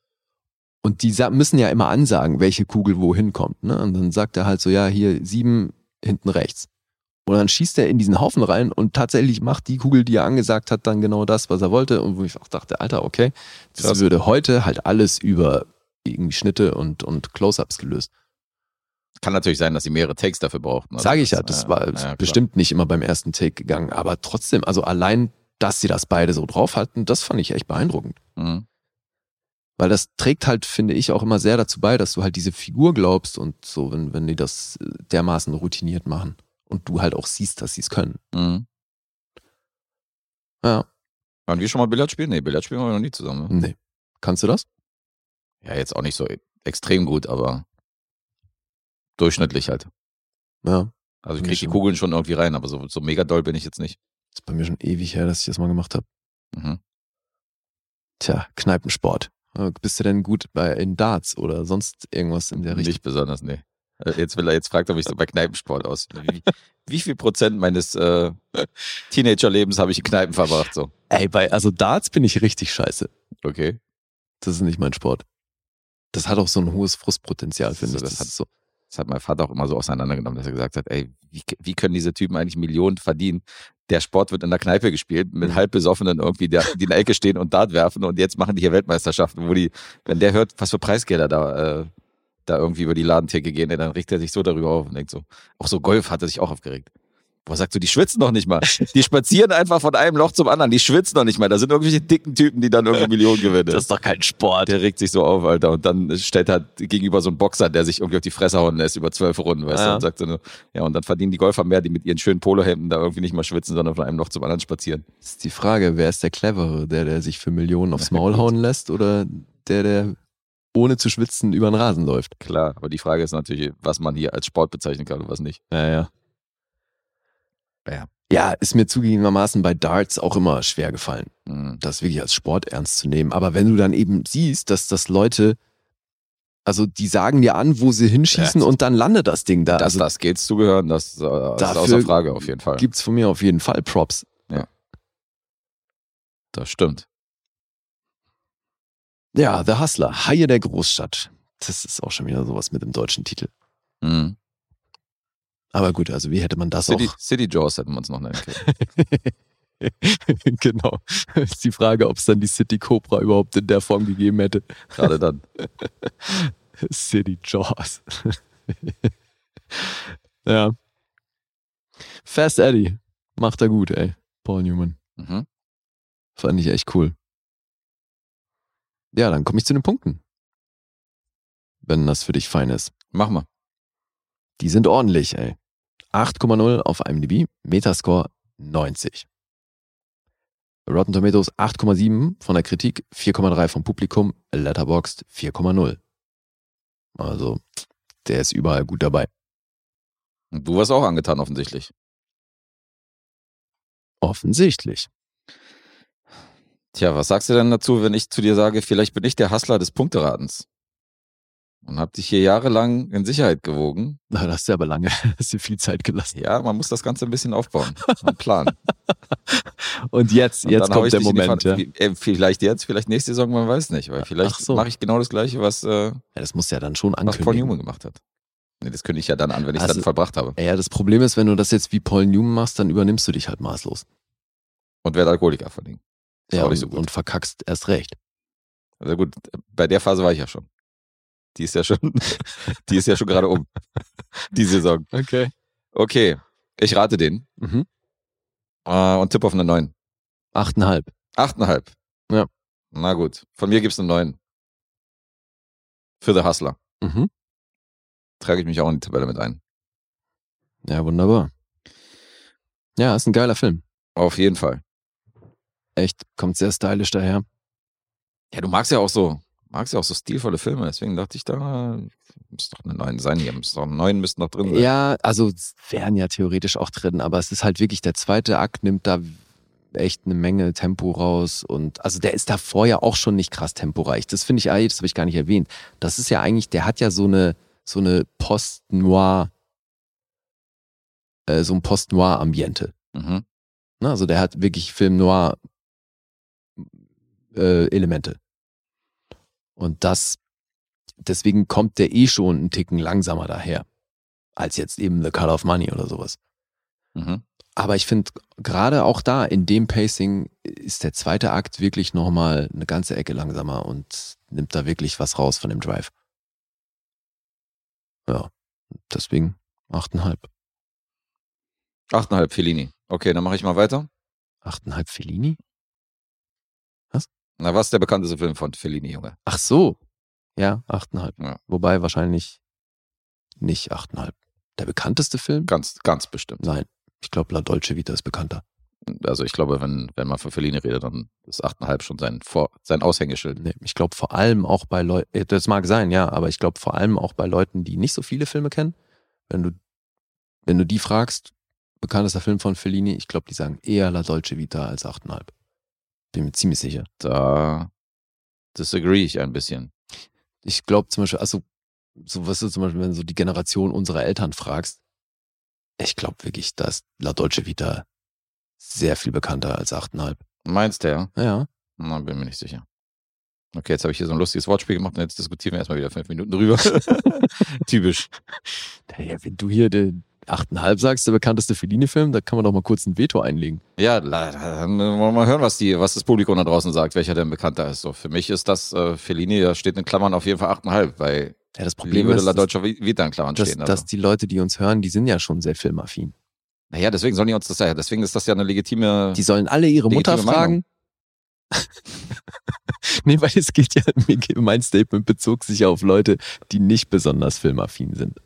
Speaker 2: Und die müssen ja immer ansagen, welche Kugel wohin kommt. Ne? Und dann sagt er halt so, ja, hier sieben hinten rechts. Und dann schießt er in diesen Haufen rein und tatsächlich macht die Kugel, die er angesagt hat, dann genau das, was er wollte. Und wo ich auch dachte, Alter, okay, das
Speaker 3: Krass.
Speaker 2: würde heute halt alles über irgendwie Schnitte und, und Close-Ups gelöst.
Speaker 3: Kann natürlich sein, dass sie mehrere Takes dafür brauchten.
Speaker 2: Sage ich ja, das war
Speaker 3: ja,
Speaker 2: bestimmt nicht immer beim ersten Take gegangen. Aber trotzdem, also allein, dass sie das beide so drauf hatten, das fand ich echt beeindruckend.
Speaker 3: Mhm.
Speaker 2: Weil das trägt halt, finde ich, auch immer sehr dazu bei, dass du halt diese Figur glaubst und so, wenn, wenn die das äh, dermaßen routiniert machen und du halt auch siehst, dass sie es können.
Speaker 3: Mhm.
Speaker 2: Ja,
Speaker 3: Waren wir schon mal Billard spielen? Nee, Billard spielen wir noch nie zusammen. Ne?
Speaker 2: nee. Kannst du das?
Speaker 3: Ja, jetzt auch nicht so extrem gut, aber durchschnittlich halt.
Speaker 2: Ja.
Speaker 3: Also ich krieg die. Kugeln schon irgendwie rein, aber so, so mega doll bin ich jetzt nicht.
Speaker 2: Ist bei mir schon ewig her, dass ich das mal gemacht habe.
Speaker 3: Mhm.
Speaker 2: Tja, Kneipensport. Äh, Bist du denn gut bei in Darts oder sonst irgendwas in der Richtung?
Speaker 3: Nicht besonders, nee. Äh, Jetzt will er, jetzt fragt er mich so bei Kneipensport aus. Wie, wie viel Prozent meines äh, Teenagerlebens habe ich in Kneipen verbracht? So,
Speaker 2: Ey, bei also Darts bin ich richtig scheiße.
Speaker 3: okay.
Speaker 2: Das ist nicht mein Sport. Das hat auch so ein hohes Frustpotenzial, finde ich.
Speaker 3: das
Speaker 2: Das
Speaker 3: hat-
Speaker 2: so.
Speaker 3: Das hat mein Vater auch immer so auseinandergenommen, dass er gesagt hat, ey, wie, wie können diese Typen eigentlich Millionen verdienen? Der Sport wird in der Kneipe gespielt, mit
Speaker 2: Mhm.
Speaker 3: halb Besoffenen irgendwie, der, die in der Ecke stehen und Dart werfen und jetzt machen die hier Weltmeisterschaften, wo die, wenn der hört, was für Preisgelder da, äh, da irgendwie über die Ladentheke gehen, dann regt er sich so darüber auf und denkt so, auch so Golf hat er sich auch aufgeregt. Boah, sagt so, die schwitzen noch nicht mal. Die spazieren einfach von einem Loch zum anderen, die schwitzen noch nicht mal. Da sind irgendwelche dicken Typen, die dann irgendwie Millionen gewinnen.
Speaker 2: Das ist doch kein Sport.
Speaker 3: Der regt sich so auf, Alter. Und dann stellt halt gegenüber so ein Boxer, der sich irgendwie auf die Fresse hauen lässt über zwölf Runden, weißt du,
Speaker 2: Ja.
Speaker 3: und sagt so, nur, ja, und dann verdienen die Golfer mehr, die mit ihren schönen Polohemden da irgendwie nicht mal schwitzen, sondern von einem Loch zum anderen spazieren.
Speaker 2: Das ist die Frage, wer ist der Clevere? Der, der sich für Millionen aufs Maul hauen lässt oder der, der ohne zu schwitzen über den Rasen läuft?
Speaker 3: Klar, aber die Frage ist natürlich, was man hier als Sport bezeichnen kann und was nicht.
Speaker 2: Ja, ja.
Speaker 3: Ja.
Speaker 2: Ja, ist mir zugegebenermaßen bei Darts auch immer schwer gefallen,
Speaker 3: Mhm.
Speaker 2: das wirklich als Sport ernst zu nehmen. Aber wenn du dann eben siehst, dass das Leute, also die sagen dir an, wo sie hinschießen
Speaker 3: Ja.
Speaker 2: und dann landet das Ding da.
Speaker 3: Dass
Speaker 2: also
Speaker 3: das Skills zugehören, das, äh, das ist außer Frage auf jeden Fall.
Speaker 2: gibt's von mir auf jeden Fall Props.
Speaker 3: Das stimmt.
Speaker 2: Ja, The Hustler, Haie der Großstadt. Das ist auch schon wieder sowas mit dem deutschen Titel.
Speaker 3: Mhm.
Speaker 2: Aber gut, also wie hätte man das
Speaker 3: City,
Speaker 2: auch?
Speaker 3: City Jaws hätten wir uns noch nennen können.
Speaker 2: genau. Ist die Frage, ob es dann die City Cobra überhaupt in der Form gegeben hätte.
Speaker 3: Gerade dann.
Speaker 2: City Jaws. ja. Fast Eddie. Macht er gut, ey. Paul Newman.
Speaker 3: Mhm.
Speaker 2: Fand ich echt cool. Ja, dann komme ich zu den Punkten. Wenn das für dich fein ist.
Speaker 3: Mach mal.
Speaker 2: Die sind ordentlich, ey. 8,0 auf IMDb, Metascore 90. Rotten Tomatoes 8,7 von der Kritik, 4,3 vom Publikum, Letterboxd 4,0. Also, der ist überall gut dabei.
Speaker 3: Und du warst auch angetan, offensichtlich.
Speaker 2: Offensichtlich.
Speaker 3: Tja, was sagst du denn dazu, wenn ich zu dir sage, vielleicht bin ich der Hustler des Punkteratens? Und hab dich hier jahrelang in Sicherheit gewogen.
Speaker 2: Na, das hast du aber lange, hast dir viel Zeit gelassen.
Speaker 3: Ja, man muss das Ganze ein bisschen aufbauen. Ein Plan.
Speaker 2: Und jetzt,
Speaker 3: Und
Speaker 2: jetzt kommt
Speaker 3: ich
Speaker 2: der Moment, ja.
Speaker 3: Äh, Vielleicht jetzt, vielleicht nächste Saison, man weiß nicht. Weil vielleicht
Speaker 2: so.
Speaker 3: mache ich genau das Gleiche, was, äh,
Speaker 2: ja. Das musst du ja dann schon
Speaker 3: was Paul
Speaker 2: ankündigen.
Speaker 3: Newman gemacht hat. Nee, das kündige ich ja dann an, wenn ich es
Speaker 2: Also-
Speaker 3: dann vollbracht habe.
Speaker 2: Ja, das Problem ist, wenn du das jetzt wie Paul Newman machst, dann übernimmst du dich halt maßlos.
Speaker 3: Und werde Alkoholiker vor
Speaker 2: Ja, und,
Speaker 3: so
Speaker 2: und verkackst erst recht.
Speaker 3: Also gut, bei der Phase war ich ja schon. Die ist ja schon, die ist ja schon gerade um. Die Saison.
Speaker 2: Okay.
Speaker 3: Okay, ich rate den
Speaker 2: Mhm.
Speaker 3: äh, und tippe auf eine 9.
Speaker 2: Achteinhalb.
Speaker 3: Achteinhalb.
Speaker 2: Ja.
Speaker 3: Na gut, von mir gibt's eine 9. Für The Hustler.
Speaker 2: Mhm.
Speaker 3: Trage ich mich auch in die Tabelle mit ein.
Speaker 2: Ja, wunderbar. Ja, ist ein geiler Film.
Speaker 3: Auf jeden Fall.
Speaker 2: Echt, kommt sehr stylisch daher.
Speaker 3: Ja, du magst ja auch so, magst ja auch so stilvolle Filme, deswegen dachte ich, da muss doch eine 9 sein hier. Muss doch eine 9 müsste noch drin sein.
Speaker 2: Ja, also wären ja theoretisch auch drin, aber es ist halt wirklich, der zweite Akt nimmt da echt eine Menge Tempo raus und also der ist davor ja auch schon nicht krass temporeich. Das finde ich, das habe ich gar nicht erwähnt. Das ist ja eigentlich, der hat ja so eine, so eine Post-Noir, äh, so ein Post-Noir-Ambiente.
Speaker 3: Mhm.
Speaker 2: Ne? Also der hat wirklich Film-Noir äh, Elemente. Und das, deswegen kommt der eh schon einen Ticken langsamer daher, als jetzt eben The Cut of Money oder sowas.
Speaker 3: Mhm.
Speaker 2: Aber ich finde, gerade auch da, in dem Pacing, ist der zweite Akt wirklich nochmal eine ganze Ecke langsamer und nimmt da wirklich was raus von dem Drive. Ja, deswegen achteinhalb.
Speaker 3: Achteinhalb Fellini. Okay, dann mache ich mal weiter.
Speaker 2: Achteinhalb Fellini?
Speaker 3: Na, was ist der bekannteste Film von Fellini, Junge?
Speaker 2: Ach so. Ja, 8,5.
Speaker 3: Ja.
Speaker 2: Wobei wahrscheinlich nicht 8,5. Der bekannteste Film?
Speaker 3: Ganz, ganz bestimmt.
Speaker 2: Nein. Ich glaube, La Dolce Vita ist bekannter.
Speaker 3: Also ich glaube, wenn, wenn man von Fellini redet, dann ist 8,5 schon sein, Vor sein Aushängeschild.
Speaker 2: Nee, ich glaube vor allem auch bei Leuten, das mag sein, ja, aber ich glaube vor allem auch bei Leuten, die nicht so viele Filme kennen, wenn du, wenn du die fragst, bekanntester Film von Fellini, ich glaube, die sagen eher La Dolce Vita als 8,5. Bin mir ziemlich sicher.
Speaker 3: Da disagree ich ein bisschen.
Speaker 2: Ich glaube zum Beispiel, also, so was du zum Beispiel, wenn du so die Generation unserer Eltern fragst, ich glaube wirklich, dass La Dolce Vita sehr viel bekannter als 8,5.
Speaker 3: Meinst du, ja?
Speaker 2: Ja.
Speaker 3: Na, bin mir nicht sicher. Okay, jetzt habe ich hier so ein lustiges Wortspiel gemacht und jetzt diskutieren wir erstmal wieder fünf Minuten drüber. Typisch.
Speaker 2: Naja, wenn du hier den 8,5 sagst, der bekannteste Fellini-Film, da kann man doch mal kurz ein Veto einlegen.
Speaker 3: Ja, dann wollen wir mal hören, was, die, was das Publikum da draußen sagt, welcher denn bekannter ist. So, für mich ist das äh, Fellini, da steht in Klammern auf jeden Fall 8,5, weil
Speaker 2: Ja, das
Speaker 3: Problem würde
Speaker 2: ist,
Speaker 3: La
Speaker 2: dass,
Speaker 3: Dolce Vita in Klammern
Speaker 2: dass,
Speaker 3: stehen. Also.
Speaker 2: dass die Leute, die uns hören, die sind ja schon sehr filmaffin.
Speaker 3: naja, deswegen sollen die uns das ja, deswegen ist das ja eine legitime.
Speaker 2: Die sollen alle ihre Mutter fragen. nee, weil es geht ja, mein Statement bezog sich ja auf Leute, die nicht besonders filmaffin sind.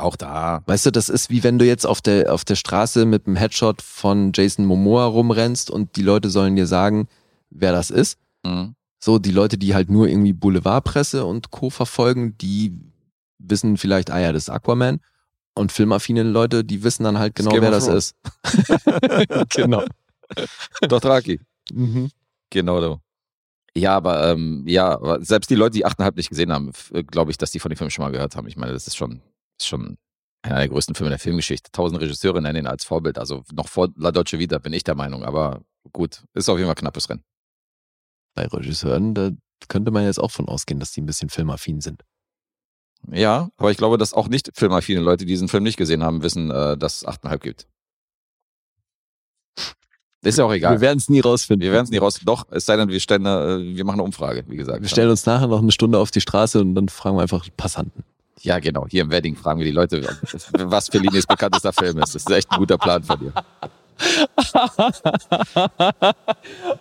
Speaker 3: Auch da.
Speaker 2: Weißt du, das ist wie wenn du jetzt auf der, auf der Straße mit einem Headshot von Jason Momoa rumrennst und die Leute sollen dir sagen, wer das ist.
Speaker 3: Mhm.
Speaker 2: So, die Leute, die halt nur irgendwie Boulevardpresse und Co. verfolgen, die wissen vielleicht, ah ja, das ist Aquaman. Und filmaffine Leute, die wissen dann halt genau,
Speaker 3: Game
Speaker 2: wer das ist. genau.
Speaker 3: Dothraki.
Speaker 2: Mhm.
Speaker 3: Genau so. Ja, aber ähm, ja, selbst die Leute, die 8,5 nicht gesehen haben, glaube ich, dass die von dem Film schon mal gehört haben. Ich meine, das ist schon, ist schon einer der größten Filme der Filmgeschichte. Tausend Regisseure nennen ihn als Vorbild. Also noch vor La Dolce Vita bin ich der Meinung. Aber gut, ist auf jeden Fall knappes Rennen.
Speaker 2: Bei Regisseuren, da könnte man jetzt auch von ausgehen, dass die ein bisschen filmaffin sind.
Speaker 3: Ja, aber ich glaube, dass auch nicht filmaffine Leute, die diesen Film nicht gesehen haben, wissen, äh, dass es 8,5 gibt. Ist ja auch egal.
Speaker 2: Wir werden es nie rausfinden.
Speaker 3: Wir werden es nie raus. Doch, es sei denn, wir stellen, äh, wir machen eine Umfrage, wie gesagt.
Speaker 2: Wir stellen uns nachher noch eine Stunde auf die Straße und dann fragen wir einfach Passanten.
Speaker 3: Ja, genau. Hier im Wedding fragen wir die Leute, was Fellinis bekanntester Film ist. Das ist echt ein guter Plan von dir.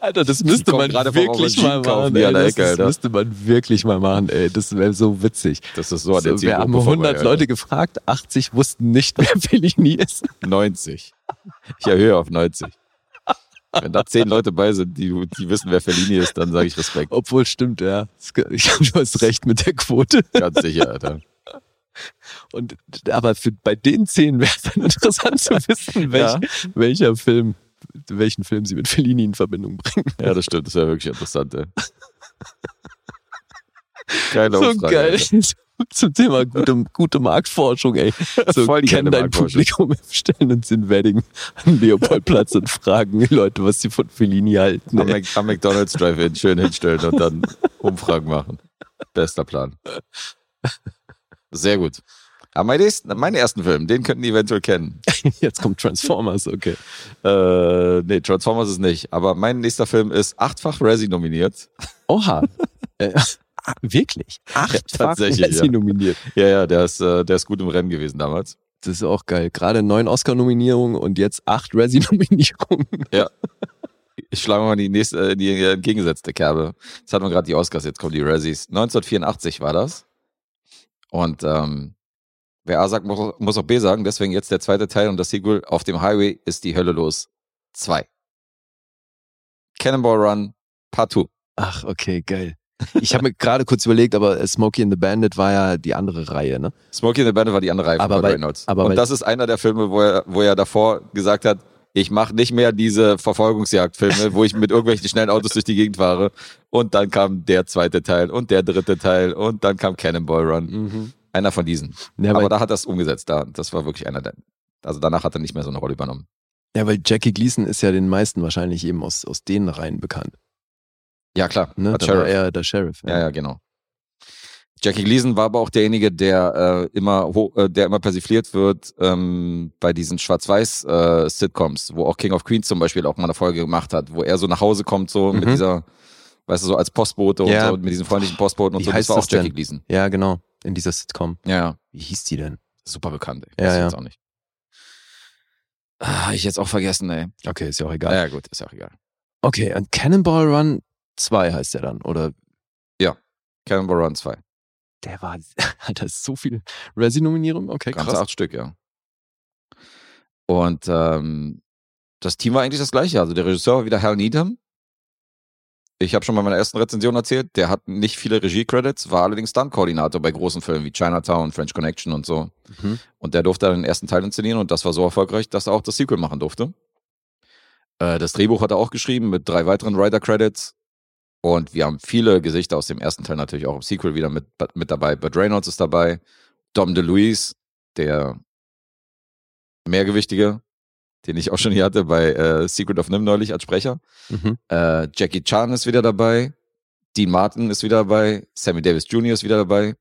Speaker 2: Alter, das müsste man wirklich mal machen. Ey, das das
Speaker 3: Alter.
Speaker 2: müsste man wirklich mal machen. Ey, das wäre so witzig.
Speaker 3: Das ist so an der
Speaker 2: So, wir haben
Speaker 3: Zielgruppe
Speaker 2: 100
Speaker 3: vorbei,
Speaker 2: Leute gefragt, 80 wussten nicht, wer Fellini ist.
Speaker 3: Alter. 90. Ich erhöhe auf 90. Wenn da 10 Leute bei sind, die, die wissen, wer Fellini ist, dann sage ich Respekt.
Speaker 2: Obwohl, stimmt, ja. Ich du hast recht mit der Quote.
Speaker 3: Ganz sicher, Alter.
Speaker 2: Und, aber für, bei den 10 wäre es dann interessant zu wissen, welch,
Speaker 3: Ja.
Speaker 2: welcher Film, welchen Film sie mit Fellini in Verbindung bringen.
Speaker 3: Ja, das stimmt. Das wäre wirklich interessant, ey. Geile
Speaker 2: so
Speaker 3: Umfrage,
Speaker 2: geil.
Speaker 3: Alter.
Speaker 2: Zum Thema gute, gute Marktforschung, ey. So
Speaker 3: Voll geile
Speaker 2: dein. Publikum, stellen uns in Wedding am Leopoldplatz und fragen die Leute, was sie von Fellini halten.
Speaker 3: Am. Mac- am McDonalds Drive-In schön hinstellen und dann Umfragen machen. Bester Plan. Sehr gut. Aber mein nächsten, meinen ersten Film, den könnten die eventuell kennen.
Speaker 2: Jetzt kommt Transformers, okay.
Speaker 3: Äh, nee, Transformers ist nicht. Aber mein nächster Film ist achtfach Razzie nominiert.
Speaker 2: Oha. äh, ah, wirklich? Acht
Speaker 3: tatsächlich,
Speaker 2: ist sie
Speaker 3: ja.
Speaker 2: nominiert.
Speaker 3: Ja, ja, der ist, äh, der ist gut im Rennen gewesen damals.
Speaker 2: Das ist auch geil. Gerade neun Oscar-Nominierungen und jetzt acht Razzie-Nominierungen.
Speaker 3: Ich schlage mal die nächste, äh, die entgegengesetzte Kerbe. Jetzt hatten wir gerade die Oscars, jetzt kommen die Razzies. 1984 war das. Und ähm, wer A sagt, muss, auch B sagen. Deswegen jetzt der zweite Teil und das Sequel auf dem Highway ist die Hölle los. Zwei. Cannonball Run Part 2.
Speaker 2: Ach, okay, geil. Ich habe mir gerade kurz überlegt, aber Smokey and the Bandit war ja die andere Reihe, ne?
Speaker 3: Smokey and the Bandit war die andere Reihe
Speaker 2: Aber
Speaker 3: von
Speaker 2: bei-
Speaker 3: Reynolds.
Speaker 2: aber
Speaker 3: und das ist einer der Filme, wo er, wo er davor gesagt hat, ich mache nicht mehr diese Verfolgungsjagdfilme, wo ich mit irgendwelchen schnellen Autos durch die Gegend fahre. Und dann kam der zweite Teil und der dritte Teil und dann kam Cannonball Run.
Speaker 2: Mhm.
Speaker 3: Einer von diesen.
Speaker 2: Ja,
Speaker 3: Aber da hat er es umgesetzt. Da, das war wirklich einer der. Also danach hat er nicht mehr so eine Rolle übernommen.
Speaker 2: ja, weil Jackie Gleason ist ja den meisten wahrscheinlich eben aus, aus den Reihen bekannt.
Speaker 3: Ja, klar.
Speaker 2: Ne?
Speaker 3: Als
Speaker 2: Da war
Speaker 3: Sheriff.
Speaker 2: er der Sheriff.
Speaker 3: Ja, ja, genau. Jackie Gleason war aber auch derjenige, der äh, immer, äh, der immer persifliert wird ähm, bei diesen Schwarz-Weiß-Sitcoms, wo auch King of Queens zum Beispiel auch mal eine Folge gemacht hat, wo er so nach Hause kommt, so mit
Speaker 2: Mhm.
Speaker 3: dieser, weißt du, so als Postbote
Speaker 2: Ja.
Speaker 3: und so, mit diesen freundlichen Postboten und
Speaker 2: Wie
Speaker 3: so.
Speaker 2: heißt
Speaker 3: das war auch Jackie
Speaker 2: denn?
Speaker 3: Gleason.
Speaker 2: Ja, genau. In dieser Sitcom.
Speaker 3: Ja, ja.
Speaker 2: Wie hieß die denn?
Speaker 3: Super bekannt, ey.
Speaker 2: Ja,
Speaker 3: Weiß
Speaker 2: ja.
Speaker 3: jetzt auch nicht. Ah, ich jetzt auch vergessen, ey.
Speaker 2: Okay, ist ja auch
Speaker 3: Ja,
Speaker 2: egal.
Speaker 3: ja, gut, ist ja auch egal.
Speaker 2: Okay, und Cannonball Run, 2 heißt der dann, oder?
Speaker 3: Cannonball Run 2.
Speaker 2: Der war, Alter, ist so viel Resi-Nominierung. Okay,
Speaker 3: Ganze
Speaker 2: krass.
Speaker 3: acht Stück, ja. Und ähm, das Team war eigentlich das gleiche. Also der Regisseur war wieder Hal Needham. Ich habe schon bei meiner ersten Rezension erzählt, der hat nicht viele Regie-Credits, war allerdings Stunt-Koordinator bei großen Filmen wie Chinatown, French Connection und so.
Speaker 2: Mhm.
Speaker 3: Und der durfte dann den ersten Teil inszenieren und das war so erfolgreich, dass er auch das Sequel machen durfte. Äh, das Drehbuch hat er auch geschrieben mit drei weiteren Writer-Credits. Und wir haben viele Gesichter aus dem ersten Teil natürlich auch im Sequel wieder mit, mit dabei. Bud Reynolds ist dabei, Dom DeLuise, der Mehrgewichtige, den ich auch schon hier hatte bei äh, Secret of Nim neulich als Sprecher.
Speaker 2: Mhm.
Speaker 3: Äh, Jackie Chan ist wieder dabei, Dean Martin ist wieder dabei, Sammy Davis Jr. ist wieder dabei.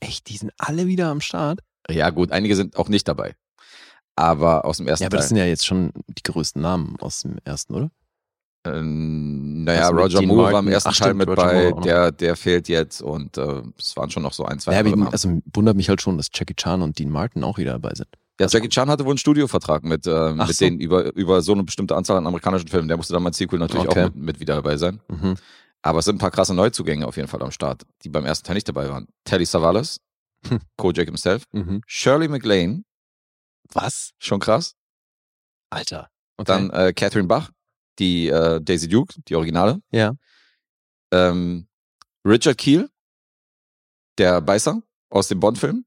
Speaker 2: Echt, die sind alle wieder am Start?
Speaker 3: Ja gut, einige sind auch nicht dabei. Aber aus dem ersten
Speaker 2: Ja, aber das
Speaker 3: Teil.
Speaker 2: sind ja jetzt schon die größten Namen aus dem ersten, oder?
Speaker 3: Ähm, naja,
Speaker 2: Also
Speaker 3: Roger Moore war im ersten
Speaker 2: Ach,
Speaker 3: Teil
Speaker 2: stimmt,
Speaker 3: mit
Speaker 2: Roger
Speaker 3: bei, der, der fehlt jetzt und äh, es waren schon noch so ein, zwei
Speaker 2: Ja, aber ich, also wundert mich halt schon, dass Jackie Chan und Dean Martin auch wieder dabei sind.
Speaker 3: Ja, Jackie Chan hatte wohl einen Studiovertrag mit, äh, mit
Speaker 2: so.
Speaker 3: denen über, über so eine bestimmte Anzahl an amerikanischen Filmen. Der musste dann beim Sequel natürlich
Speaker 2: Okay.
Speaker 3: auch mit, mit wieder dabei sein.
Speaker 2: Mhm.
Speaker 3: Aber es sind ein paar krasse Neuzugänge auf jeden Fall am Start, die beim ersten Teil nicht dabei waren. Telly Savalas,
Speaker 2: Hm.
Speaker 3: Kojak himself,
Speaker 2: Mhm.
Speaker 3: Shirley MacLaine,
Speaker 2: Was?
Speaker 3: schon krass.
Speaker 2: Alter. Okay.
Speaker 3: Dann äh, Catherine Bach, die äh, Daisy Duke, die Originale.
Speaker 2: Ja.
Speaker 3: Ähm, Richard Keel, der Beißer aus dem Bond-Film.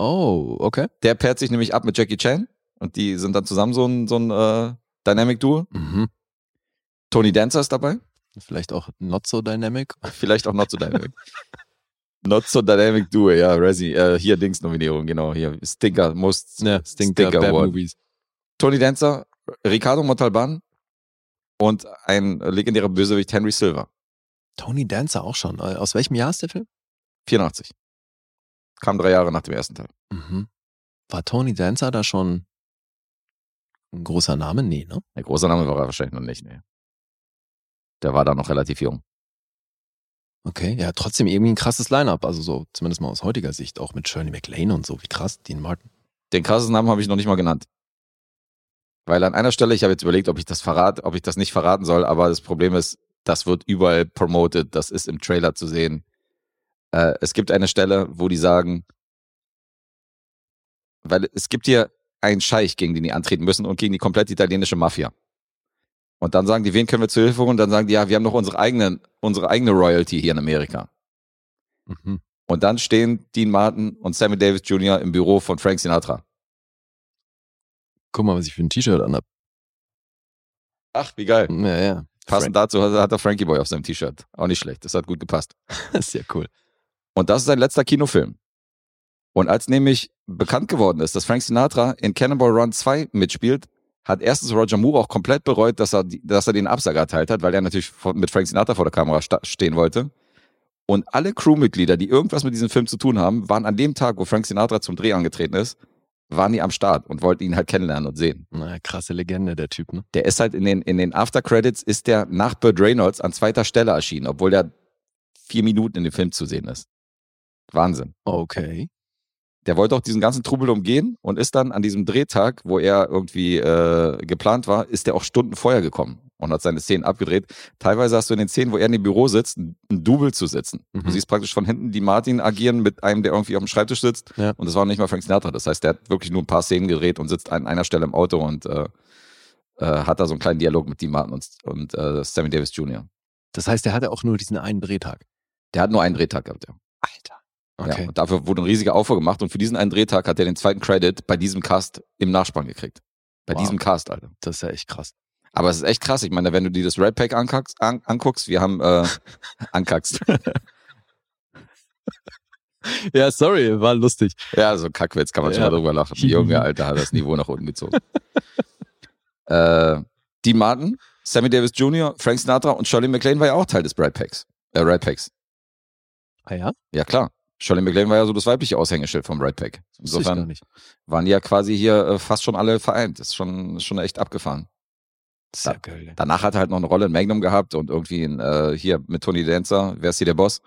Speaker 2: Oh, okay.
Speaker 3: Der pairt sich nämlich ab mit Jackie Chan und die sind dann zusammen so ein, so ein äh, Dynamic-Duo.
Speaker 2: Mhm.
Speaker 3: Tony Dancer ist dabei.
Speaker 2: Vielleicht auch not so dynamic.
Speaker 3: Vielleicht auch Not So Dynamic. Not So Dynamic Duo, ja, Resi. Äh, hier Dings-Nominierung, genau. Hier Stinker, Most
Speaker 2: Ja, Stinker, Bad
Speaker 3: Award.
Speaker 2: Movies.
Speaker 3: Tony Dancer, Ricardo Montalban und ein legendärer Bösewicht Henry Silver.
Speaker 2: Tony Dancer auch schon. Äh, Aus welchem Jahr ist der Film?
Speaker 3: 84. Kam drei Jahre nach dem ersten Teil.
Speaker 2: Mhm. War Tony Dancer da schon ein großer Name? Nee, ne?
Speaker 3: Der große Name war er wahrscheinlich noch nicht, nee. Der war da noch relativ jung.
Speaker 2: Okay, ja, trotzdem irgendwie ein krasses Line-Up. Also so, zumindest mal aus heutiger Sicht, auch mit Shirley MacLaine und so. Wie krass, Dean Martin.
Speaker 3: Den krassesten Namen habe ich noch nicht mal genannt. Weil an einer Stelle, ich habe jetzt überlegt, ob ich das verrate, ob ich das nicht verraten soll, aber das Problem ist, das wird überall promoted, das ist im Trailer zu sehen. Äh, es gibt eine Stelle, wo die sagen, weil es gibt hier einen Scheich, gegen den die antreten müssen und gegen die komplett italienische Mafia. Und dann sagen die, wen können wir zu Hilfe holen? Und dann sagen die, ja, wir haben noch unsere eigene, unsere eigene Royalty hier in Amerika.
Speaker 2: Mhm.
Speaker 3: Und dann stehen Dean Martin und Sammy Davis Jr. im Büro von Frank Sinatra.
Speaker 2: Guck mal, was ich für ein T-Shirt anhab.
Speaker 3: Ach, wie geil.
Speaker 2: Ja, ja.
Speaker 3: Passend dazu hat hat er Frankie Boy auf seinem T-Shirt. Auch nicht schlecht. Das hat gut gepasst.
Speaker 2: Frank. Sehr cool.
Speaker 3: Und das ist sein letzter Kinofilm. Und als nämlich bekannt geworden ist, dass Frank Sinatra in Cannonball Run 2 mitspielt, hat erstens Roger Moore auch komplett bereut, dass er, dass er den Absag erteilt hat, weil er natürlich mit Frank Sinatra vor der Kamera stehen wollte. Und alle Crewmitglieder, die irgendwas mit diesem Film zu tun haben, waren an dem Tag, wo Frank Sinatra zum Dreh angetreten ist, waren die am Start und wollten ihn halt kennenlernen und sehen.
Speaker 2: Na, krasse Legende, der Typ, ne?
Speaker 3: Der ist halt in den, in den After Credits ist der nach Burt Reynolds an zweiter Stelle erschienen, obwohl der vier Minuten in dem Film zu sehen ist. Wahnsinn.
Speaker 2: Okay.
Speaker 3: Der wollte auch diesen ganzen Trubel umgehen und ist dann an diesem Drehtag, wo er irgendwie äh, geplant war, ist der auch Stunden vorher gekommen und hat seine Szenen abgedreht. Teilweise hast du in den Szenen, wo er in dem Büro sitzt, ein Double zu sitzen. Du
Speaker 2: Mhm.
Speaker 3: siehst praktisch von hinten die Martin agieren mit einem, der irgendwie auf dem Schreibtisch sitzt.
Speaker 2: Ja.
Speaker 3: Und das war nicht mal Frank Sinatra. Das heißt, der hat wirklich nur ein paar Szenen gedreht und sitzt an einer Stelle im Auto und äh, äh, hat da so einen kleinen Dialog mit Dean Martin und, und äh, Sammy Davis Jr.
Speaker 2: Das heißt, der hatte auch nur diesen einen Drehtag.
Speaker 3: Der hat nur einen Drehtag gehabt, ja.
Speaker 2: Alter.
Speaker 3: Ja.
Speaker 2: Okay.
Speaker 3: Und dafür wurde ein riesiger Aufwand gemacht und für diesen einen Drehtag hat er den zweiten Credit bei diesem Cast im Nachspann gekriegt. Bei
Speaker 2: Wow.
Speaker 3: diesem Cast, Alter.
Speaker 2: Das ist ja echt krass.
Speaker 3: Aber es ist echt krass. Ich meine, wenn du dir das Red Pack anguckst, an, anguckst wir haben äh, ankackst.
Speaker 2: Ja, sorry, war lustig.
Speaker 3: ja, so ein Kackwitz kann man schon
Speaker 2: Ja.
Speaker 3: mal drüber lachen. Junge, Alter, hat das Niveau nach unten gezogen. äh, Dean Martin, Sammy Davis Jr., Frank Sinatra und Shirley MacLaine war ja auch Teil des Red Packs. Äh, Red Packs.
Speaker 2: Ah ja?
Speaker 3: Ja, klar. Shirley MacLaine war ja so das weibliche Aushängeschild vom Red Pack. Insofern waren ja quasi hier äh, fast schon alle vereint. Das ist schon, schon echt abgefahren.
Speaker 2: Sehr geil.
Speaker 3: Danach hat er halt noch eine Rolle in Magnum gehabt und irgendwie in, äh, hier mit Tony Dancer, wer ist hier der Boss?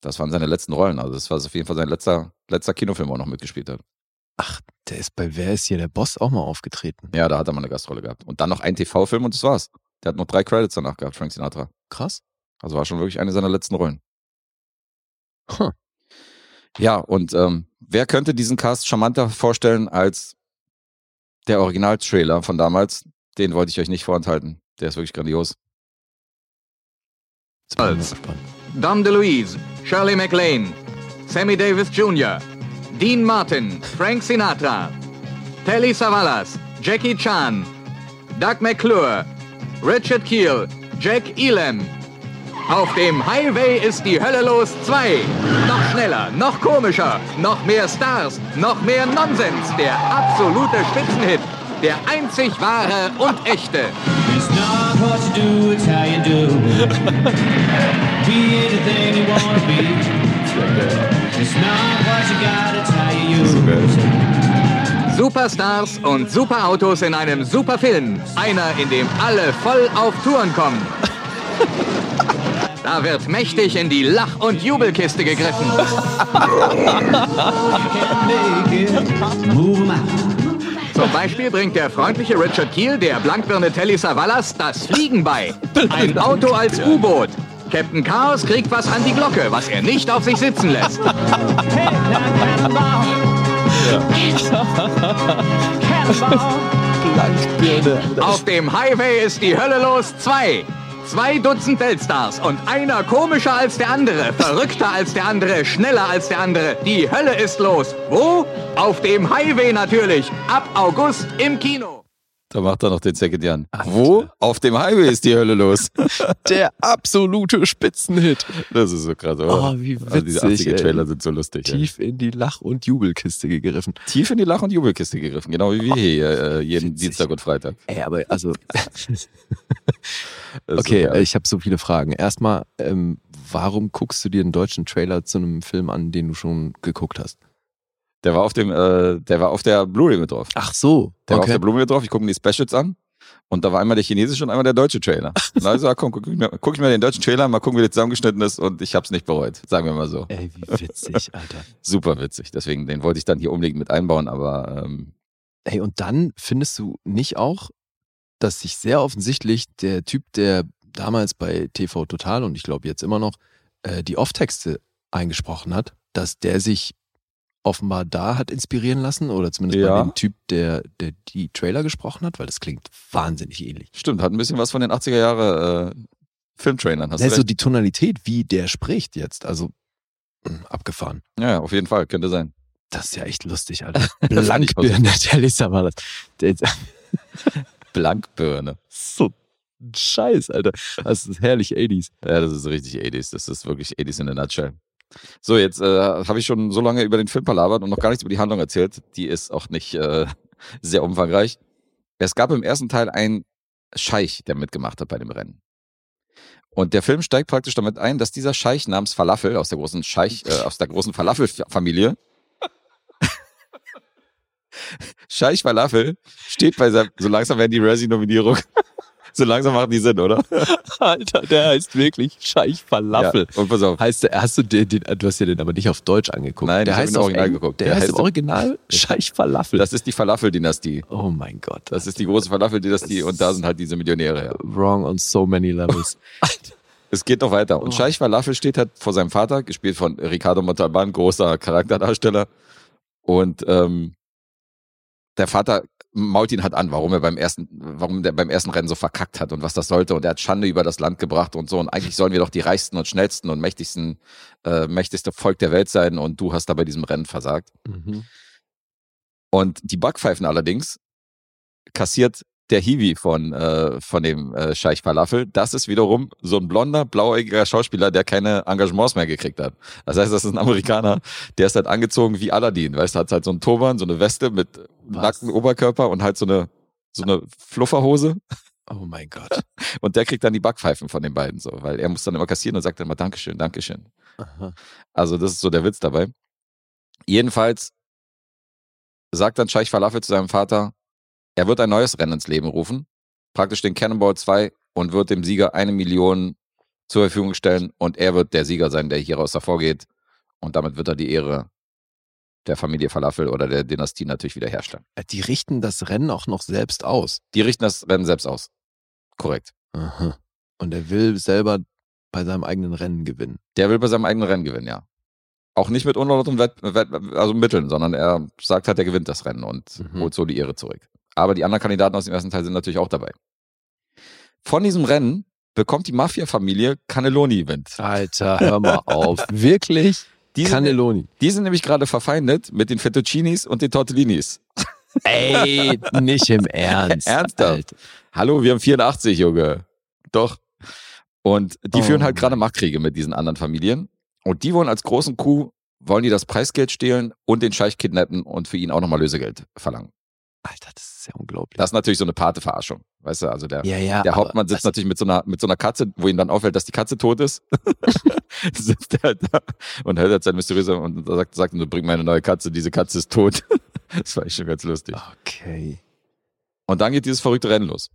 Speaker 3: Das waren seine letzten Rollen. Also das war auf jeden Fall sein letzter, letzter Kinofilm, wo er noch mitgespielt hat.
Speaker 2: Ach, der ist bei Wer ist hier der Boss auch mal aufgetreten.
Speaker 3: Ja, da hat er mal eine Gastrolle gehabt. Und dann noch ein TV-Film und das war's. Der hat noch drei Credits danach gehabt, Frank Sinatra.
Speaker 2: Krass.
Speaker 3: Also war schon wirklich eine seiner letzten Rollen.
Speaker 2: Huh.
Speaker 3: Ja, und ähm, wer könnte diesen Cast charmanter vorstellen als der Original-Trailer von damals? Den wollte ich euch nicht vorenthalten. Der ist wirklich grandios.
Speaker 5: Als-. Dom DeLuise, Shirley MacLaine, Sammy Davis Jr., Dean Martin, Frank Sinatra, Telly Savalas, Jackie Chan, Doug McClure, Richard Keel, Jack Elam. Auf dem Highway ist die Hölle los 2. Noch schneller, noch komischer, noch mehr Stars, noch mehr Nonsens. Der absolute Spitzenhit. Der einzig wahre und echte.
Speaker 6: It's not what you do, it's how you do be anything you wanna be. It's not what you got, it's how you use.
Speaker 5: Superstars und Superautos in einem Superfilm. Einer, in dem alle voll auf Touren kommen. Da wird mächtig in die Lach- und Jubelkiste gegriffen. Zum Beispiel bringt der freundliche Richard Keel der Blankbirne Telly Savalas das Fliegen bei. Ein Auto als U-Boot. Captain Chaos kriegt was an die Glocke, was er nicht auf sich sitzen lässt. Auf dem Highway ist die Hölle los 2. Zwei Dutzend Weltstars und einer komischer als der andere, verrückter als der andere, schneller als der andere. Die Hölle ist los. Wo? Auf dem Highway natürlich. Ab August im Kino.
Speaker 3: Da macht er noch den Second Jan. Wo? Auf dem Highway ist die Hölle los.
Speaker 2: Der absolute Spitzenhit.
Speaker 3: Das ist so krass, oder?
Speaker 2: Oh, wie
Speaker 3: Also diese
Speaker 2: witzig,
Speaker 3: 80er-Trailer
Speaker 2: ey.
Speaker 3: sind so lustig.
Speaker 2: Tief in die Lach- und Jubelkiste gegriffen.
Speaker 3: Tief in die Lach- und Jubelkiste gegriffen. Genau wie wir hier äh, jeden
Speaker 2: Witzig.
Speaker 3: Dienstag und Freitag.
Speaker 2: Ey, aber also,
Speaker 3: Ist
Speaker 2: okay,
Speaker 3: geil.
Speaker 2: ich habe so viele Fragen. Erstmal, ähm, warum guckst du dir einen deutschen Trailer zu einem Film an, den du schon geguckt hast?
Speaker 3: der war auf dem, äh, der war auf der Blu-ray mit drauf.
Speaker 2: Ach so,
Speaker 3: Der war auf
Speaker 2: okay.
Speaker 3: der Blu-ray mit drauf. Ich gucke mir die Specials an. Und da war einmal der chinesische und einmal der deutsche Trailer. Und also, ah, komm, guck ich, mir, guck ich mir den deutschen Trailer, mal gucken, wie der zusammengeschnitten ist. Und ich habe es nicht bereut. Sagen wir mal so.
Speaker 2: Ey, wie witzig, Alter.
Speaker 3: Super witzig. Deswegen, den wollte ich dann hier unbedingt mit einbauen. Aber ähm,
Speaker 2: Ey, und dann findest du nicht auch, dass sich sehr offensichtlich der Typ, der damals bei TV Total und ich glaube jetzt immer noch äh, die Off-Texte eingesprochen hat, dass der sich offenbar da hat inspirieren lassen oder zumindest
Speaker 3: Ja.
Speaker 2: bei dem Typ, der, der die Trailer gesprochen hat, weil das klingt wahnsinnig ähnlich.
Speaker 3: stimmt, hat ein bisschen was von den 80er Jahre äh, Filmtrainern. Hast
Speaker 2: Also
Speaker 3: recht.
Speaker 2: die Tonalität, wie der spricht jetzt, also mh, abgefahren.
Speaker 3: Ja, auf jeden Fall, könnte sein.
Speaker 2: Das ist ja echt lustig, Alter. Blankbirne, der Lisa war das.
Speaker 3: Blankbirne.
Speaker 2: so Scheiß, Alter. Das ist herrlich 80s.
Speaker 3: Ja, das ist richtig 80s. Das ist wirklich 80s in a nutshell. So, jetzt äh, habe ich schon so lange über den Film palabert und noch gar nichts über die Handlung erzählt. Die ist auch nicht äh, sehr umfangreich. Es gab im ersten Teil einen Scheich, der mitgemacht hat bei dem Rennen. Und der Film steigt praktisch damit ein, dass dieser Scheich namens Falafel aus der großen Scheich, äh, aus der großen Falafel-Familie, Scheich Falafel steht bei seinem, so langsam werden die Razzie-Nominierung, so langsam machen die Sinn, oder?
Speaker 2: Alter, der heißt wirklich Scheich Falafel.
Speaker 3: Ja, und pass auf.
Speaker 2: Heißt der, hast du den, den, du hast dir den aber nicht auf Deutsch angeguckt.
Speaker 3: Nein,
Speaker 2: der heißt auf
Speaker 3: original
Speaker 2: Eng-
Speaker 3: geguckt.
Speaker 2: Der,
Speaker 3: Der
Speaker 2: heißt
Speaker 3: heißt-
Speaker 2: im Original Scheich Falafel.
Speaker 3: Das ist die Falafel-Dynastie.
Speaker 2: oh mein Gott.
Speaker 3: Das ist die große Falafel-Dynastie und da sind halt diese Millionäre. Ja.
Speaker 2: wrong on so many levels.
Speaker 3: Es geht noch weiter. Und
Speaker 2: Oh.
Speaker 3: Scheich Falafel steht halt vor seinem Vater, gespielt von Ricardo Montalban, großer Charakterdarsteller. Und ähm, der Vater mault ihn halt an, warum er beim ersten, warum der beim ersten Rennen so verkackt hat und was das sollte. Und er hat Schande über das Land gebracht und so. Und eigentlich sollen wir doch die reichsten und schnellsten und mächtigsten, äh, mächtigste Volk der Welt sein. Und du hast da bei diesem Rennen versagt.
Speaker 2: mhm.
Speaker 3: Und die Backpfeifen allerdings kassiert der Hiwi von, äh, von dem äh, Scheich Falafel. Das ist wiederum so ein blonder, blauäugiger Schauspieler, der keine Engagements mehr gekriegt hat. Das heißt, das ist ein Amerikaner, der ist halt angezogen wie Aladdin. Weißt du, hat halt so einen Turban, so eine Weste mit nackten Oberkörper und halt so eine, so eine Flufferhose.
Speaker 2: Oh mein Gott.
Speaker 3: Und der kriegt dann die Backpfeifen von den beiden so, weil er muss dann immer kassieren und sagt dann immer Dankeschön, Dankeschön.
Speaker 2: Aha.
Speaker 3: Also das ist so der Witz dabei. Jedenfalls sagt dann Scheich Falafel zu seinem Vater, er wird ein neues Rennen ins Leben rufen, praktisch den Cannonball 2 und wird dem Sieger eine Million zur Verfügung stellen und er wird der Sieger sein, der hieraus hervorgeht und damit wird er die Ehre der Familie Falafel oder der Dynastie natürlich wiederherstellen.
Speaker 2: Äh, Die richten das Rennen auch noch selbst aus.
Speaker 3: Die richten das Rennen selbst aus. Korrekt.
Speaker 2: Aha. Und er will selber bei seinem eigenen Rennen gewinnen.
Speaker 3: Der will bei seinem eigenen Rennen gewinnen, ja. Auch nicht mit unerlaubtem Wett, Wett, also Mitteln, sondern er sagt halt, er gewinnt das Rennen und
Speaker 2: Mhm.
Speaker 3: holt so die Ehre zurück. Aber die anderen Kandidaten aus dem ersten Teil sind natürlich auch dabei. Von diesem Rennen bekommt die Mafia-Familie Cannelloni Wind.
Speaker 2: Alter, hör mal auf. Wirklich?
Speaker 3: Die sind,
Speaker 2: Cannelloni.
Speaker 3: die sind nämlich gerade verfeindet mit den Fettuccinis und den Tortellinis.
Speaker 2: Ey, nicht im Ernst.
Speaker 3: Ernsthaft?
Speaker 2: Alter.
Speaker 3: Hallo, wir haben 84, Junge. Doch. Und die
Speaker 2: Oh
Speaker 3: führen halt gerade Machtkriege mit diesen anderen Familien. Und die wollen als großen Coup, wollen die das Preisgeld stehlen und den Scheich kidnappen und für ihn auch nochmal Lösegeld verlangen.
Speaker 2: Alter, das ist ja unglaublich.
Speaker 3: Das ist natürlich so eine Pate-Verarschung. Weißt du, also der,
Speaker 2: ja, ja.
Speaker 3: der Hauptmann sitzt
Speaker 2: also,
Speaker 3: natürlich mit so, einer, mit so einer Katze, wo ihm dann auffällt, dass die Katze tot ist. sitzt er halt da und hält halt sein mysteriöser und sagt, sagt, du bring meine neue Katze, diese Katze ist tot. das war echt schon ganz lustig.
Speaker 2: Okay.
Speaker 3: Und dann geht dieses verrückte Rennen los.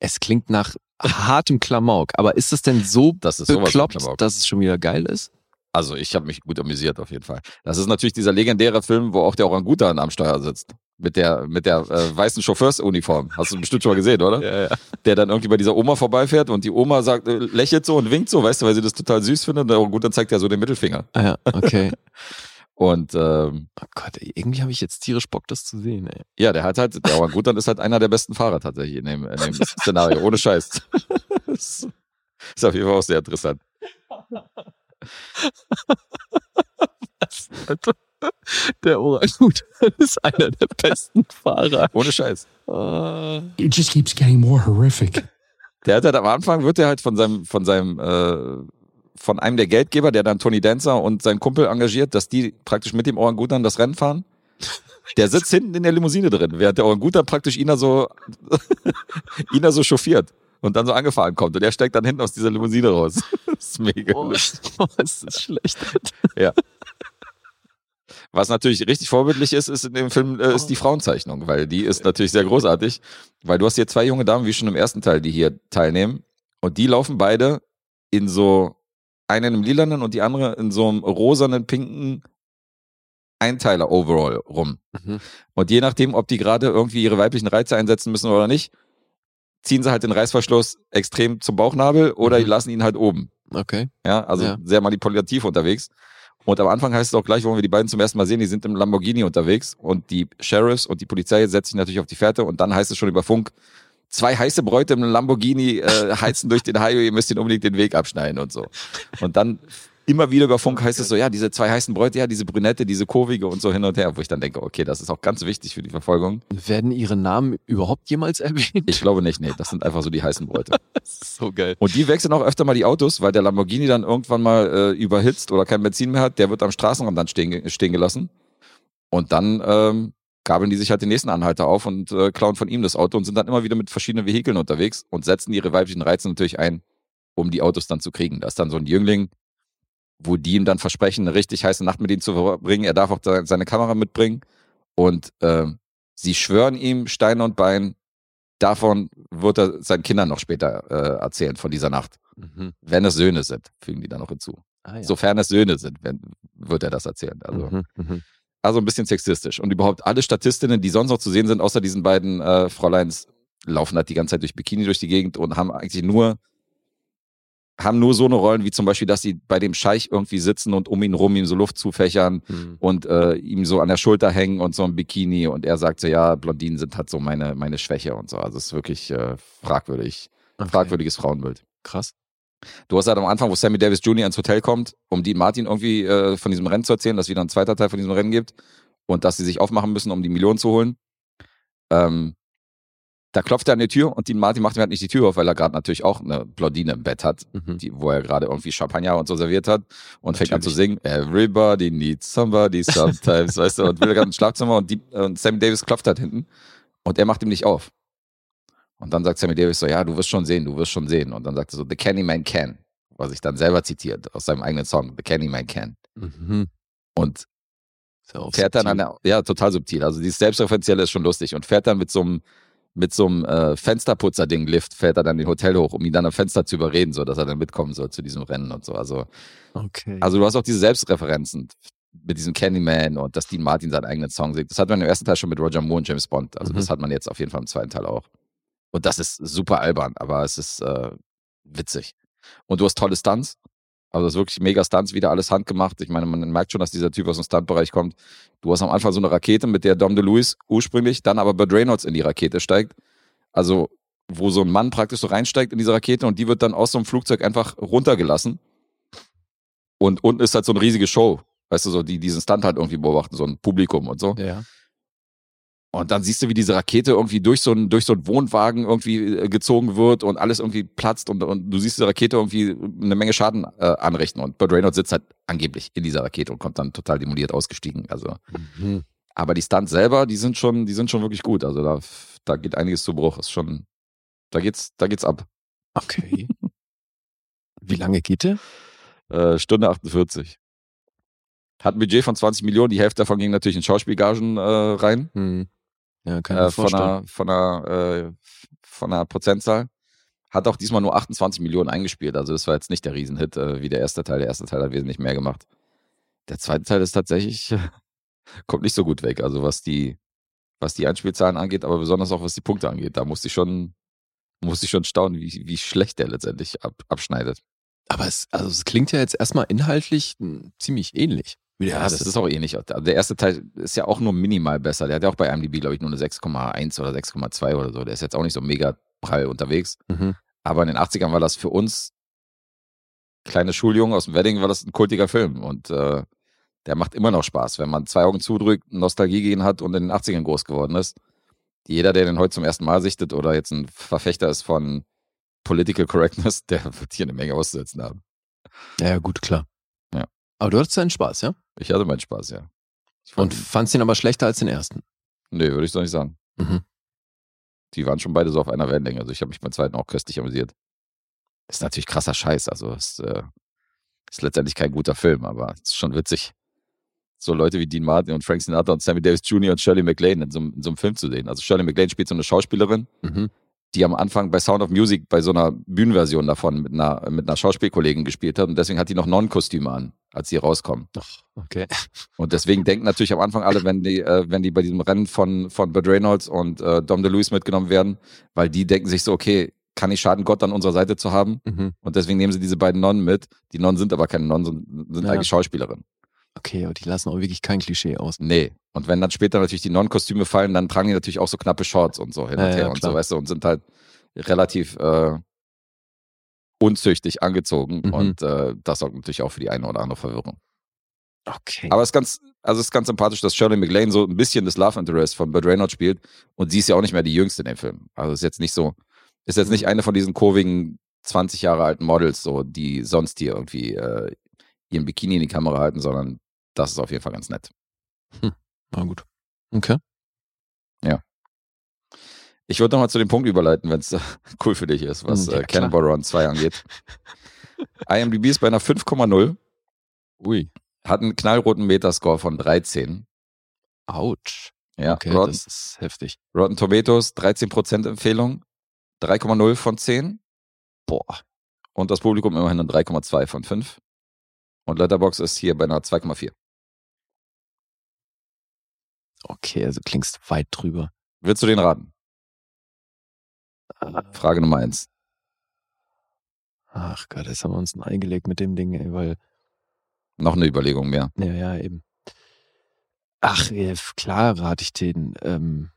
Speaker 2: Es klingt nach hartem Klamauk, aber ist es denn so
Speaker 3: Das ist
Speaker 2: bekloppt, dass es schon wieder geil ist?
Speaker 3: Also ich habe mich gut amüsiert auf jeden Fall. Das ist natürlich dieser legendäre Film, wo auch der Orangutan am Steuer sitzt. Mit der, mit der äh, weißen Chauffeursuniform. Hast du bestimmt schon mal gesehen, oder?
Speaker 2: Ja, ja.
Speaker 3: Der dann irgendwie bei dieser Oma vorbeifährt und die Oma sagt, äh, lächelt so und winkt so, weißt du, weil sie das total süß findet. Und der Orangutan zeigt ja so den Mittelfinger.
Speaker 2: Ah, ja, okay.
Speaker 3: Und ähm,
Speaker 2: Oh Gott, ey, irgendwie habe ich jetzt tierisch Bock, das zu sehen, ey.
Speaker 3: ja, der hat halt, der Orangutan ist halt einer der besten Fahrer tatsächlich in dem, in dem Szenario, ohne Scheiß. Das ist auf jeden Fall auch sehr interessant.
Speaker 2: Alter, der Orangutan ist einer der besten Fahrer.
Speaker 3: Ohne Scheiß.
Speaker 2: Ah.
Speaker 7: It just keeps getting more horrific.
Speaker 3: Der hat halt am Anfang wird er halt von seinem, von seinem, äh, von einem der Geldgeber, der dann Tony Dancer und seinen Kumpel engagiert, dass die praktisch mit dem Orangutan das Rennen fahren. Der sitzt hinten in der Limousine drin, während der Orangutan praktisch ihn da so, ihn da so chauffiert und dann so angefahren kommt und er steigt dann hinten aus dieser Limousine raus. Das ist mega
Speaker 2: Oh,
Speaker 3: lustig.
Speaker 2: das ist schlecht.
Speaker 3: Was natürlich richtig vorbildlich ist, ist in dem Film, äh, ist die Frauenzeichnung, weil die ist natürlich sehr großartig, weil du hast hier zwei junge Damen, wie schon im ersten Teil, die hier teilnehmen und die laufen beide in so, eine in einem lilanen und die andere in so einem rosanen, pinken Einteiler Overall rum.
Speaker 2: Mhm.
Speaker 3: Und je nachdem, ob die gerade irgendwie ihre weiblichen Reize einsetzen müssen oder nicht, ziehen sie halt den Reißverschluss extrem zum Bauchnabel oder
Speaker 2: Mhm.
Speaker 3: lassen ihn halt oben.
Speaker 2: Okay.
Speaker 3: Ja, also
Speaker 2: Ja.
Speaker 3: sehr manipulativ unterwegs. Und am Anfang heißt es auch gleich, wo wir die beiden zum ersten Mal sehen, die sind im Lamborghini unterwegs und die Sheriffs und die Polizei setzen sich natürlich auf die Fährte und dann heißt es schon über Funk, zwei heiße Bräute im Lamborghini äh, heizen durch den Highway, ihr müsst ihnen unbedingt den Weg abschneiden und so. Und dann immer wieder über Funk heißt es so, ja, diese zwei heißen Bräute, ja, diese Brünette, diese kurvige und so hin und her, wo ich dann denke, okay, das ist auch ganz wichtig für die Verfolgung.
Speaker 2: Werden ihre Namen überhaupt jemals erwähnt?
Speaker 3: Ich glaube nicht, nee, das sind einfach so die heißen Bräute.
Speaker 2: so geil.
Speaker 3: Und die wechseln auch öfter mal die Autos, weil der Lamborghini dann irgendwann mal äh, überhitzt oder kein Benzin mehr hat. Der wird am Straßenrand dann stehen, stehen gelassen. Und dann ähm, gabeln die sich halt den nächsten Anhalter auf und äh, klauen von ihm das Auto und sind dann immer wieder mit verschiedenen Vehikeln unterwegs und setzen ihre weiblichen Reize natürlich ein, um die Autos dann zu kriegen. Da ist dann so ein Jüngling, wo die ihm dann versprechen, eine richtig heiße Nacht mit ihm zu verbringen. Er darf auch seine Kamera mitbringen. Und ähm, sie schwören ihm Stein und Bein, davon wird er seinen Kindern noch später äh, erzählen, von dieser Nacht.
Speaker 2: Mhm.
Speaker 3: Wenn es Söhne sind, fügen die dann noch hinzu.
Speaker 2: Ah, ja.
Speaker 3: Sofern es Söhne sind, wenn, wird er das erzählen. Also,
Speaker 2: Mhm, mhm.
Speaker 3: also ein bisschen sexistisch. Und überhaupt alle Statistinnen, die sonst noch zu sehen sind, außer diesen beiden äh, Fräuleins, laufen halt die ganze Zeit durch Bikini durch die Gegend und haben eigentlich nur haben nur so eine Rollen wie zum Beispiel, dass sie bei dem Scheich irgendwie sitzen und um ihn rum ihm so Luft zufächern
Speaker 2: Mhm.
Speaker 3: und äh, ihm so an der Schulter hängen und so ein Bikini und er sagt so, ja, Blondinen sind halt so meine, meine Schwäche und so. Also es ist wirklich äh, fragwürdig,
Speaker 2: Okay.
Speaker 3: fragwürdiges Frauenbild.
Speaker 2: Krass.
Speaker 3: Du hast halt am Anfang, wo Sammy Davis Jr. ins Hotel kommt, um Dean Martin irgendwie äh, von diesem Rennen zu erzählen, dass es wieder ein zweiter Teil von diesem Rennen gibt und dass sie sich aufmachen müssen, um die Million zu holen. Ähm, da klopft er an die Tür und Dean Martin macht ihm halt nicht die Tür auf, weil er gerade natürlich auch eine Blondine im Bett hat,
Speaker 2: Mhm.
Speaker 3: die, wo er gerade irgendwie Champagner und so serviert hat und fängt an zu
Speaker 2: Natürlich.
Speaker 3: singen, Everybody needs somebody sometimes, weißt du, und will gerade ins Schlafzimmer und, die, und Sammy Davis klopft halt hinten und er macht ihm nicht auf. Und dann sagt Sammy Davis so, ja, du wirst schon sehen, du wirst schon sehen. Und dann sagt er so, The Candyman can, was ich dann selber zitiert aus seinem eigenen Song, The Candyman can.
Speaker 2: Mhm.
Speaker 3: Und fährt dann an der, ja, total subtil. Also dieses Selbstreferenzielle ist schon lustig und fährt dann mit so einem mit so einem äh, Fensterputzer-Ding Lift fährt er dann den Hotel hoch, um ihn dann am Fenster zu überreden, so dass er dann mitkommen soll zu diesem Rennen und so. Also,
Speaker 2: Okay.
Speaker 3: also du hast auch diese Selbstreferenzen mit diesem Candyman und dass Dean Martin seinen eigenen Song singt. Das hat man im ersten Teil schon mit Roger Moore und James Bond. Also
Speaker 2: Mhm.
Speaker 3: das hat man jetzt auf jeden Fall im zweiten Teil auch. Und das ist super albern, aber es ist äh, witzig. Und du hast tolle Stunts. Also das ist wirklich mega Stunts, wieder alles handgemacht. Ich meine, man merkt schon, dass dieser Typ aus dem Stuntbereich kommt. Du hast am Anfang so eine Rakete, mit der Dom DeLuise ursprünglich, dann aber Burt Reynolds in die Rakete steigt. Also wo so ein Mann praktisch so reinsteigt in diese Rakete und die wird dann aus so einem Flugzeug einfach runtergelassen. Und unten ist halt so eine riesige Show. Weißt du, so die diesen Stunt halt irgendwie beobachten, so ein Publikum und so.
Speaker 2: Ja.
Speaker 3: Und dann siehst du, wie diese Rakete irgendwie durch so einen, durch so einen Wohnwagen irgendwie äh, gezogen wird und alles irgendwie platzt und, und du siehst diese Rakete irgendwie eine Menge Schaden äh, anrichten. Und Burt Reynolds sitzt halt angeblich in dieser Rakete und kommt dann total demoliert ausgestiegen. Also,
Speaker 2: Mhm.
Speaker 3: aber die Stunts selber, die sind schon, die sind schon wirklich gut. Also da, da geht einiges zu Bruch. Ist schon, da geht's, da geht's ab.
Speaker 2: Okay. Wie lange geht der?
Speaker 3: Äh, Stunde 48. Hat ein Budget von 20 Millionen, die Hälfte davon ging natürlich in Schauspielgagen äh, rein.
Speaker 2: Hm. Ja, kann ich
Speaker 3: äh, von, einer, von, einer, äh, von einer Prozentzahl. Hat auch diesmal nur 28 Millionen eingespielt. Also das war jetzt nicht der Riesenhit äh, wie der erste Teil. Der erste Teil hat wesentlich mehr gemacht. Der zweite Teil ist tatsächlich, kommt nicht so gut weg. Also was die, was die Einspielzahlen angeht, aber besonders auch was die Punkte angeht. Da musste ich schon, musste ich schon staunen, wie, wie schlecht der letztendlich ab, abschneidet.
Speaker 2: Aber es, also es klingt ja jetzt erstmal inhaltlich hm, ziemlich ähnlich. Wie der
Speaker 3: Ja,
Speaker 2: erste.
Speaker 3: das ist auch ähnlich. Der erste Teil ist ja auch nur minimal besser. Der hat ja auch bei IMDb, glaube ich, nur eine 6,1 oder 6,2 oder so. Der ist jetzt auch nicht so mega prall unterwegs.
Speaker 2: Mhm.
Speaker 3: Aber in den 80ern war das für uns kleine Schuljungen aus dem Wedding, war das ein kultiger Film. Und äh, der macht immer noch Spaß, wenn man zwei Augen zudrückt, Nostalgie gehen hat und in den 80ern groß geworden ist. Jeder, der den heute zum ersten Mal sichtet oder jetzt ein Verfechter ist von Political Correctness, der wird hier eine Menge auszusetzen haben.
Speaker 2: Ja, ja, gut, klar.
Speaker 3: Ja.
Speaker 2: Aber du hattest deinen Spaß, ja?
Speaker 3: Ich hatte meinen Spaß, ja.
Speaker 2: Und
Speaker 3: fand,
Speaker 2: fandst ihn aber schlechter als den ersten.
Speaker 3: nee, würde ich so nicht sagen.
Speaker 2: Mhm.
Speaker 3: Die waren schon beide so auf einer Wellenlänge. Also ich habe mich beim zweiten auch köstlich amüsiert. Ist natürlich krasser Scheiß. Also ist, äh, ist letztendlich kein guter Film, aber es ist schon witzig, so Leute wie Dean Martin und Frank Sinatra und Sammy Davis Jr. und Shirley MacLaine in so, einem- in so einem Film zu sehen. Also Shirley MacLaine spielt so eine Schauspielerin,
Speaker 2: Mhm.
Speaker 3: Die am Anfang bei Sound of Music bei so einer Bühnenversion davon mit einer, mit einer Schauspielkollegin gespielt hat und deswegen hat die noch Nonnenkostüme an, als sie rauskommen.
Speaker 2: Ach, okay.
Speaker 3: Und deswegen denken natürlich am Anfang alle, wenn die, äh, wenn die bei diesem Rennen von, von Burt Reynolds und äh, Dom DeLuise mitgenommen werden, weil die denken sich so, okay, kann nicht schaden, Gott an unserer Seite zu haben.
Speaker 2: Mhm.
Speaker 3: Und deswegen nehmen sie diese beiden Nonnen mit. Die Nonnen sind aber keine Nonnen, sind, sind
Speaker 2: Ja.
Speaker 3: eigentlich Schauspielerinnen.
Speaker 2: Okay, aber die lassen auch wirklich kein Klischee aus.
Speaker 3: Nee. Und wenn dann später natürlich die Nonnenkostüme fallen, dann tragen die natürlich auch so knappe Shorts und so hin und
Speaker 2: Ja, ja,
Speaker 3: her und
Speaker 2: klar.
Speaker 3: so, weißt du, und sind halt relativ äh, unzüchtig angezogen.
Speaker 2: Mhm.
Speaker 3: Und äh, das sorgt natürlich auch für die eine oder andere Verwirrung.
Speaker 2: Okay.
Speaker 3: Aber es ist ganz, also es ist ganz sympathisch, dass Shirley MacLaine so ein bisschen das Love Interest von Burt Reynolds spielt. Und sie ist ja auch nicht mehr die jüngste in dem Film. Also ist jetzt nicht so, ist jetzt nicht eine von diesen kurvigen 20 Jahre alten Models, so, die sonst hier irgendwie äh, ihren Bikini in die Kamera halten, sondern das ist auf jeden Fall ganz nett.
Speaker 2: Na gut. Okay.
Speaker 3: Ich würde nochmal zu dem Punkt überleiten, wenn es cool für dich ist, was
Speaker 2: Hm, ja,
Speaker 3: äh. Cannonball Run 2 angeht. IMDb ist bei einer 5,0,
Speaker 2: Ui.
Speaker 3: hat einen knallroten Metascore von 13.
Speaker 2: Autsch.
Speaker 3: Ja,
Speaker 2: Okay,
Speaker 3: Rotten,
Speaker 2: das ist heftig.
Speaker 3: Rotten Tomatoes 13% Empfehlung, 3,0 von 10
Speaker 2: Boah.
Speaker 3: und das Publikum immerhin eine 3,2 von 5. Und Letterbox ist hier bei einer 2,4.
Speaker 2: Okay, also klingst weit drüber.
Speaker 3: Willst du den raten? Frage Nummer 1.
Speaker 2: Ach Gott, jetzt haben wir uns ein Ei gelegt mit dem Ding, ey, weil,
Speaker 3: Noch eine Überlegung mehr.
Speaker 2: ja, ja, eben. Ach, ja, klar rate ich den. Ähm,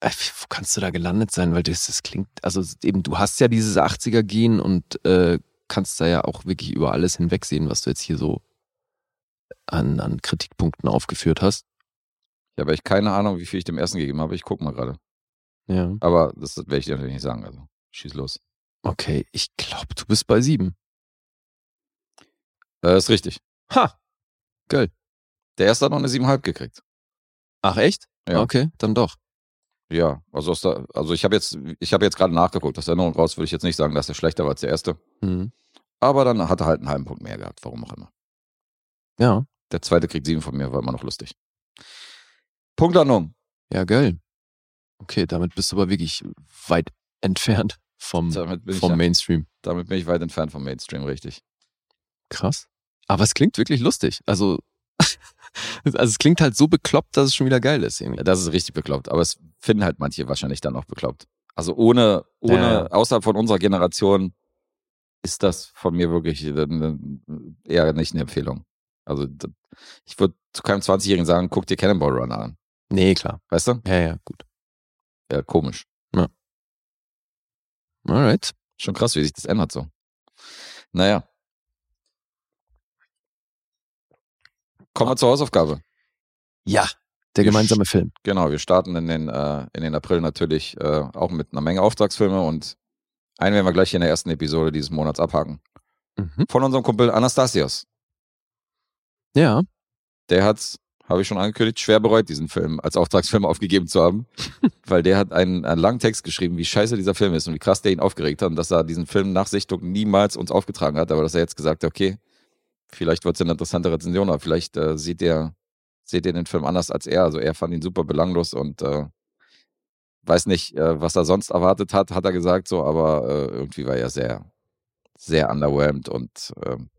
Speaker 2: äh, wo kannst du da gelandet sein? Weil das, das klingt, also eben, du hast ja dieses 80er-Gen und äh, kannst da ja auch wirklich über alles hinwegsehen, was du jetzt hier so an, an Kritikpunkten aufgeführt hast.
Speaker 3: Ich habe echt keine Ahnung, wie viel ich dem ersten gegeben habe. Ich guck mal gerade.
Speaker 2: Ja.
Speaker 3: Aber das werde ich dir natürlich nicht sagen. Also schieß los.
Speaker 2: Okay, ich glaube, du bist bei sieben.
Speaker 3: Äh, ist richtig.
Speaker 2: Ha! Geil.
Speaker 3: Der erste hat noch eine 7,5 gekriegt.
Speaker 2: Ach, echt?
Speaker 3: Ja.
Speaker 2: Okay, dann doch.
Speaker 3: Ja, also, der, also ich habe jetzt, ich habe jetzt gerade nachgeguckt. Aus der Erinnerung raus würde ich jetzt nicht sagen, dass der schlechter war als der erste.
Speaker 2: Mhm.
Speaker 3: Aber dann hat er halt einen halben Punkt mehr gehabt, warum auch immer.
Speaker 2: Ja.
Speaker 3: Der zweite kriegt sieben von mir, war immer noch lustig. Punktlandung.
Speaker 2: Ja, geil. Okay, damit bist du aber wirklich weit entfernt vom,
Speaker 3: ich,
Speaker 2: vom
Speaker 3: ja,
Speaker 2: Mainstream.
Speaker 3: damit bin ich weit entfernt vom Mainstream, richtig.
Speaker 2: Krass. Aber es klingt wirklich lustig. Also, also es klingt halt so bekloppt, dass es schon wieder geil ist. Irgendwie.
Speaker 3: Ja, das ist richtig bekloppt, aber es finden halt manche wahrscheinlich dann auch bekloppt. Also ohne, ohne,
Speaker 2: Ja.
Speaker 3: außerhalb von unserer Generation ist das von mir wirklich äh, eher nicht eine Empfehlung. Also ich würde zu keinem 20-Jährigen sagen, guck dir Cannonball Run an.
Speaker 2: Nee, klar.
Speaker 3: Weißt du?
Speaker 2: Ja, ja, gut.
Speaker 3: Ja, komisch.
Speaker 2: Alright.
Speaker 3: Schon krass, wie sich das ändert so. Naja. Kommen wir zur Hausaufgabe.
Speaker 2: Ja. Der gemeinsame Film.
Speaker 3: Genau, wir starten in den, äh, in den April natürlich äh, auch mit einer Menge Auftragsfilme und einen werden wir gleich hier in der ersten Episode dieses Monats abhaken.
Speaker 2: Mhm.
Speaker 3: Von unserem Kumpel Anastasios.
Speaker 2: Ja.
Speaker 3: Der hat, habe ich schon angekündigt, schwer bereut, diesen Film als Auftragsfilm aufgegeben zu haben, weil der hat einen, einen langen Text geschrieben, wie scheiße dieser Film ist und wie krass der ihn aufgeregt hat und dass er diesen Film nach Sichtung niemals uns aufgetragen hat, aber dass er jetzt gesagt hat, okay, vielleicht wird es eine interessante Rezension, aber vielleicht äh, sieht der seht ihr den Film anders als er. Also er fand ihn super belanglos und äh, weiß nicht, äh, was er sonst erwartet hat, hat er gesagt so, aber äh, irgendwie war er sehr, sehr underwhelmed und ähm,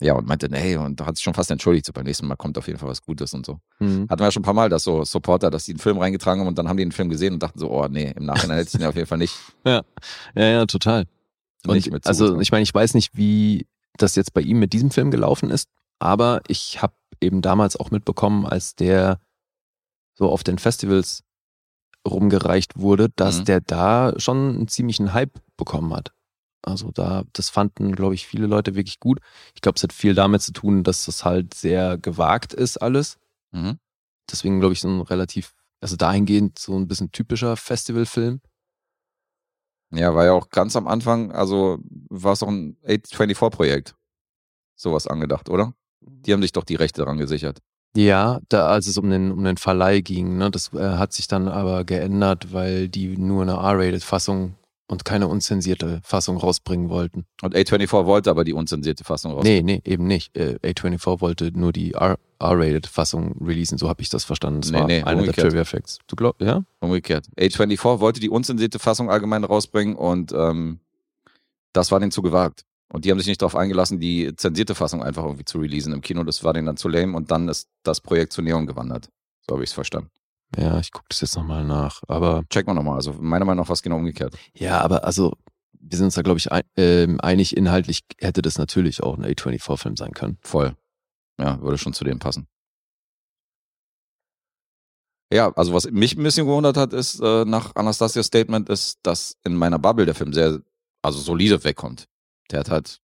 Speaker 3: ja, und meinte, nee, und hat sich schon fast entschuldigt, so beim nächsten Mal kommt auf jeden Fall was Gutes und so.
Speaker 2: Mhm.
Speaker 3: Hatten wir ja schon ein paar Mal, dass so Supporter, dass die einen Film reingetragen haben und dann haben die den Film gesehen und dachten so, oh nee, im Nachhinein hätte ich ihn auf jeden Fall nicht,
Speaker 2: Ja, ja, total. Und also ich meine, ich weiß nicht, wie das jetzt bei ihm mit diesem Film gelaufen ist, aber ich habe eben damals auch mitbekommen, als der so auf den Festivals rumgereicht wurde, dass
Speaker 3: Mhm.
Speaker 2: der da schon einen ziemlichen Hype bekommen hat. Also da, das fanden, glaube ich, viele Leute wirklich gut. Ich glaube, es hat viel damit zu tun, dass das halt sehr gewagt ist alles.
Speaker 3: Mhm.
Speaker 2: Deswegen glaube ich, so ein relativ, also dahingehend so ein bisschen typischer Festivalfilm.
Speaker 3: Ja, war ja auch ganz am Anfang, also war es doch ein 824-Projekt. Sowas angedacht, oder? Die haben sich doch die Rechte daran gesichert.
Speaker 2: Ja, da als es um den, um den Verleih ging, ne, das äh, hat sich dann aber geändert, weil die nur eine R-Rated-Fassung und keine unzensierte Fassung rausbringen wollten.
Speaker 3: Und A24 wollte aber die unzensierte Fassung raus.
Speaker 2: Nee, nee, eben nicht. Äh, A24 wollte nur die R- R-Rated-Fassung releasen, so habe ich das verstanden. Das
Speaker 3: Nee,
Speaker 2: war
Speaker 3: nee,
Speaker 2: einer der
Speaker 3: umgekehrt.
Speaker 2: Trivia Facts. Du glaubst, ja?
Speaker 3: Umgekehrt. A24 wollte die unzensierte Fassung allgemein rausbringen und ähm, das war denen zu gewagt. Und die haben sich nicht darauf eingelassen, die zensierte Fassung einfach irgendwie zu releasen im Kino. Das war denen dann zu lame und dann ist das Projekt zu Neon gewandert. So habe ich es verstanden.
Speaker 2: Ja, ich gucke das jetzt nochmal nach. Aber
Speaker 3: Check mal nochmal. Also meiner Meinung nach war es genau umgekehrt.
Speaker 2: ja, aber also, wir sind uns da, glaube ich, ein, ähm, einig, inhaltlich hätte das natürlich auch ein A24-Film sein können.
Speaker 3: Voll. Ja, würde schon zu dem passen. Ja, also was mich ein bisschen gewundert hat, ist, äh, nach Anastasias Statement, ist, dass in meiner Bubble der Film sehr, also solide wegkommt. Der hat halt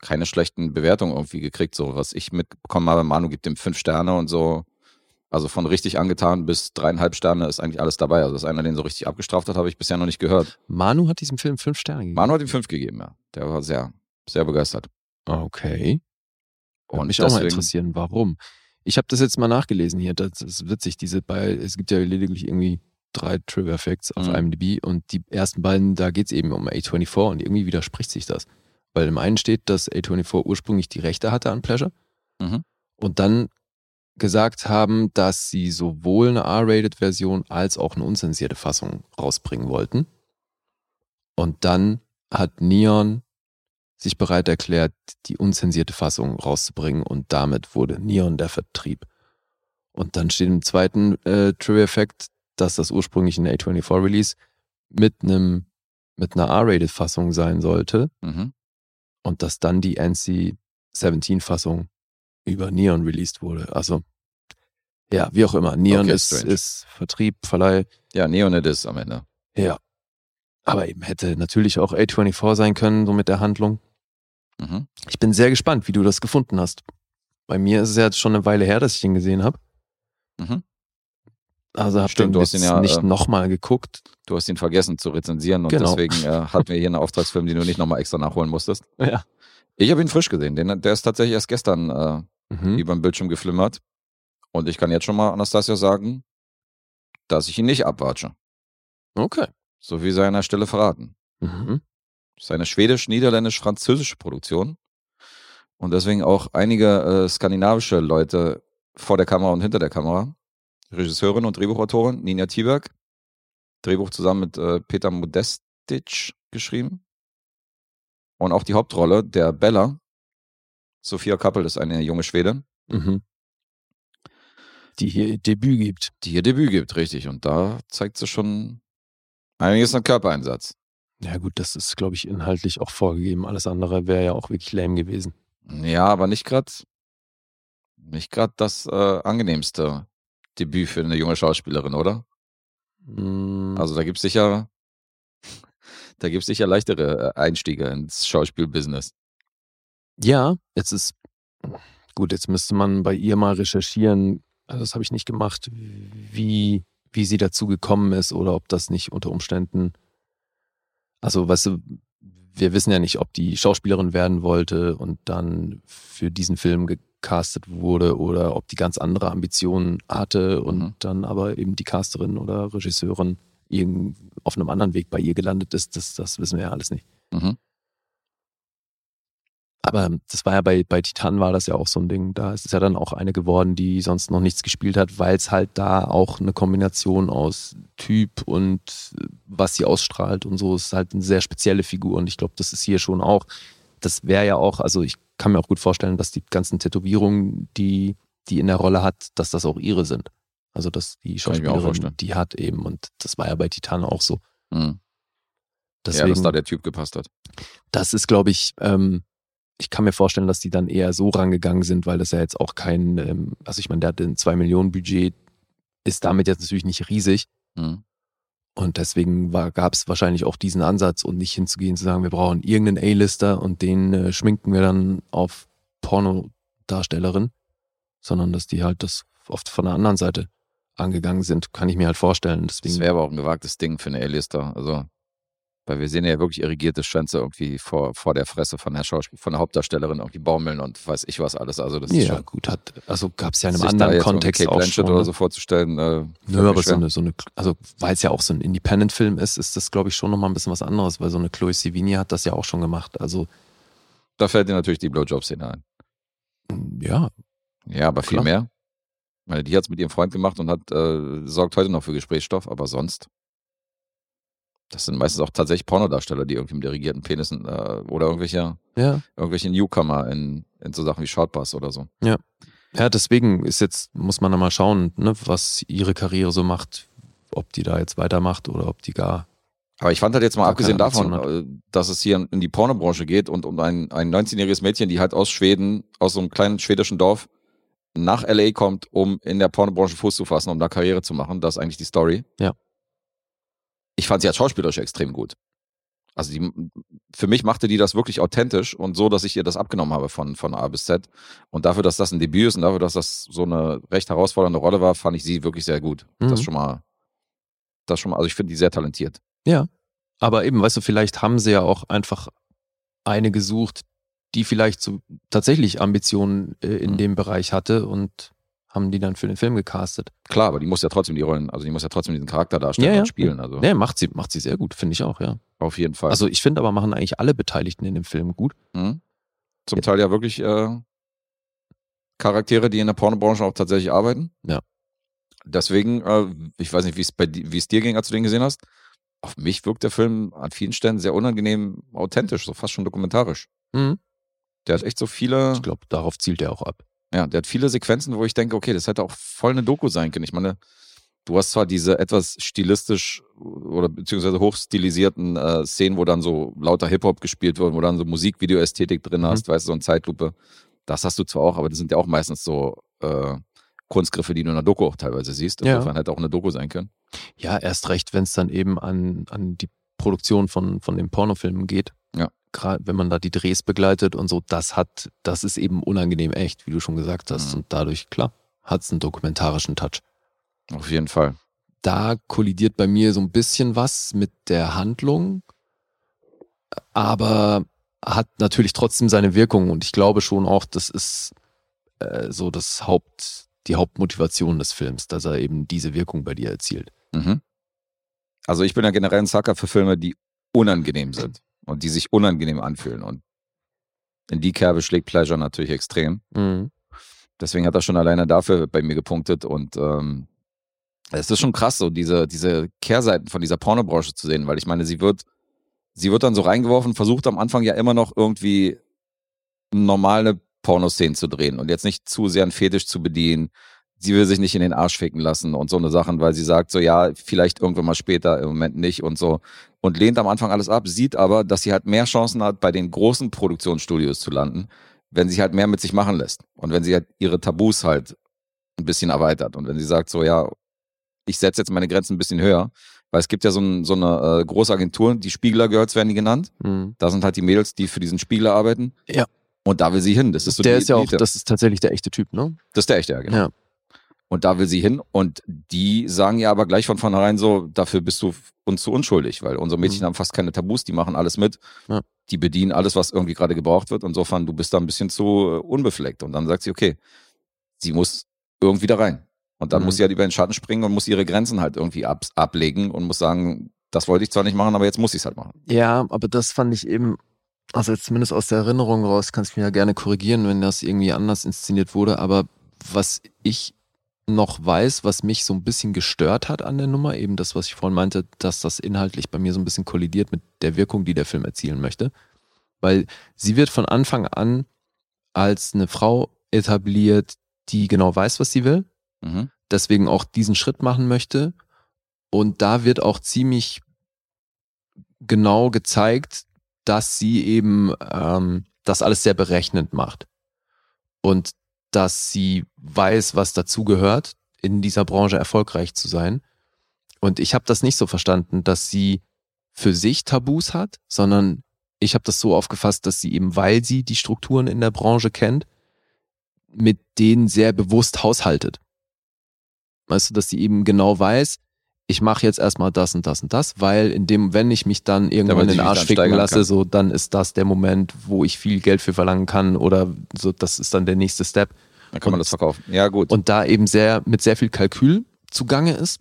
Speaker 3: keine schlechten Bewertungen irgendwie gekriegt, so was ich mitbekommen habe. Manu gibt ihm fünf Sterne und so. Also von richtig angetan bis dreieinhalb Sterne ist eigentlich alles dabei. Also dass einer den so richtig abgestraft hat, habe ich bisher noch nicht gehört.
Speaker 2: Manu hat diesem Film fünf Sterne gegeben.
Speaker 3: Manu hat ihm fünf gegeben, ja. Der war sehr, sehr begeistert.
Speaker 2: Okay. Würde
Speaker 3: Und
Speaker 2: mich auch mal
Speaker 3: deswegen-
Speaker 2: interessieren, warum. Ich habe das jetzt mal nachgelesen hier. Das ist witzig. Diese bei, es gibt ja lediglich irgendwie drei Trivia Facts auf
Speaker 3: Mhm.
Speaker 2: IMDb und die ersten beiden, da geht es eben um A24 und irgendwie widerspricht sich das. Weil im einen steht, dass A24 ursprünglich die Rechte hatte an Pleasure
Speaker 3: Mhm.
Speaker 2: und dann gesagt haben, dass sie sowohl eine R-Rated-Version als auch eine unzensierte Fassung rausbringen wollten. Und dann hat Neon sich bereit erklärt, die unzensierte Fassung rauszubringen und damit wurde Neon der Vertrieb. Und dann steht im zweiten äh, Trivia Fact, dass das ursprünglich ein A24 Release mit einem mit einer R-Rated-Fassung sein sollte
Speaker 3: Mhm.
Speaker 2: und dass dann die NC-17-Fassung über Neon released wurde. Also ja, wie auch immer. Neon
Speaker 3: Okay,
Speaker 2: ist, ist Vertrieb, Verleih,
Speaker 3: Ja, Neonet ist am Ende.
Speaker 2: ja. Aber eben hätte natürlich auch A24 sein können, so mit der Handlung.
Speaker 3: Mhm.
Speaker 2: Ich bin sehr gespannt, wie du das gefunden hast. Bei mir ist es ja jetzt schon eine Weile her, dass ich den gesehen habe.
Speaker 3: Mhm.
Speaker 2: Also habe den
Speaker 3: du hast ihn ja,
Speaker 2: nicht
Speaker 3: äh,
Speaker 2: nochmal geguckt.
Speaker 3: Du hast ihn vergessen zu rezensieren und
Speaker 2: Genau.
Speaker 3: deswegen äh, hatten wir hier einen Auftragsfilm, den du nicht nochmal extra nachholen musstest.
Speaker 2: Ja.
Speaker 3: Ich habe ihn frisch gesehen. Den, der ist tatsächlich erst gestern äh,
Speaker 2: Mhm.
Speaker 3: über den Bildschirm geflimmert. Und ich kann jetzt schon mal Anastasia sagen, dass ich ihn nicht abwatsche.
Speaker 2: Okay.
Speaker 3: So wie seiner Stelle verraten.
Speaker 2: Mhm.
Speaker 3: Das ist eine schwedisch-niederländisch-französische Produktion. Und deswegen auch einige äh, skandinavische Leute vor der Kamera und hinter der Kamera. Regisseurin und Drehbuchautorin Nina Thieberg. Drehbuch zusammen mit äh, Peter Modestic geschrieben. Und auch die Hauptrolle der Bella. Sophia Kappel ist eine junge Schwedin,
Speaker 2: Mhm. Die hier ihr Debüt gibt.
Speaker 3: die ihr Debüt gibt, richtig. Und da zeigt sie schon einiges an Körpereinsatz.
Speaker 2: Ja, gut, das ist, glaube ich, inhaltlich auch vorgegeben. Alles andere wäre ja auch wirklich lame gewesen.
Speaker 3: Ja, aber nicht gerade nicht gerade das äh, angenehmste Debüt für eine junge Schauspielerin, oder?
Speaker 2: Mm,
Speaker 3: Also da gibt's sicher, da gibt's sicher leichtere äh, Einstiege ins Schauspielbusiness.
Speaker 2: Ja, jetzt ist. Gut, jetzt müsste man bei ihr mal recherchieren. Also das habe ich nicht gemacht, wie, wie sie dazu gekommen ist oder ob das nicht unter Umständen. Also, weißt du, wir wissen ja nicht, ob die Schauspielerin werden wollte und dann für diesen Film gecastet wurde oder ob die ganz andere Ambitionen hatte und
Speaker 3: Mhm.
Speaker 2: dann aber eben die Casterin oder Regisseurin irgend auf einem anderen Weg bei ihr gelandet ist. Das, das wissen wir ja alles nicht.
Speaker 3: Mhm.
Speaker 2: Aber das war ja bei, bei Titan war das ja auch so ein Ding. Da ist es ja dann auch eine geworden, die sonst noch nichts gespielt hat, weil es halt da auch eine Kombination aus Typ und äh, was sie ausstrahlt und so ist halt eine sehr spezielle Figur. Und ich glaube, das ist hier schon auch, das wäre ja auch, also ich kann mir auch gut vorstellen, dass die ganzen Tätowierungen, die die in der Rolle hat, dass das auch ihre sind. Also dass die Schauspielerin die hat eben und das war ja bei Titan auch so.
Speaker 3: Mhm.
Speaker 2: Deswegen,
Speaker 3: Ja, dass da der Typ gepasst hat.
Speaker 2: das ist, glaube ich, ähm, ich kann mir vorstellen, dass die dann eher so rangegangen sind, weil das ja jetzt auch kein, ähm, also ich meine, der hat ein 2 Millionen Budget, ist damit jetzt natürlich nicht riesig.
Speaker 3: Mhm.
Speaker 2: Und deswegen gab es wahrscheinlich auch diesen Ansatz und nicht hinzugehen zu sagen, wir brauchen irgendeinen A-Lister und den äh, schminken wir dann auf Pornodarstellerin, sondern dass die halt das oft von der anderen Seite angegangen sind, kann ich mir halt vorstellen.
Speaker 3: Das
Speaker 2: Deswegen,
Speaker 3: wäre aber auch ein gewagtes Ding für eine A-Lister. Also, weil wir sehen ja wirklich irrigierte Schwänze irgendwie vor, vor der Fresse von der Schauspiel, von der Hauptdarstellerin irgendwie baumeln und weiß ich was alles. Also das ist
Speaker 2: ja
Speaker 3: schon,
Speaker 2: gut, hat, also gab es ja in einem anderen Kontext
Speaker 3: Kate
Speaker 2: auch
Speaker 3: Blanchett
Speaker 2: schon.
Speaker 3: oder
Speaker 2: ne?
Speaker 3: so vorzustellen. Äh,
Speaker 2: Nö, aber so eine, so eine, also weil es ja auch so ein Independent-Film ist, ist das, glaube ich, schon nochmal ein bisschen was anderes, weil so eine Chloe Sevigny hat das ja auch schon gemacht. Also,
Speaker 3: Da fällt dir natürlich die Blowjob-Szene ein.
Speaker 2: ja,
Speaker 3: Ja, aber viel
Speaker 2: Klar.
Speaker 3: mehr. Meine, die hat es mit ihrem Freund gemacht und hat, äh, sorgt heute noch für Gesprächsstoff, aber sonst. Das sind meistens auch tatsächlich Pornodarsteller, die irgendwie mit irrigierten Penissen äh, oder irgendwelche,
Speaker 2: ja.
Speaker 3: irgendwelche Newcomer in, in so Sachen wie Shortbus oder so.
Speaker 2: Ja, deswegen ist jetzt, muss man da mal schauen, ne, was ihre Karriere so macht, ob die da jetzt weitermacht oder ob die gar.
Speaker 3: Aber ich fand halt jetzt mal abgesehen davon,
Speaker 2: Ambition
Speaker 3: äh, dass es hier in die Pornobranche geht und um ein, ein 19-jähriges Mädchen, die halt aus Schweden, aus so einem kleinen schwedischen Dorf, nach LA kommt, um in der Pornobranche Fuß zu fassen, um da Karriere zu machen. Das ist eigentlich die Story.
Speaker 2: Ja.
Speaker 3: Ich fand sie als schauspielerisch extrem gut. Also die, für mich machte die das wirklich authentisch und so, dass ich ihr das abgenommen habe von, von A bis Z. Und dafür, dass das ein Debüt ist und dafür, dass das so eine recht herausfordernde Rolle war, fand ich sie wirklich sehr gut.
Speaker 2: Mhm.
Speaker 3: Das schon mal, das schon mal, also ich finde die sehr talentiert.
Speaker 2: Ja. Aber eben, weißt du, vielleicht haben sie ja auch einfach eine gesucht, die vielleicht so tatsächlich Ambitionen äh, in
Speaker 3: Mhm.
Speaker 2: dem Bereich hatte und haben die dann für den Film gecastet.
Speaker 3: Klar, aber die muss ja trotzdem die Rollen, also die muss ja trotzdem diesen Charakter darstellen
Speaker 2: Ja, ja.
Speaker 3: und spielen. Also
Speaker 2: Nee, macht sie, macht sie sehr gut, finde ich auch, ja.
Speaker 3: auf jeden Fall.
Speaker 2: Also ich finde aber, machen eigentlich alle Beteiligten in dem Film gut.
Speaker 3: Mhm. Zum Teil ja wirklich äh, Charaktere, die in der Pornobranche auch tatsächlich arbeiten.
Speaker 2: Ja.
Speaker 3: Deswegen, äh, ich weiß nicht, wie es dir ging, als du den gesehen hast. Auf mich wirkt der Film an vielen Stellen sehr unangenehm authentisch, so fast schon dokumentarisch.
Speaker 2: Mhm.
Speaker 3: Der hat echt so viele,
Speaker 2: Ich glaube, darauf zielt er auch ab.
Speaker 3: Ja, der hat viele Sequenzen, wo ich denke, okay, das hätte auch voll eine Doku sein können. Ich meine, du hast zwar diese etwas stilistisch oder beziehungsweise hochstilisierten äh, Szenen, wo dann so lauter Hip-Hop gespielt wird, wo dann so Musikvideo-Ästhetik drin
Speaker 2: Mhm.
Speaker 3: hast, weißt du, so ein Zeitlupe. Das hast du zwar auch, aber das sind ja auch meistens so äh, Kunstgriffe, die du in der Doku auch teilweise siehst.
Speaker 2: Ja.
Speaker 3: Insofern hätte auch eine Doku sein können.
Speaker 2: Ja, erst recht, wenn es dann eben an, an die Produktion von, von den Pornofilmen geht. Wenn man da die Drehs begleitet und so, das hat, das ist eben unangenehm echt, wie du schon gesagt hast.
Speaker 3: Mhm.
Speaker 2: Und dadurch, klar, hat es einen dokumentarischen Touch.
Speaker 3: Auf jeden Fall.
Speaker 2: Da kollidiert bei mir so ein bisschen was mit der Handlung, aber hat natürlich trotzdem seine Wirkung und ich glaube schon auch, das ist äh, so das Haupt, die Hauptmotivation des Films, dass er eben diese Wirkung bei dir erzielt.
Speaker 3: Mhm. Also ich bin ja generell ein Sucker für Filme, die unangenehm sind und die sich unangenehm anfühlen. Und in die Kerbe schlägt Pleasure natürlich extrem.
Speaker 2: Mhm.
Speaker 3: Deswegen hat er schon alleine dafür bei mir gepunktet und ähm, es ist schon krass, so diese, diese Kehrseiten von dieser Pornobranche zu sehen, weil ich meine, sie wird, sie wird dann so reingeworfen, versucht am Anfang ja immer noch irgendwie normale Pornoszenen zu drehen und jetzt nicht zu sehr einen Fetisch zu bedienen, sie will sich nicht in den Arsch ficken lassen und so eine Sachen, weil sie sagt so, ja, vielleicht irgendwann mal später, im Moment nicht und so. Und lehnt am Anfang alles ab, sieht aber, dass sie halt mehr Chancen hat, bei den großen Produktionsstudios zu landen, wenn sie halt mehr mit sich machen lässt. Und wenn sie halt ihre Tabus halt ein bisschen erweitert. Und wenn sie sagt so, ja, ich setze jetzt meine Grenzen ein bisschen höher, weil es gibt ja so, ein, so eine äh, große Agentur, die Spiegler Girls werden die genannt.
Speaker 2: Mhm.
Speaker 3: Da sind halt die Mädels, die für diesen Spiegler arbeiten.
Speaker 2: Ja.
Speaker 3: Und da will sie hin. Das ist so
Speaker 2: der
Speaker 3: die
Speaker 2: ist ja auch,
Speaker 3: Elite.
Speaker 2: das ist tatsächlich der echte Typ, ne?
Speaker 3: Das ist der echte, ja, genau.
Speaker 2: Ja.
Speaker 3: Und da will sie hin. Und die sagen ja aber gleich von vornherein so, dafür bist du uns zu unschuldig, weil unsere Mädchen
Speaker 2: Mhm.
Speaker 3: haben fast keine Tabus, die machen alles mit.
Speaker 2: Ja.
Speaker 3: Die bedienen alles, was irgendwie gerade gebraucht wird. Insofern, du bist da ein bisschen zu äh, unbefleckt. Und dann sagt sie, okay, sie muss irgendwie da rein. Und dann
Speaker 2: Mhm.
Speaker 3: muss sie halt über den Schatten springen und muss ihre Grenzen halt irgendwie ab, ablegen und muss sagen, das wollte ich zwar nicht machen, aber jetzt muss ich es halt machen.
Speaker 2: Ja, aber das fand ich eben, also jetzt zumindest aus der Erinnerung raus, kannst du mir ja gerne korrigieren, wenn das irgendwie anders inszeniert wurde, aber was ich noch weiß, was mich so ein bisschen gestört hat an der Nummer, eben das, was ich vorhin meinte, dass das inhaltlich bei mir so ein bisschen kollidiert mit der Wirkung, die der Film erzielen möchte. Weil sie wird von Anfang an als eine Frau etabliert, die genau weiß, was sie will,
Speaker 3: Mhm.
Speaker 2: deswegen auch diesen Schritt machen möchte. Und da wird auch ziemlich genau gezeigt, dass sie eben ähm, das alles sehr berechnend macht. Und dass sie weiß, was dazugehört, in dieser Branche erfolgreich zu sein. Und ich habe das nicht so verstanden, dass sie für sich Tabus hat, sondern ich habe das so aufgefasst, dass sie eben, weil sie die Strukturen in der Branche kennt, mit denen sehr bewusst haushaltet. Weißt du, dass sie eben genau weiß, ich mache jetzt erstmal das und das und das, weil in dem, wenn ich mich dann irgendwann in den Arsch ficken lasse,
Speaker 3: kann.
Speaker 2: so dann ist das der Moment, wo ich viel Geld für verlangen kann oder so, das ist dann der nächste Step.
Speaker 3: Dann kann man
Speaker 2: Und-
Speaker 3: das verkaufen. Ja, gut.
Speaker 2: Und da eben sehr mit sehr viel Kalkül zugange ist.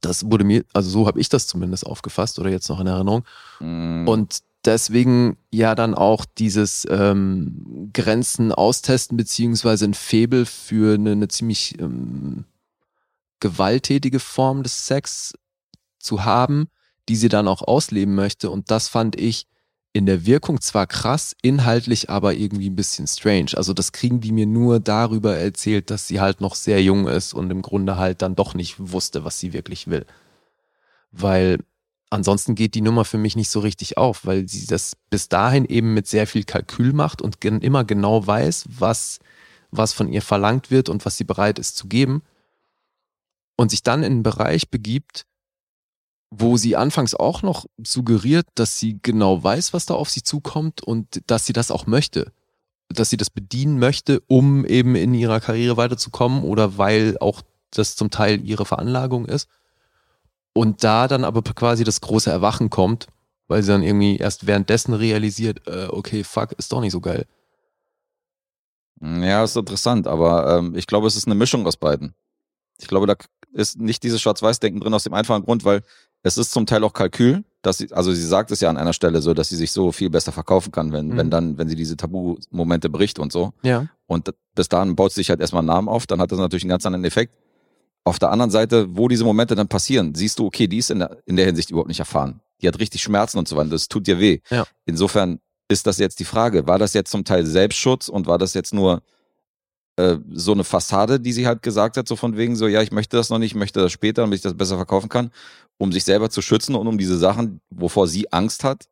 Speaker 2: Das wurde mir, also so habe ich das zumindest aufgefasst oder jetzt noch in Erinnerung.
Speaker 3: Mm,
Speaker 2: Und deswegen ja dann auch dieses ähm, Grenzen austesten, beziehungsweise ein Febel für eine, eine ziemlich ähm, gewalttätige Form des Sex zu haben, die sie dann auch ausleben möchte. Und das fand ich in der Wirkung zwar krass, inhaltlich aber irgendwie ein bisschen strange. Also das kriegen die mir nur darüber erzählt, dass sie halt noch sehr jung ist und im Grunde halt dann doch nicht wusste, was sie wirklich will. Weil ansonsten geht die Nummer für mich nicht so richtig auf, weil sie das bis dahin eben mit sehr viel Kalkül macht und immer genau weiß, was, was von ihr verlangt wird und was sie bereit ist zu geben. Und sich dann in einen Bereich begibt, wo sie anfangs auch noch suggeriert, dass sie genau weiß, was da auf sie zukommt und dass sie das auch möchte. Dass sie das bedienen möchte, um eben in ihrer Karriere weiterzukommen oder weil auch das zum Teil ihre Veranlagung ist. Und da dann aber quasi das große Erwachen kommt, weil sie dann irgendwie erst währenddessen realisiert, äh, okay, fuck, ist doch nicht so geil.
Speaker 3: Ja, ist interessant, aber ähm, ich glaube, es ist eine Mischung aus beiden. Ich glaube, da ist nicht dieses Schwarz-Weiß-Denken drin aus dem einfachen Grund, weil es ist zum Teil auch Kalkül, dass sie, also sie sagt es ja an einer Stelle so, dass sie sich so viel besser verkaufen kann, wenn,
Speaker 2: Mhm.
Speaker 3: wenn dann, wenn sie diese Tabu-Momente bricht und so.
Speaker 2: Ja.
Speaker 3: Und bis dahin baut sie sich halt erstmal einen Namen auf, dann hat das natürlich einen ganz anderen Effekt. Auf der anderen Seite, wo diese Momente dann passieren, siehst du, okay, die ist in der, in der Hinsicht überhaupt nicht erfahren. Die hat richtig Schmerzen und so weiter, das tut dir weh.
Speaker 2: Ja.
Speaker 3: Insofern ist das jetzt die Frage, war das jetzt zum Teil Selbstschutz und war das jetzt nur äh, so eine Fassade, die sie halt gesagt hat, so von wegen so, ja, ich möchte das noch nicht, ich möchte das später, damit ich das besser verkaufen kann, um sich selber zu schützen und um diese Sachen, wovor sie Angst hat,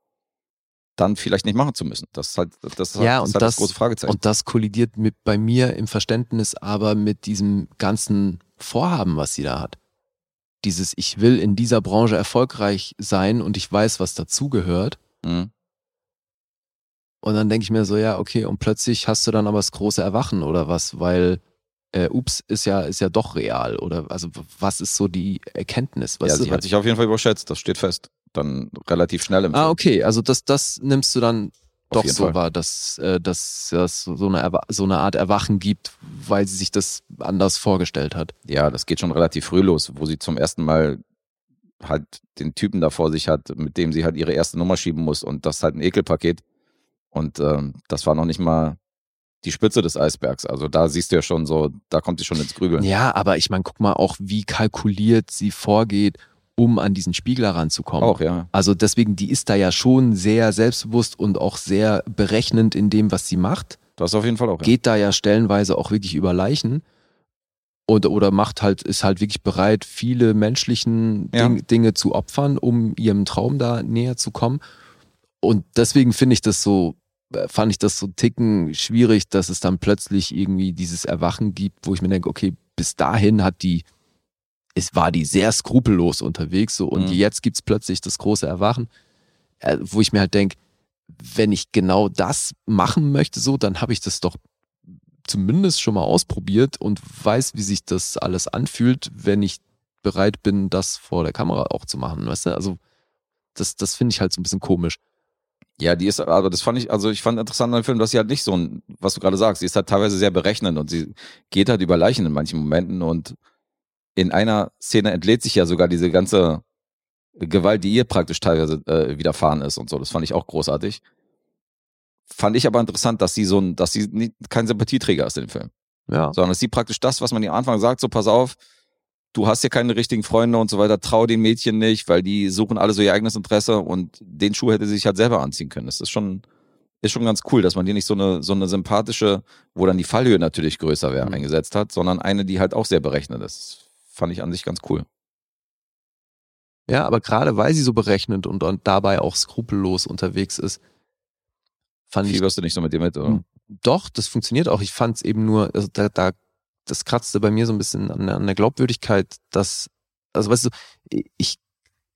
Speaker 3: dann vielleicht nicht machen zu müssen. Das ist halt das, ist halt,
Speaker 2: Ja,
Speaker 3: das, ist
Speaker 2: und
Speaker 3: halt das
Speaker 2: das-
Speaker 3: große Fragezeichen.
Speaker 2: Und das kollidiert mit bei mir im Verständnis aber mit diesem ganzen Vorhaben, was sie da hat. Dieses, ich will in dieser Branche erfolgreich sein und ich weiß, was dazugehört.
Speaker 3: Mhm.
Speaker 2: Und dann denke ich mir so, ja, okay, und plötzlich hast du dann aber das große Erwachen oder was, weil äh, ups, ist ja, ist ja doch real. Oder also was ist so die Erkenntnis? Was
Speaker 3: ja,
Speaker 2: sie
Speaker 3: hat sich auf jeden Fall überschätzt, das steht fest. Dann relativ schnell im
Speaker 2: Ah,
Speaker 3: Film.
Speaker 2: okay, also das, das nimmst du dann
Speaker 3: Auf
Speaker 2: doch so
Speaker 3: Fall.
Speaker 2: wahr, dass, äh, dass dass so eine, Erwa- so eine Art Erwachen gibt, weil sie sich das anders vorgestellt hat.
Speaker 3: Ja, das geht schon relativ früh los, wo sie zum ersten Mal halt den Typen da vor sich hat, mit dem sie halt ihre erste Nummer schieben muss und das halt ein Ekelpaket. Und ähm, das war noch nicht mal die Spitze des Eisbergs. Also da siehst du ja schon so, da kommt sie schon ins Grübeln.
Speaker 2: Ja, aber ich meine, guck mal auch, wie kalkuliert sie vorgeht, um an diesen Spiegel ranzukommen.
Speaker 3: Auch, ja.
Speaker 2: Also deswegen, die ist da ja schon sehr selbstbewusst und auch sehr berechnend in dem, was sie macht.
Speaker 3: Das auf jeden Fall auch. Ja.
Speaker 2: Geht da ja stellenweise auch wirklich über Leichen. Und, oder macht halt, ist halt wirklich bereit, viele menschlichen
Speaker 3: Ja.
Speaker 2: Ding, Dinge zu opfern, um ihrem Traum da näher zu kommen. Und deswegen finde ich das so, fand ich das so Ticken schwierig, dass es dann plötzlich irgendwie dieses Erwachen gibt, wo ich mir denke, okay, bis dahin hat die, es war die sehr skrupellos unterwegs, so, und
Speaker 3: Mhm.
Speaker 2: jetzt gibt's plötzlich das große Erwachen, äh, wo ich mir halt denke, wenn ich genau das machen möchte, so, dann habe ich das doch zumindest schon mal ausprobiert und weiß, wie sich das alles anfühlt, wenn ich bereit bin, das vor der Kamera auch zu machen, weißt du? Also, das, das finde ich halt so ein bisschen komisch.
Speaker 3: Ja, die ist, aber das fand ich, also ich fand interessant an dem Film, dass sie halt nicht so ein, was du gerade sagst, sie ist halt teilweise sehr berechnend und sie geht halt über Leichen in manchen Momenten und in einer Szene entlädt sich ja sogar diese ganze Gewalt, die ihr praktisch teilweise äh, widerfahren ist und so. Das fand ich auch großartig. Fand ich aber interessant, dass sie so ein, dass sie nie, kein Sympathieträger ist in dem Film.
Speaker 2: Ja.
Speaker 3: Sondern dass sie praktisch das, was man ihr am Anfang sagt, so pass auf, du hast ja keine richtigen Freunde und so weiter, trau den Mädchen nicht, weil die suchen alle so ihr eigenes Interesse und den Schuh hätte sie sich halt selber anziehen können. Das ist schon, ist schon ganz cool, dass man dir nicht so eine, so eine sympathische, wo dann die Fallhöhe natürlich größer wäre,
Speaker 2: Mhm.
Speaker 3: eingesetzt hat, sondern eine, die halt auch sehr berechnet ist. Fand ich an sich ganz cool.
Speaker 2: Ja, aber gerade weil sie so berechnend und, und dabei auch skrupellos unterwegs ist, fand ich
Speaker 3: Fieberst du nicht so mit dir mit, oder?
Speaker 2: Mhm. doch, das funktioniert auch. Ich fand es eben nur, also da, da, das kratzte bei mir so ein bisschen an, der- an der Glaubwürdigkeit, dass, also weißt du, ich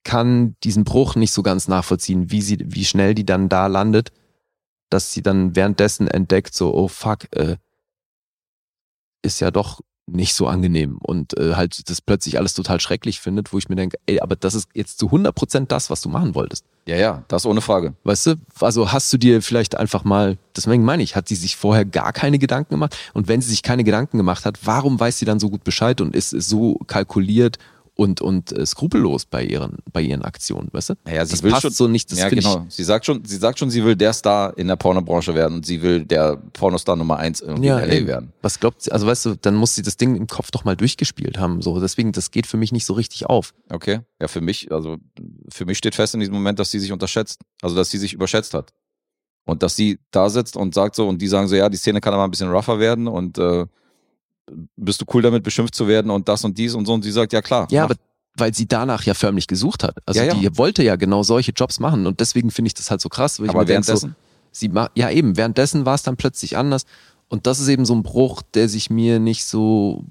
Speaker 2: kann diesen Bruch nicht so ganz nachvollziehen, wie sie, wie schnell die dann da landet, dass sie dann währenddessen entdeckt, so, oh fuck, äh, ist ja doch nicht so angenehm und äh, halt das plötzlich alles total schrecklich findet, wo ich mir denke, ey, aber das ist jetzt zu 100% das, was du machen wolltest.
Speaker 3: Ja, ja, das ohne Frage.
Speaker 2: Weißt du, also hast du dir vielleicht einfach mal, deswegen meine ich, hat sie sich vorher gar keine Gedanken gemacht? Und wenn sie sich keine Gedanken gemacht hat, warum weiß sie dann so gut Bescheid und ist so kalkuliert und, und äh, skrupellos bei ihren, bei ihren Aktionen, weißt du?
Speaker 3: Naja, sie
Speaker 2: das
Speaker 3: will
Speaker 2: passt
Speaker 3: schon-
Speaker 2: so nicht, das
Speaker 3: ja, genau. Sie sagt schon, sie sagt schon, sie will der Star in der Pornobranche werden und sie will der Pornostar Nummer eins
Speaker 2: ich,
Speaker 3: irgendwie
Speaker 2: ja,
Speaker 3: in LA
Speaker 2: eben.
Speaker 3: werden.
Speaker 2: was glaubt sie, also weißt du, dann muss sie das Ding im Kopf doch mal durchgespielt haben, so, deswegen, das geht für mich nicht so richtig auf.
Speaker 3: Okay. Ja, für mich, also für mich steht fest in diesem Moment, dass sie sich unterschätzt. Also dass sie sich überschätzt hat. Und dass sie da sitzt und sagt so, und die sagen so, ja, die Szene kann aber ein bisschen rougher werden und äh, bist du cool damit, beschimpft zu werden und das und dies und so. Und sie sagt, ja klar.
Speaker 2: Ja,
Speaker 3: mach.
Speaker 2: aber weil sie danach ja förmlich gesucht hat. Also
Speaker 3: Ja, ja.
Speaker 2: die wollte ja genau solche Jobs machen und deswegen finde ich das halt so krass, weil
Speaker 3: aber
Speaker 2: denk, so,
Speaker 3: währenddessen.
Speaker 2: sie ja eben, währenddessen war es dann plötzlich anders. Und das ist eben so ein Bruch, der sich mir nicht so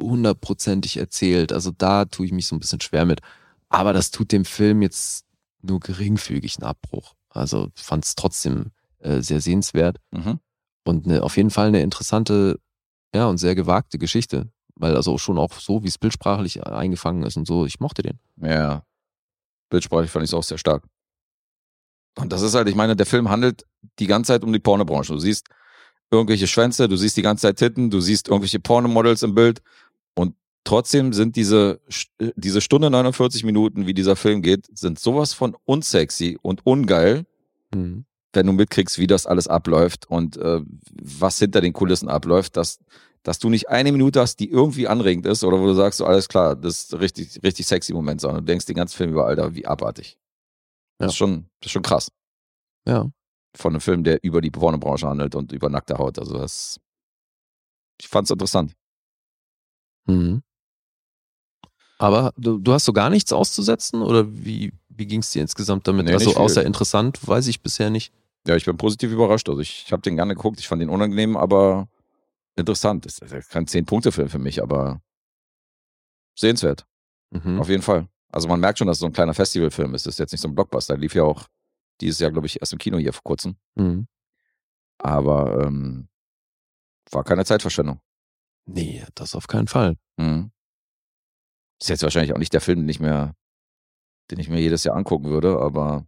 Speaker 2: hundertprozentig erzählt. Also da tue ich mich so ein bisschen schwer mit. Aber das tut dem Film jetzt nur geringfügig einen Abbruch. Also fand es trotzdem äh, sehr sehenswert
Speaker 3: Mhm.
Speaker 2: und eine, auf jeden Fall eine interessante, ja, und sehr gewagte Geschichte. Weil also schon auch so, wie es bildsprachlich eingefangen ist und so, ich mochte den.
Speaker 3: Ja. Bildsprachlich fand ich es auch sehr stark. Und das ist halt, ich meine, der Film handelt die ganze Zeit um die Pornobranche. Du siehst irgendwelche Schwänze, du siehst die ganze Zeit Titten, du siehst irgendwelche Pornomodels im Bild und trotzdem sind diese, äh, diese Stunde 49 Minuten, wie dieser Film geht, sind sowas von unsexy und ungeil,
Speaker 2: Mhm.
Speaker 3: Wenn du mitkriegst, wie das alles abläuft und äh, was hinter den Kulissen abläuft, dass, dass du nicht eine Minute hast, die irgendwie anregend ist oder wo du sagst, so alles klar, das ist richtig, richtig sexy Moment, sondern du denkst den ganzen Film über, Alter, wie abartig. Das,
Speaker 2: Ja.
Speaker 3: ist schon, das ist schon krass.
Speaker 2: Ja.
Speaker 3: Von einem Film, der über die Pornobranche handelt und über nackte Haut. Also das, ich fand's interessant.
Speaker 2: Mhm. Aber du, du hast so gar nichts auszusetzen oder wie, wie ging es dir insgesamt damit?
Speaker 3: Nee,
Speaker 2: also außer interessant, weiß ich bisher nicht.
Speaker 3: Ja, ich bin positiv überrascht. Also ich, ich habe den gerne geguckt, ich fand den unangenehm, aber interessant. Das ist kein Zehn-Punkte-Film für mich, aber sehenswert.
Speaker 2: Mhm.
Speaker 3: Auf jeden Fall. Also man merkt schon, dass es so ein kleiner Festivalfilm ist. Das ist jetzt nicht so ein Blockbuster. Lief ja auch dieses Jahr, glaube ich, erst im Kino hier vor kurzem.
Speaker 2: Mhm.
Speaker 3: Aber ähm, war keine Zeitverschwendung.
Speaker 2: Nee, das auf keinen Fall.
Speaker 3: Mhm. Ist jetzt wahrscheinlich auch nicht der Film, den ich mir, den ich mir jedes Jahr angucken würde, aber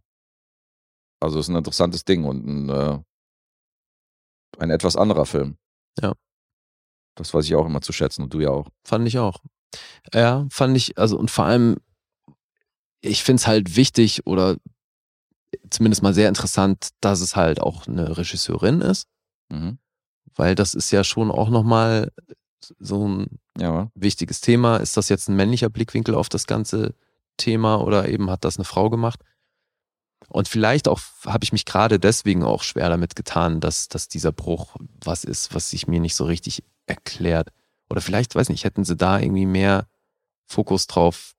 Speaker 3: also ist ein interessantes Ding und ein, äh, ein etwas anderer Film.
Speaker 2: Ja.
Speaker 3: Das weiß ich auch immer zu schätzen und du ja auch.
Speaker 2: Fand ich auch. Ja, fand ich, also und vor allem, ich finde es halt wichtig oder zumindest mal sehr interessant, dass es halt auch eine Regisseurin ist,
Speaker 3: Mhm.
Speaker 2: weil das ist ja schon auch nochmal so ein
Speaker 3: Ja,
Speaker 2: wichtiges Thema. Ist das jetzt ein männlicher Blickwinkel auf das ganze Thema oder eben hat das eine Frau gemacht? Und vielleicht auch habe ich mich gerade deswegen auch schwer damit getan, dass, dass dieser Bruch was ist, was sich mir nicht so richtig erklärt. Oder vielleicht, weiß nicht, hätten sie da irgendwie mehr Fokus drauf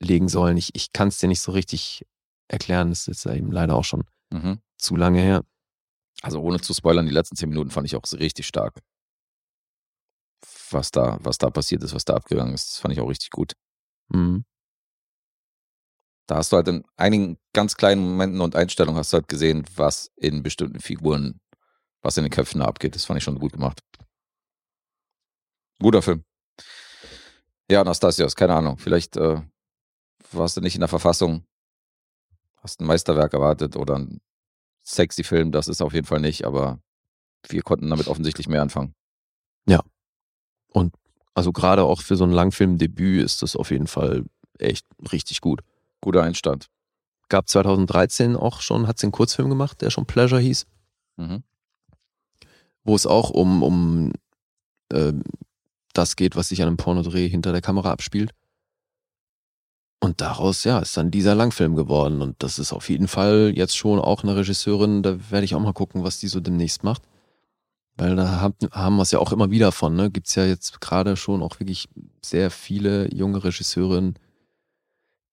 Speaker 2: legen sollen. Ich, ich kann es dir nicht so richtig erklären. Das ist jetzt eben leider auch schon
Speaker 3: Mhm.
Speaker 2: zu lange her.
Speaker 3: Also ohne zu spoilern, die letzten zehn Minuten fand ich auch richtig stark. Was da, was da passiert ist, was da abgegangen ist, das fand ich auch richtig gut.
Speaker 2: Mhm.
Speaker 3: Da hast du halt in einigen ganz kleinen Momenten und Einstellungen hast du halt gesehen, was in bestimmten Figuren, was in den Köpfen abgeht. Das fand ich schon gut gemacht. Guter Film. Ja, Anastasios, keine Ahnung. Vielleicht äh, warst du nicht in der Verfassung, hast ein Meisterwerk erwartet oder ein sexy Film. Das ist auf jeden Fall nicht, aber wir konnten damit offensichtlich mehr anfangen.
Speaker 2: Also gerade auch für so ein Langfilmdebüt ist das auf jeden Fall echt richtig gut.
Speaker 3: Guter Einstand.
Speaker 2: Gab 2013 auch schon, hat sie einen Kurzfilm gemacht, der schon Pleasure hieß,
Speaker 3: Mhm.
Speaker 2: wo es auch um, um ähm, das geht, was sich an einem Pornodreh hinter der Kamera abspielt. Und daraus, ja, ist dann dieser Langfilm geworden. Und das ist auf jeden Fall jetzt schon auch eine Regisseurin, da werde ich auch mal gucken, was die so demnächst macht. Weil da haben, haben wir es ja auch immer wieder von, ne? Gibt es ja jetzt gerade schon auch wirklich sehr viele junge Regisseurinnen,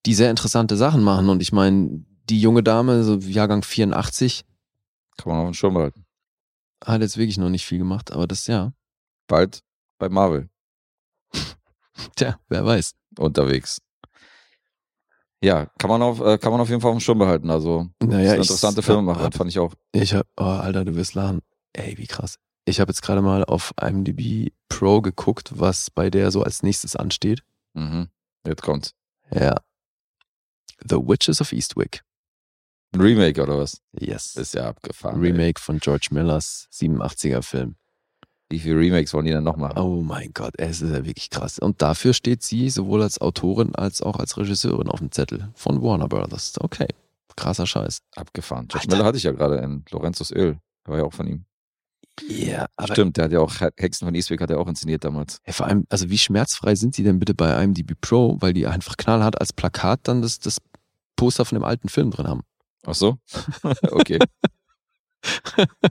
Speaker 2: die sehr interessante Sachen machen. Und ich meine, die junge Dame, so Jahrgang 84,
Speaker 3: Kann man auf den Schirm behalten.
Speaker 2: hat jetzt wirklich noch nicht viel gemacht, aber das ja,
Speaker 3: Bald bei Marvel
Speaker 2: tja, wer weiß.
Speaker 3: unterwegs. Ja, kann man auf, äh, kann man auf jeden Fall auf dem Schirm behalten. Also,
Speaker 2: Naja, ich-
Speaker 3: interessante
Speaker 2: hab-
Speaker 3: Filmemacherin,
Speaker 2: hab-
Speaker 3: fand ich auch.
Speaker 2: Ich hab, oh, Alter, du wirst lachen. Ey, wie krass. Ich habe jetzt gerade mal auf IMDb Pro geguckt, was bei der so als nächstes ansteht.
Speaker 3: Mhm. Jetzt kommt's.
Speaker 2: Ja. The Witches of Eastwick.
Speaker 3: Ein Remake oder was?
Speaker 2: Yes.
Speaker 3: Ist ja abgefahren. ey.
Speaker 2: Remake von George Millers 87er Film.
Speaker 3: Wie viele Remakes wollen die denn noch machen?
Speaker 2: Oh mein Gott, es ist ja wirklich krass. Und dafür steht sie sowohl als Autorin als auch als Regisseurin auf dem Zettel von Warner Brothers. Okay, krasser Scheiß.
Speaker 3: Abgefahren. George
Speaker 2: Alter.
Speaker 3: Miller hatte ich ja gerade in Lorenzos Öl. Der war ja auch von ihm.
Speaker 2: Ja, aber
Speaker 3: Stimmt, der hat ja auch Hexen von Eastwick hat er auch inszeniert damals.
Speaker 2: Ey, vor allem, also wie schmerzfrei sind die denn bitte bei IMDb Pro, weil die einfach knallhart als Plakat dann das, das Poster von dem alten Film drin haben.
Speaker 3: Ach so? okay.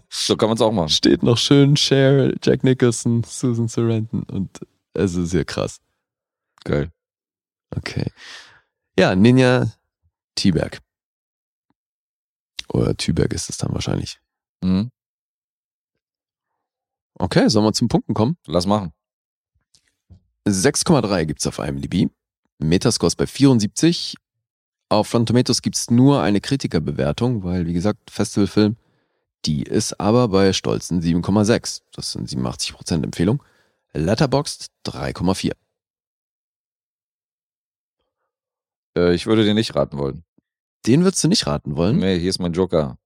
Speaker 3: so kann man es auch machen.
Speaker 2: Steht noch schön Cher, Jack Nicholson, Susan Sarandon und es ist ja krass.
Speaker 3: Geil.
Speaker 2: Okay. Ja, Ninja T-Berg. Oder Tüberg ist es dann wahrscheinlich.
Speaker 3: Mhm.
Speaker 2: Okay, sollen wir zum Punkten kommen?
Speaker 3: Lass machen.
Speaker 2: 6,3 gibt's auf IMDb. Metascore ist bei 74. Auf Rotten Tomatoes gibt's nur eine Kritikerbewertung, weil, wie gesagt, Festivalfilm. Die ist aber bei stolzen 7,6. Das sind 87% Empfehlung. Letterboxd 3,4.
Speaker 3: Äh, ich würde dir nicht raten wollen.
Speaker 2: Den würdest du nicht raten wollen?
Speaker 3: Nee, hier ist mein Joker.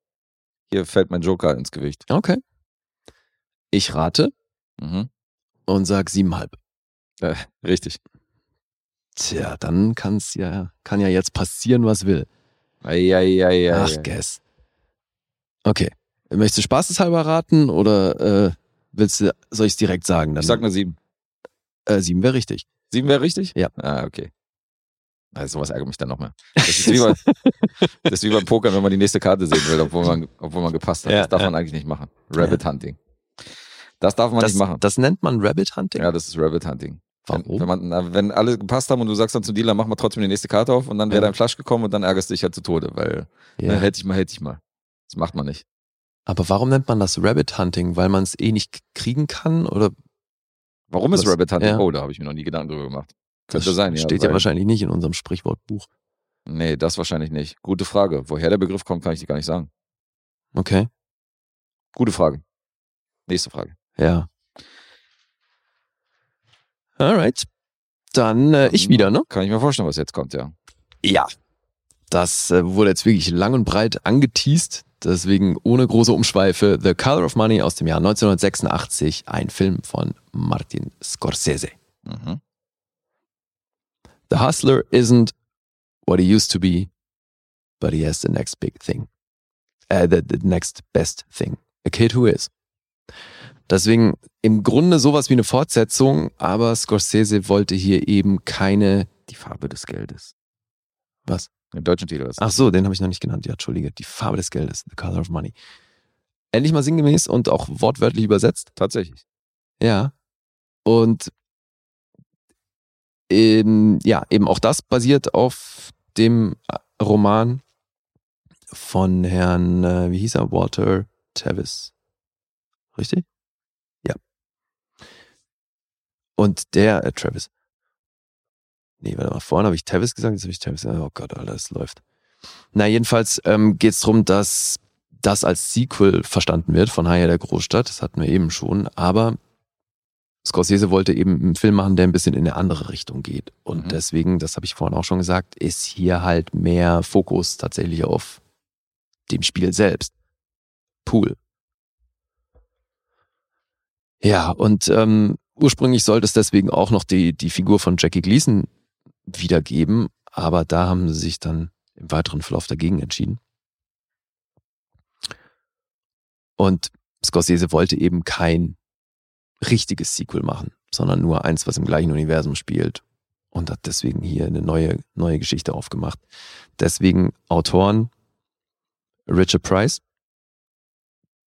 Speaker 3: Hier fällt mein Joker ins Gewicht.
Speaker 2: Okay. Ich rate
Speaker 3: Mhm.
Speaker 2: und sag 7,5.
Speaker 3: Äh, richtig.
Speaker 2: Tja, dann kann's ja, kann ja jetzt passieren, was will.
Speaker 3: Eieieiei.
Speaker 2: Ach, guess. Okay. Möchtest du spaßeshalber raten oder äh, willst du, soll ich es direkt sagen? Dann,
Speaker 3: Ich sag eine sieben.
Speaker 2: äh, sieben wäre richtig.
Speaker 3: Sieben wäre richtig?
Speaker 2: Ja.
Speaker 3: Ah, okay. Also sowas ärgert mich dann noch mehr. Das ist, wie bei, das ist wie beim Pokern, wenn man die nächste Karte sehen will, obwohl man, obwohl man gepasst hat.
Speaker 2: Ja,
Speaker 3: das darf
Speaker 2: ja.
Speaker 3: man eigentlich nicht machen. Rabbit Hunting. Das darf man
Speaker 2: Das,
Speaker 3: nicht machen.
Speaker 2: das nennt man Rabbit Hunting?
Speaker 3: Ja, das ist Rabbit Hunting. Wenn,
Speaker 2: Warum?
Speaker 3: wenn, man, na, wenn alle gepasst haben und du sagst dann zum Dealer, mach mal trotzdem die nächste Karte auf und dann wäre
Speaker 2: Ja.
Speaker 3: dein Flasch gekommen und dann ärgerst du dich halt zu Tode, weil
Speaker 2: Ja.
Speaker 3: ne, hätte ich mal, hätte ich mal. Das macht man nicht.
Speaker 2: Aber warum nennt man das Rabbit Hunting? Weil man es eh nicht kriegen kann? Oder
Speaker 3: Warum ist
Speaker 2: Was?
Speaker 3: Rabbit Hunting?
Speaker 2: Ja.
Speaker 3: Oh, da habe ich mir noch nie Gedanken drüber gemacht. Könnte
Speaker 2: das
Speaker 3: sein, ja.
Speaker 2: Steht ja wahrscheinlich nicht in unserem Sprichwortbuch.
Speaker 3: Nee, das wahrscheinlich nicht. Gute Frage. Woher der Begriff kommt, kann ich dir gar nicht sagen.
Speaker 2: Okay.
Speaker 3: Gute Frage. Nächste Frage.
Speaker 2: Ja. Alright. Dann äh, ich wieder, ne?
Speaker 3: Kann ich mir vorstellen, was jetzt kommt, ja.
Speaker 2: Ja. Das äh, wurde jetzt wirklich lang und breit angeteased. Deswegen ohne große Umschweife. The Color of Money aus dem Jahr 1986. Ein Film von Martin Scorsese.
Speaker 3: Mhm.
Speaker 2: The hustler isn't what he used to be, but he has the next big thing. Äh, the, the next best thing. A kid who is. Deswegen im Grunde sowas wie eine Fortsetzung, aber Scorsese wollte hier eben keine.
Speaker 3: Die Farbe des Geldes.
Speaker 2: Was?
Speaker 3: Den deutschen Titel ist.
Speaker 2: Ach so, den habe ich noch nicht genannt. Ja, entschuldige. Die Farbe des Geldes. The color of money. Endlich mal sinngemäß und auch wortwörtlich übersetzt.
Speaker 3: Tatsächlich.
Speaker 2: Ja. Und ähm, ja, eben auch das basiert auf dem Roman von Herrn, äh, wie hieß er, Walter Tevis. Richtig? Ja. Und der, äh, Travis. Nee, warte mal, vorhin habe ich Tevis gesagt, jetzt habe ich Tevis, oh Gott, Alter, es läuft. Na, jedenfalls ähm, geht es darum, dass das als Sequel verstanden wird von Haya der Großstadt, das hatten wir eben schon, aber Scorsese wollte eben einen Film machen, der ein bisschen in eine andere Richtung geht. Und
Speaker 3: Mhm.
Speaker 2: deswegen, das habe ich vorhin auch schon gesagt, ist hier halt mehr Fokus tatsächlich auf dem Spiel selbst. Pool. Ja, und ähm, ursprünglich sollte es deswegen auch noch die, die Figur von Jackie Gleason wiedergeben, aber da haben sie sich dann im weiteren Verlauf dagegen entschieden. Und Scorsese wollte eben kein richtiges Sequel machen, sondern nur eins, was im gleichen Universum spielt und hat deswegen hier eine neue, neue Geschichte aufgemacht. Deswegen Autoren Richard Price,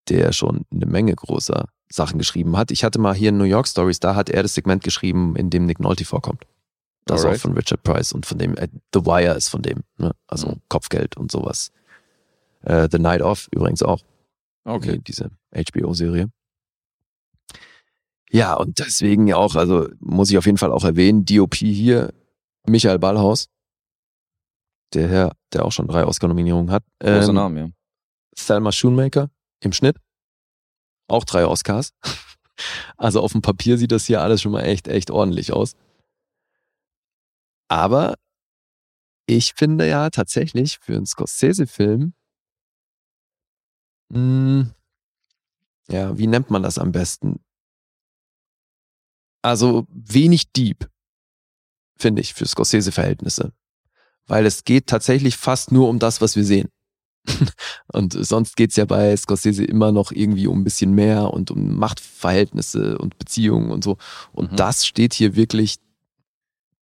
Speaker 2: der schon eine Menge großer Sachen geschrieben hat. Ich hatte mal hier in New York Stories, da hat er das Segment geschrieben, in dem Nick Nolte vorkommt. Das ist
Speaker 3: Alright.
Speaker 2: auch von Richard Price und von dem, äh, The Wire ist von dem, ne? also
Speaker 3: Mhm.
Speaker 2: Kopfgeld und sowas. Äh, The Night Off übrigens auch.
Speaker 3: Okay.
Speaker 2: Die- Diese HBO-Serie. Ja, und deswegen ja auch, also muss ich auf jeden Fall auch erwähnen, DOP hier, Michael Ballhaus, der Herr, der auch schon drei Oscar-Nominierungen hat.
Speaker 3: Großer
Speaker 2: Ähm,
Speaker 3: Name, ja.
Speaker 2: Thelma Schoonmaker im Schnitt, auch drei Oscars. Also auf dem Papier sieht das hier alles schon mal echt, echt ordentlich aus. Aber ich finde ja tatsächlich für einen Scorsese-Film, mh, ja, wie nennt man das am besten? Also wenig deep, finde ich, für Scorsese-Verhältnisse. Weil es geht tatsächlich fast nur um das, was wir sehen. Und sonst geht's ja bei Scorsese immer noch irgendwie um ein bisschen mehr und um Machtverhältnisse und Beziehungen und so. Und
Speaker 3: Mhm.
Speaker 2: das steht hier wirklich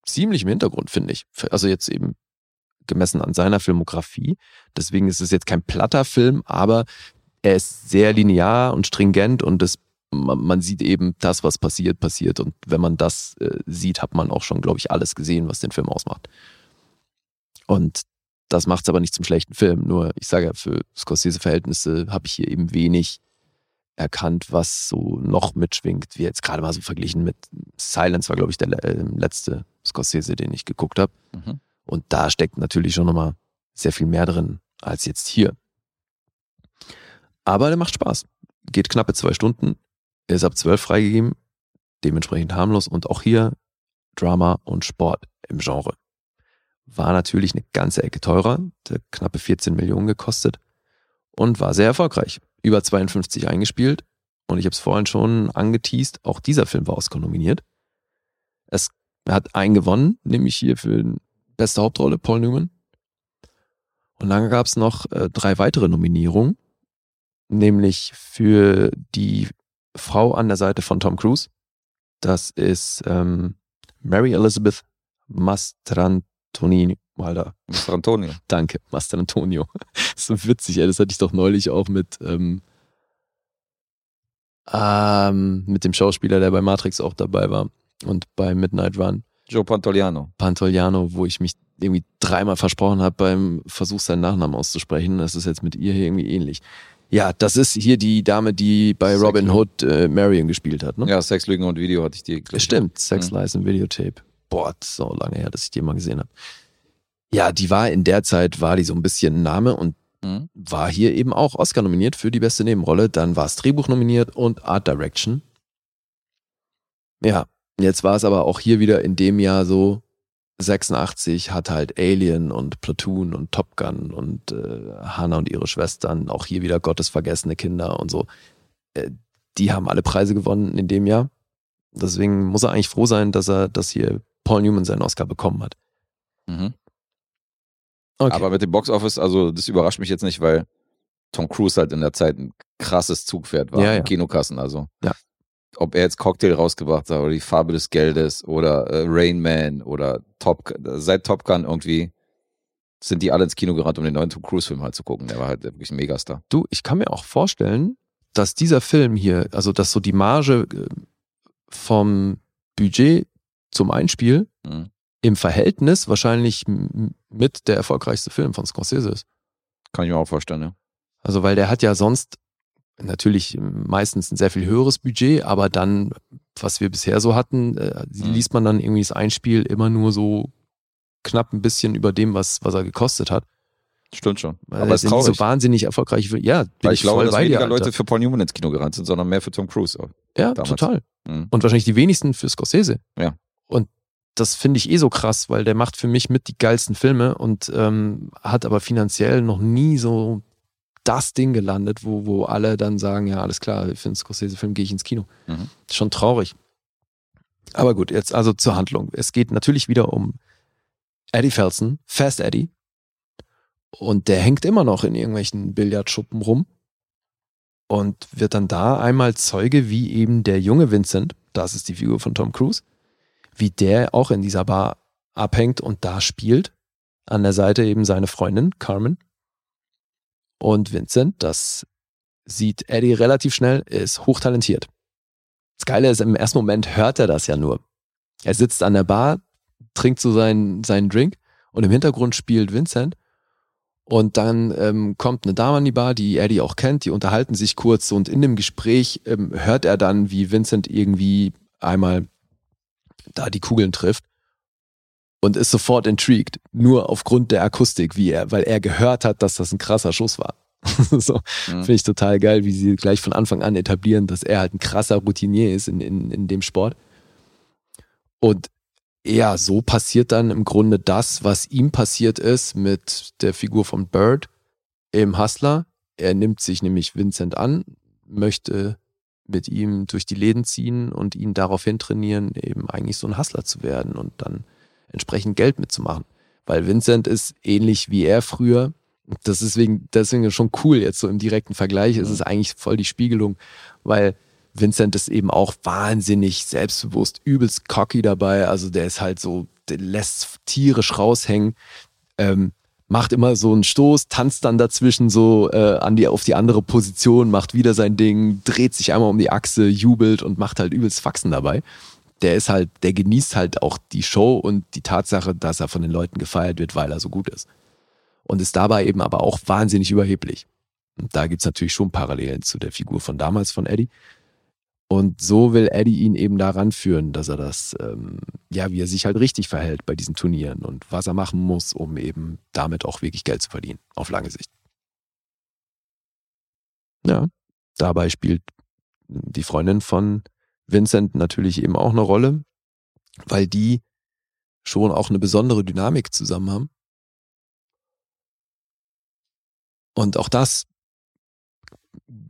Speaker 2: ziemlich im Hintergrund, finde ich. Also jetzt eben gemessen an seiner Filmografie. Deswegen ist es jetzt kein platter Film, aber er ist sehr linear und stringent und das, man, man sieht eben das, was passiert, passiert. Und wenn man das äh, sieht, hat man auch schon, glaube ich, alles gesehen, was den Film ausmacht. Und das macht es aber nicht zum schlechten Film. Nur, ich sage ja, für Scorsese-Verhältnisse habe ich hier eben wenig erkannt, was so noch mitschwingt, wie jetzt gerade mal so verglichen mit Silence war, glaube ich, der äh, letzte Scorsese, den ich geguckt habe.
Speaker 3: Mhm.
Speaker 2: Und da steckt natürlich schon nochmal sehr viel mehr drin als jetzt hier. Aber der macht Spaß. Geht knappe zwei Stunden, ist ab zwölf freigegeben, dementsprechend harmlos und auch hier Drama und Sport im Genre. War natürlich eine ganze Ecke teurer, knappe 14 Millionen gekostet und war sehr erfolgreich. Über 52 eingespielt und ich habe es vorhin schon angeteased, auch dieser Film war Oscar nominiert. Es hat einen gewonnen, nämlich hier für die beste Hauptrolle Paul Newman. Und dann gab es noch äh, drei weitere Nominierungen, nämlich für die Frau an der Seite von Tom Cruise. Das ist ähm, Mary Elizabeth Mastrantonio. Alter,
Speaker 3: Mr. Antonio.
Speaker 2: danke, Mastrantonio. so witzig, ey. Das hatte ich doch neulich auch mit, ähm, ähm, mit dem Schauspieler, der bei Matrix auch dabei war und bei Midnight Run.
Speaker 3: Joe Pantoliano.
Speaker 2: Pantoliano, wo ich mich irgendwie dreimal versprochen habe beim Versuch, seinen Nachnamen auszusprechen. Das ist jetzt mit ihr hier irgendwie ähnlich. Ja, das ist hier die Dame, die bei
Speaker 3: Sex
Speaker 2: Robin. Hood äh, Marion gespielt hat. Ne?
Speaker 3: Ja, Sex, Lügen und Video hatte ich ich.
Speaker 2: Stimmt, Sex,
Speaker 3: Mhm.
Speaker 2: Lies und Videotape. Boah, das so lange her, dass ich die mal gesehen habe. Ja, die war in der Zeit, war die so ein bisschen ein Name und
Speaker 3: Mhm.
Speaker 2: war hier eben auch Oscar nominiert für die beste Nebenrolle. Dann war es Drehbuch nominiert und Art Direction. Ja, jetzt war es aber auch hier wieder in dem Jahr so, 86 hat halt Alien und Platoon und Top Gun und äh, Hannah und ihre Schwestern, auch hier wieder Gottesvergessene Kinder und so. Äh, die haben alle Preise gewonnen in dem Jahr. Deswegen muss er eigentlich froh sein, dass er, dass hier Paul Newman seinen Oscar bekommen hat.
Speaker 3: Mhm.
Speaker 2: Okay.
Speaker 3: Aber mit dem Boxoffice, also das überrascht mich jetzt nicht, weil Tom Cruise halt in der Zeit ein krasses Zugpferd war
Speaker 2: Ja,
Speaker 3: in
Speaker 2: ja.
Speaker 3: Kinokassen. Also
Speaker 2: Ja.
Speaker 3: ob er jetzt Cocktail rausgebracht hat oder die Farbe des Geldes oder äh, Rain Man oder Top seit Top Gun irgendwie sind die alle ins Kino gerannt, um den neuen Tom Cruise Film halt zu gucken. Der war halt wirklich ein Megastar.
Speaker 2: Du, ich kann mir auch vorstellen, dass dieser Film hier, also dass so die Marge äh, vom Budget zum Einspiel
Speaker 3: Mhm.
Speaker 2: im Verhältnis wahrscheinlich mit der erfolgreichste Film von Scorsese ist.
Speaker 3: Kann ich mir auch vorstellen, ja.
Speaker 2: Also, weil der hat ja sonst natürlich meistens ein sehr viel höheres Budget, aber dann, was wir bisher so hatten, äh,
Speaker 3: Mhm.
Speaker 2: liest man dann irgendwie das Einspiel immer nur so knapp ein bisschen über dem, was, was er gekostet hat.
Speaker 3: Stimmt schon.
Speaker 2: Weil
Speaker 3: Aber
Speaker 2: er
Speaker 3: es ist traurig.
Speaker 2: so wahnsinnig erfolgreich. Ja,
Speaker 3: weil ich glaube,
Speaker 2: voll
Speaker 3: dass
Speaker 2: dir,
Speaker 3: weniger
Speaker 2: Alter.
Speaker 3: Leute für Paul Newman ins Kino gerannt sind, sondern mehr für Tom Cruise.
Speaker 2: Ja,
Speaker 3: damals.
Speaker 2: total.
Speaker 3: Mhm.
Speaker 2: Und wahrscheinlich die wenigsten für Scorsese.
Speaker 3: Ja.
Speaker 2: Und das finde ich eh so krass, weil der macht für mich mit die geilsten Filme und ähm, hat aber finanziell noch nie so das Ding gelandet, wo, wo alle dann sagen, ja, alles klar, für einen Scorsese-Film gehe ich ins Kino.
Speaker 3: Mhm.
Speaker 2: Schon traurig. Aber gut, jetzt also zur Handlung. Es geht natürlich wieder um Eddie Felsen, Fast Eddie. Und der hängt immer noch in irgendwelchen Billardschuppen rum und wird dann da einmal Zeuge, wie eben der junge Vincent, das ist die Figur von Tom Cruise, wie der auch in dieser Bar abhängt und da spielt. An der Seite eben seine Freundin Carmen. Und Vincent, das sieht Eddie relativ schnell, ist hochtalentiert. Das Geile ist, im ersten Moment hört er das ja nur. Er sitzt an der Bar, trinkt so seinen, seinen Drink und im Hintergrund spielt Vincent. Und dann ähm, kommt eine Dame an die Bar, die Eddie auch kennt, die unterhalten sich kurz und in dem Gespräch ähm, hört er dann, wie Vincent irgendwie einmal da die Kugeln trifft und ist sofort intrigued, nur aufgrund der Akustik, wie er, weil er gehört hat, dass das ein krasser Schuss war. so
Speaker 3: Mhm.
Speaker 2: finde ich total geil, wie sie gleich von Anfang an etablieren, dass er halt ein krasser Routinier ist in, in, in dem Sport. Und ja, so passiert dann im Grunde das, was ihm passiert ist mit der Figur von Bird im Hustler. Er nimmt sich nämlich Vincent an, möchte mit ihm durch die Läden ziehen und ihn daraufhin trainieren, eben eigentlich so ein Hustler zu werden und dann entsprechend Geld mitzumachen. Weil Vincent ist ähnlich wie er früher. Das ist deswegen, deswegen schon cool jetzt so im direkten Vergleich. Es ist eigentlich voll die Spiegelung, weil Vincent ist eben auch wahnsinnig selbstbewusst, übelst cocky dabei. Also der ist halt so, der lässt tierisch raushängen, ähm, macht immer so einen Stoß, tanzt dann dazwischen so äh, an die, auf die andere Position, macht wieder sein Ding, dreht sich einmal um die Achse, jubelt und macht halt übelst Faxen dabei. Der ist halt, der genießt halt auch die Show und die Tatsache, dass er von den Leuten gefeiert wird, weil er so gut ist. Und ist dabei eben aber auch wahnsinnig überheblich. Und da gibt's natürlich schon Parallelen zu der Figur von damals von Eddie. Und so will Eddie ihn eben daran führen, dass er das, ähm, ja, wie er sich halt richtig verhält bei diesen Turnieren und was er machen muss, um eben damit auch wirklich Geld zu verdienen, auf lange Sicht. Ja, dabei spielt die Freundin von Vincent natürlich eben auch eine Rolle, weil die schon auch eine besondere Dynamik zusammen haben. Und auch das,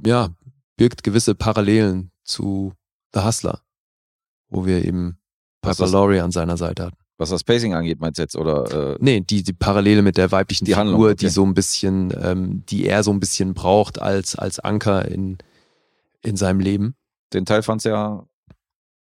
Speaker 2: ja, birgt gewisse Parallelen zu The Hustler, wo wir eben Piper Laurie an seiner Seite hatten.
Speaker 3: Was das Pacing angeht, meinst du jetzt? Oder äh,
Speaker 2: Nee, die, die Parallele mit der weiblichen
Speaker 3: Die
Speaker 2: Figur,
Speaker 3: Handlung, okay.
Speaker 2: die so ein bisschen, ähm, die er so ein bisschen braucht als, als Anker in, in seinem Leben.
Speaker 3: den Teil fand's ja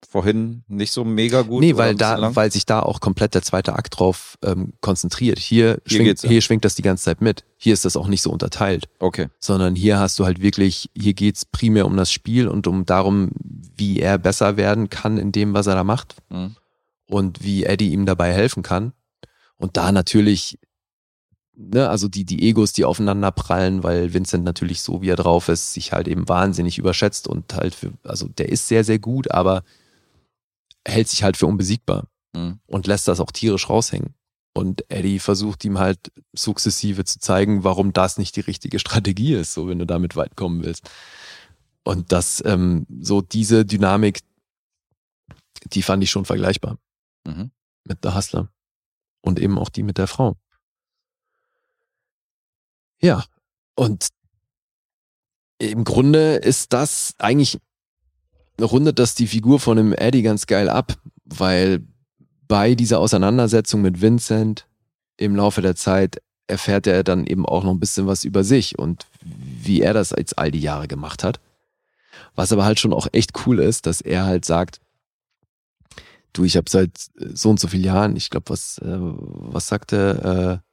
Speaker 3: vorhin nicht so mega gut.
Speaker 2: nee, weil da, weil sich da auch komplett der zweite Akt drauf ähm, konzentriert. Hier, schwingt,
Speaker 3: geht's ja.
Speaker 2: hier schwingt das die ganze Zeit mit. Hier ist das auch nicht so unterteilt.
Speaker 3: Okay.
Speaker 2: sondern hier hast du halt wirklich, hier geht's primär um das Spiel und um darum, wie er besser werden kann in dem, was er da macht
Speaker 3: Mhm.
Speaker 2: und wie Eddie ihm dabei helfen kann. Und da natürlich, ne, also die, die Egos, die aufeinander prallen, weil Vincent natürlich so, wie er drauf ist, sich halt eben wahnsinnig überschätzt und halt für, also der ist sehr, sehr gut, aber hält sich halt für unbesiegbar
Speaker 3: Mhm.
Speaker 2: und lässt das auch tierisch raushängen. Und Eddie versucht ihm halt sukzessive zu zeigen, warum das nicht die richtige Strategie ist, so wenn du damit weit kommen willst. Und das, ähm, so diese Dynamik, die fand ich schon vergleichbar
Speaker 3: Mhm.
Speaker 2: mit The Hustler. Und eben auch die mit der Frau. Ja, und im Grunde ist das eigentlich, rundet das die Figur von dem Eddie ganz geil ab, weil bei dieser Auseinandersetzung mit Vincent im Laufe der Zeit erfährt er dann eben auch noch ein bisschen was über sich und wie er das jetzt all die Jahre gemacht hat. Was aber halt schon auch echt cool ist, dass er halt sagt, du, ich habe seit so und so vielen Jahren, ich glaube, was, äh, was sagte, äh,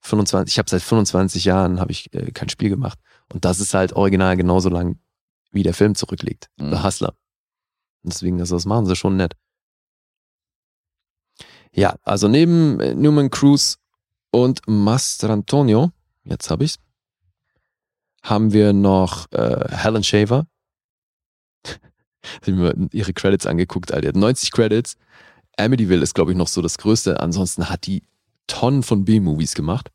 Speaker 2: 25, ich habe seit 25 Jahren habe ich äh, kein Spiel gemacht. Und das ist halt original genauso lang, wie der Film zurückliegt.
Speaker 3: Mhm.
Speaker 2: The Hustler. Und deswegen, also das machen sie schon nett. Ja, also neben äh, Newman Cruz und Mastrantonio, jetzt habe ich's, haben wir noch äh, Helen Shaver. Hab mir ihre Credits angeguckt, Alter. Die hat 90 Credits. Amityville ist, glaube ich, noch so das Größte. Ansonsten hat die Tonnen von B-Movies gemacht.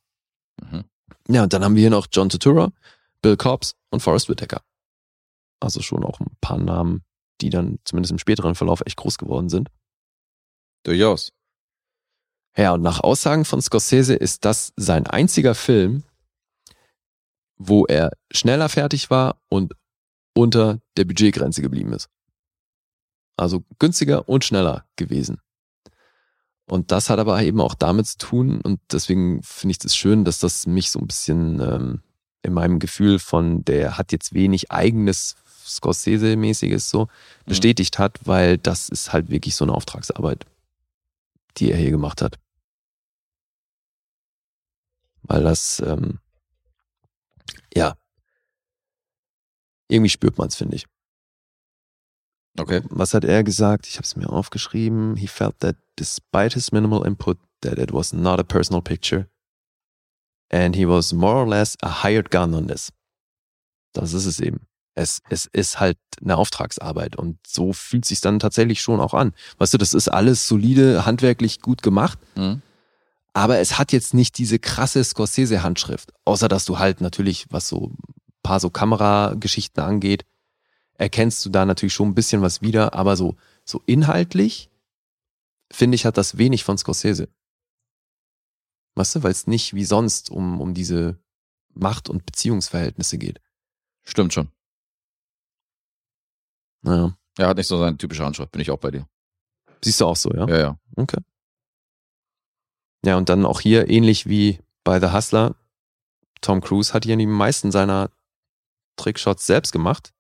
Speaker 3: Mhm.
Speaker 2: Ja, und dann haben wir hier noch John Turturro, Bill Cobbs und Forrest Whitaker. Also schon auch ein paar Namen, die dann zumindest im späteren Verlauf echt groß geworden sind.
Speaker 3: Durchaus.
Speaker 2: Ja, und nach Aussagen von Scorsese ist das sein einziger Film, wo er schneller fertig war und unter der Budgetgrenze geblieben ist. Also günstiger und schneller gewesen. Und das hat aber eben auch damit zu tun, und deswegen finde ich es das schön, dass das mich so ein bisschen ähm, in meinem Gefühl von, der hat jetzt wenig eigenes Scorsese-mäßiges so bestätigt hat, weil das ist halt wirklich so eine Auftragsarbeit, die er hier gemacht hat. Weil das, ähm, ja, irgendwie spürt man es, finde ich.
Speaker 3: Okay.
Speaker 2: Was hat er gesagt? Ich habe es mir aufgeschrieben. He felt that despite his minimal input, that it was not a personal picture. And he was more or less a hired gun on this. Das ist es eben. Es, es ist halt eine Auftragsarbeit und so fühlt sich dann tatsächlich schon auch an. Weißt du, das ist alles solide, handwerklich gut gemacht,
Speaker 3: Mhm.
Speaker 2: aber es hat jetzt nicht diese krasse Scorsese-Handschrift. Außer dass du halt natürlich, was so ein paar so Kamerageschichten angeht, erkennst du da natürlich schon ein bisschen was wieder, aber so, so inhaltlich, finde ich, hat das wenig von Scorsese. Weißt du, weil es nicht wie sonst um, um diese Macht- und Beziehungsverhältnisse geht.
Speaker 3: Stimmt schon.
Speaker 2: Naja.
Speaker 3: Er hat nicht so seine typische Handschrift, bin ich auch bei dir.
Speaker 2: Siehst du auch so, ja?
Speaker 3: Ja, ja.
Speaker 2: Okay. Ja, und dann auch hier ähnlich wie bei The Hustler. Tom Cruise hat hier die meisten seiner Trickshots selbst gemacht.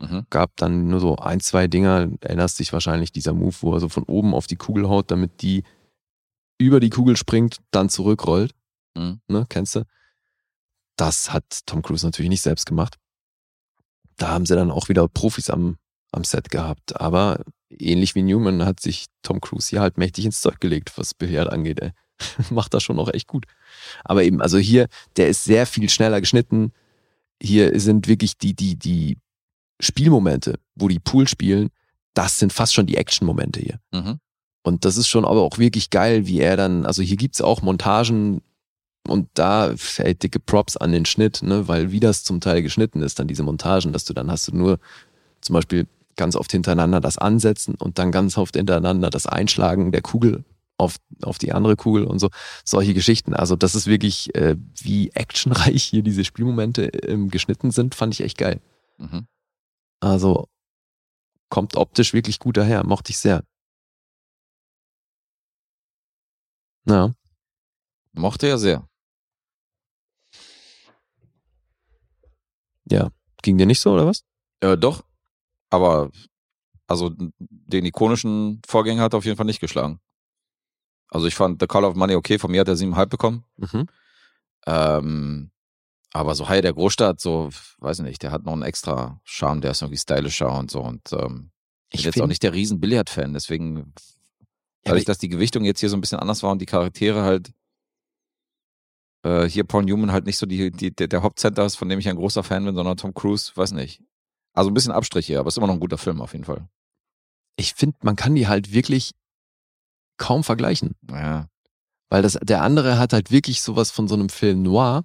Speaker 3: Mhm.
Speaker 2: Gab dann nur so ein, zwei Dinger, erinnerst dich wahrscheinlich dieser Move, wo er so von oben auf die Kugel haut, damit die über die Kugel springt, dann zurückrollt.
Speaker 3: Mhm.
Speaker 2: Ne, kennst du? Das hat Tom Cruise natürlich nicht selbst gemacht. Da haben sie dann auch wieder Profis am, am Set gehabt. Aber ähnlich wie Newman hat sich Tom Cruise hier halt mächtig ins Zeug gelegt, was Billard angeht. Ey. Macht das schon auch echt gut. Aber eben, also hier, der ist sehr viel schneller geschnitten. Hier sind wirklich die, die, die Spielmomente, wo die Pool spielen, das sind fast schon die Action-Momente hier.
Speaker 3: Mhm.
Speaker 2: Und das ist schon aber auch wirklich geil, wie er dann, also hier gibt's auch Montagen und da fällt dicke Props an den Schnitt, ne, weil wie das zum Teil geschnitten ist, dann diese Montagen, dass du dann hast du nur zum Beispiel ganz oft hintereinander das Ansetzen und dann ganz oft hintereinander das Einschlagen der Kugel auf, auf die andere Kugel und so, solche Geschichten. Also das ist wirklich, äh, wie actionreich hier diese Spielmomente ähm, geschnitten sind, fand ich echt geil.
Speaker 3: Mhm.
Speaker 2: Also kommt optisch wirklich gut daher, mochte ich sehr. Ja.
Speaker 3: Mochte er sehr.
Speaker 2: Ja. Ging dir nicht so, oder was?
Speaker 3: Äh, doch. Aber also den ikonischen Vorgänger hat er auf jeden Fall nicht geschlagen. Also ich fand The Call of Money okay, von mir hat er siebeneinhalb bekommen.
Speaker 2: Mhm.
Speaker 3: Ähm, aber so Hai der Großstadt, so, weiß nicht, der hat noch einen extra Charme, der ist irgendwie stylischer und so. Und ähm, ich bin jetzt auch nicht der riesen Billard-Fan, deswegen, dadurch, dass die Gewichtung jetzt hier so ein bisschen anders war und die Charaktere halt äh, hier Paul Newman halt nicht so die, die, der, der Hauptcenter ist, von dem ich ein großer Fan bin, sondern Tom Cruise, weiß nicht. Also ein bisschen Abstrich hier, aber ist immer noch ein guter Film auf jeden Fall.
Speaker 2: Ich finde, man kann die halt wirklich kaum vergleichen.
Speaker 3: Ja.
Speaker 2: Weil das, der andere hat halt wirklich sowas von so einem Film noir.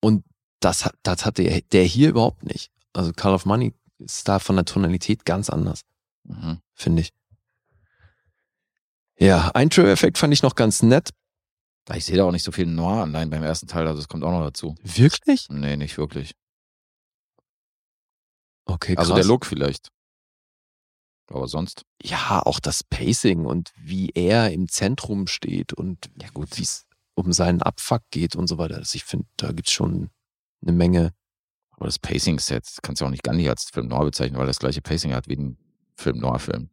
Speaker 2: Und das, hat- das hat der, der hier überhaupt nicht. Also Call of Money ist da von der Tonalität ganz anders,
Speaker 3: Mhm.
Speaker 2: finde ich. Ja, ein True-Effekt fand ich noch ganz nett.
Speaker 3: Ich sehe da auch nicht so viel Noir allein beim ersten Teil, also das kommt auch noch dazu.
Speaker 2: Wirklich?
Speaker 3: Nee, nicht wirklich.
Speaker 2: Okay, krass.
Speaker 3: Also der Look vielleicht. Aber sonst.
Speaker 2: Ja, auch das Pacing und wie er im Zentrum steht und
Speaker 3: Ja, gut.
Speaker 2: wie es um seinen Abfuck geht und so weiter. Also ich finde, da gibt's schon eine Menge.
Speaker 3: Aber das Pacing ist jetzt, kannst du auch nicht gar nicht als Film Noir bezeichnen, weil das gleiche Pacing hat wie ein Film Noir-Film.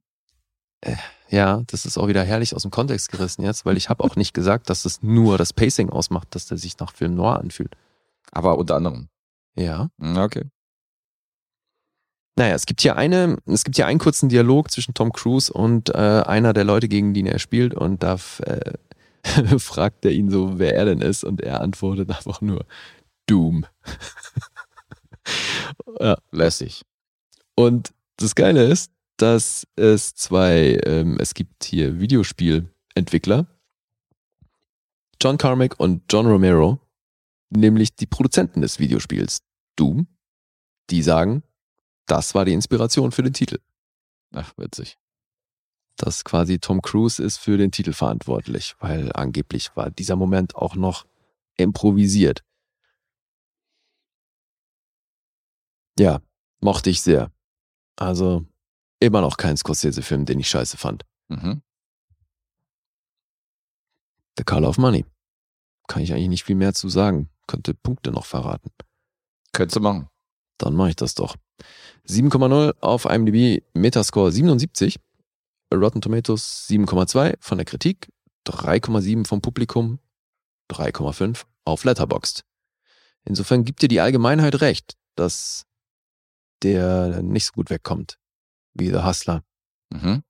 Speaker 2: Ja, das ist auch wieder herrlich aus dem Kontext gerissen jetzt, weil ich habe auch nicht gesagt, dass es nur das Pacing ausmacht, dass der sich nach Film Noir anfühlt.
Speaker 3: Aber unter anderem.
Speaker 2: Ja.
Speaker 3: Hm, Okay.
Speaker 2: Naja, es gibt hier eine, es gibt hier einen kurzen Dialog zwischen Tom Cruise und äh, einer der Leute, gegen die er spielt, und da äh, fragt er ihn so, wer er denn ist, und er antwortet einfach nur Doom. ja.
Speaker 3: Lässig.
Speaker 2: Und das Geile ist, dass es zwei, ähm, es gibt hier Videospielentwickler, John Carmack und John Romero, nämlich die Produzenten des Videospiels Doom, die sagen, das war die Inspiration für den Titel.
Speaker 3: Ach, witzig.
Speaker 2: Dass quasi Tom Cruise ist für den Titel verantwortlich, weil angeblich war dieser Moment auch noch improvisiert. Ja, mochte ich sehr. Also immer noch kein Scorsese-Film, den ich scheiße fand.
Speaker 3: Mhm.
Speaker 2: The Color of Money. Kann ich eigentlich nicht viel mehr zu sagen. Könnte Punkte noch verraten.
Speaker 3: Könntest du machen.
Speaker 2: Dann mache ich das doch. 7,0 auf IMDb, Metascore 77, Rotten Tomatoes 7,2 von der Kritik, 3,7 vom Publikum, 3,5 auf Letterboxd. Insofern gibt dir die Allgemeinheit recht, dass der nicht so gut wegkommt wie The Hustler.
Speaker 3: Mhm.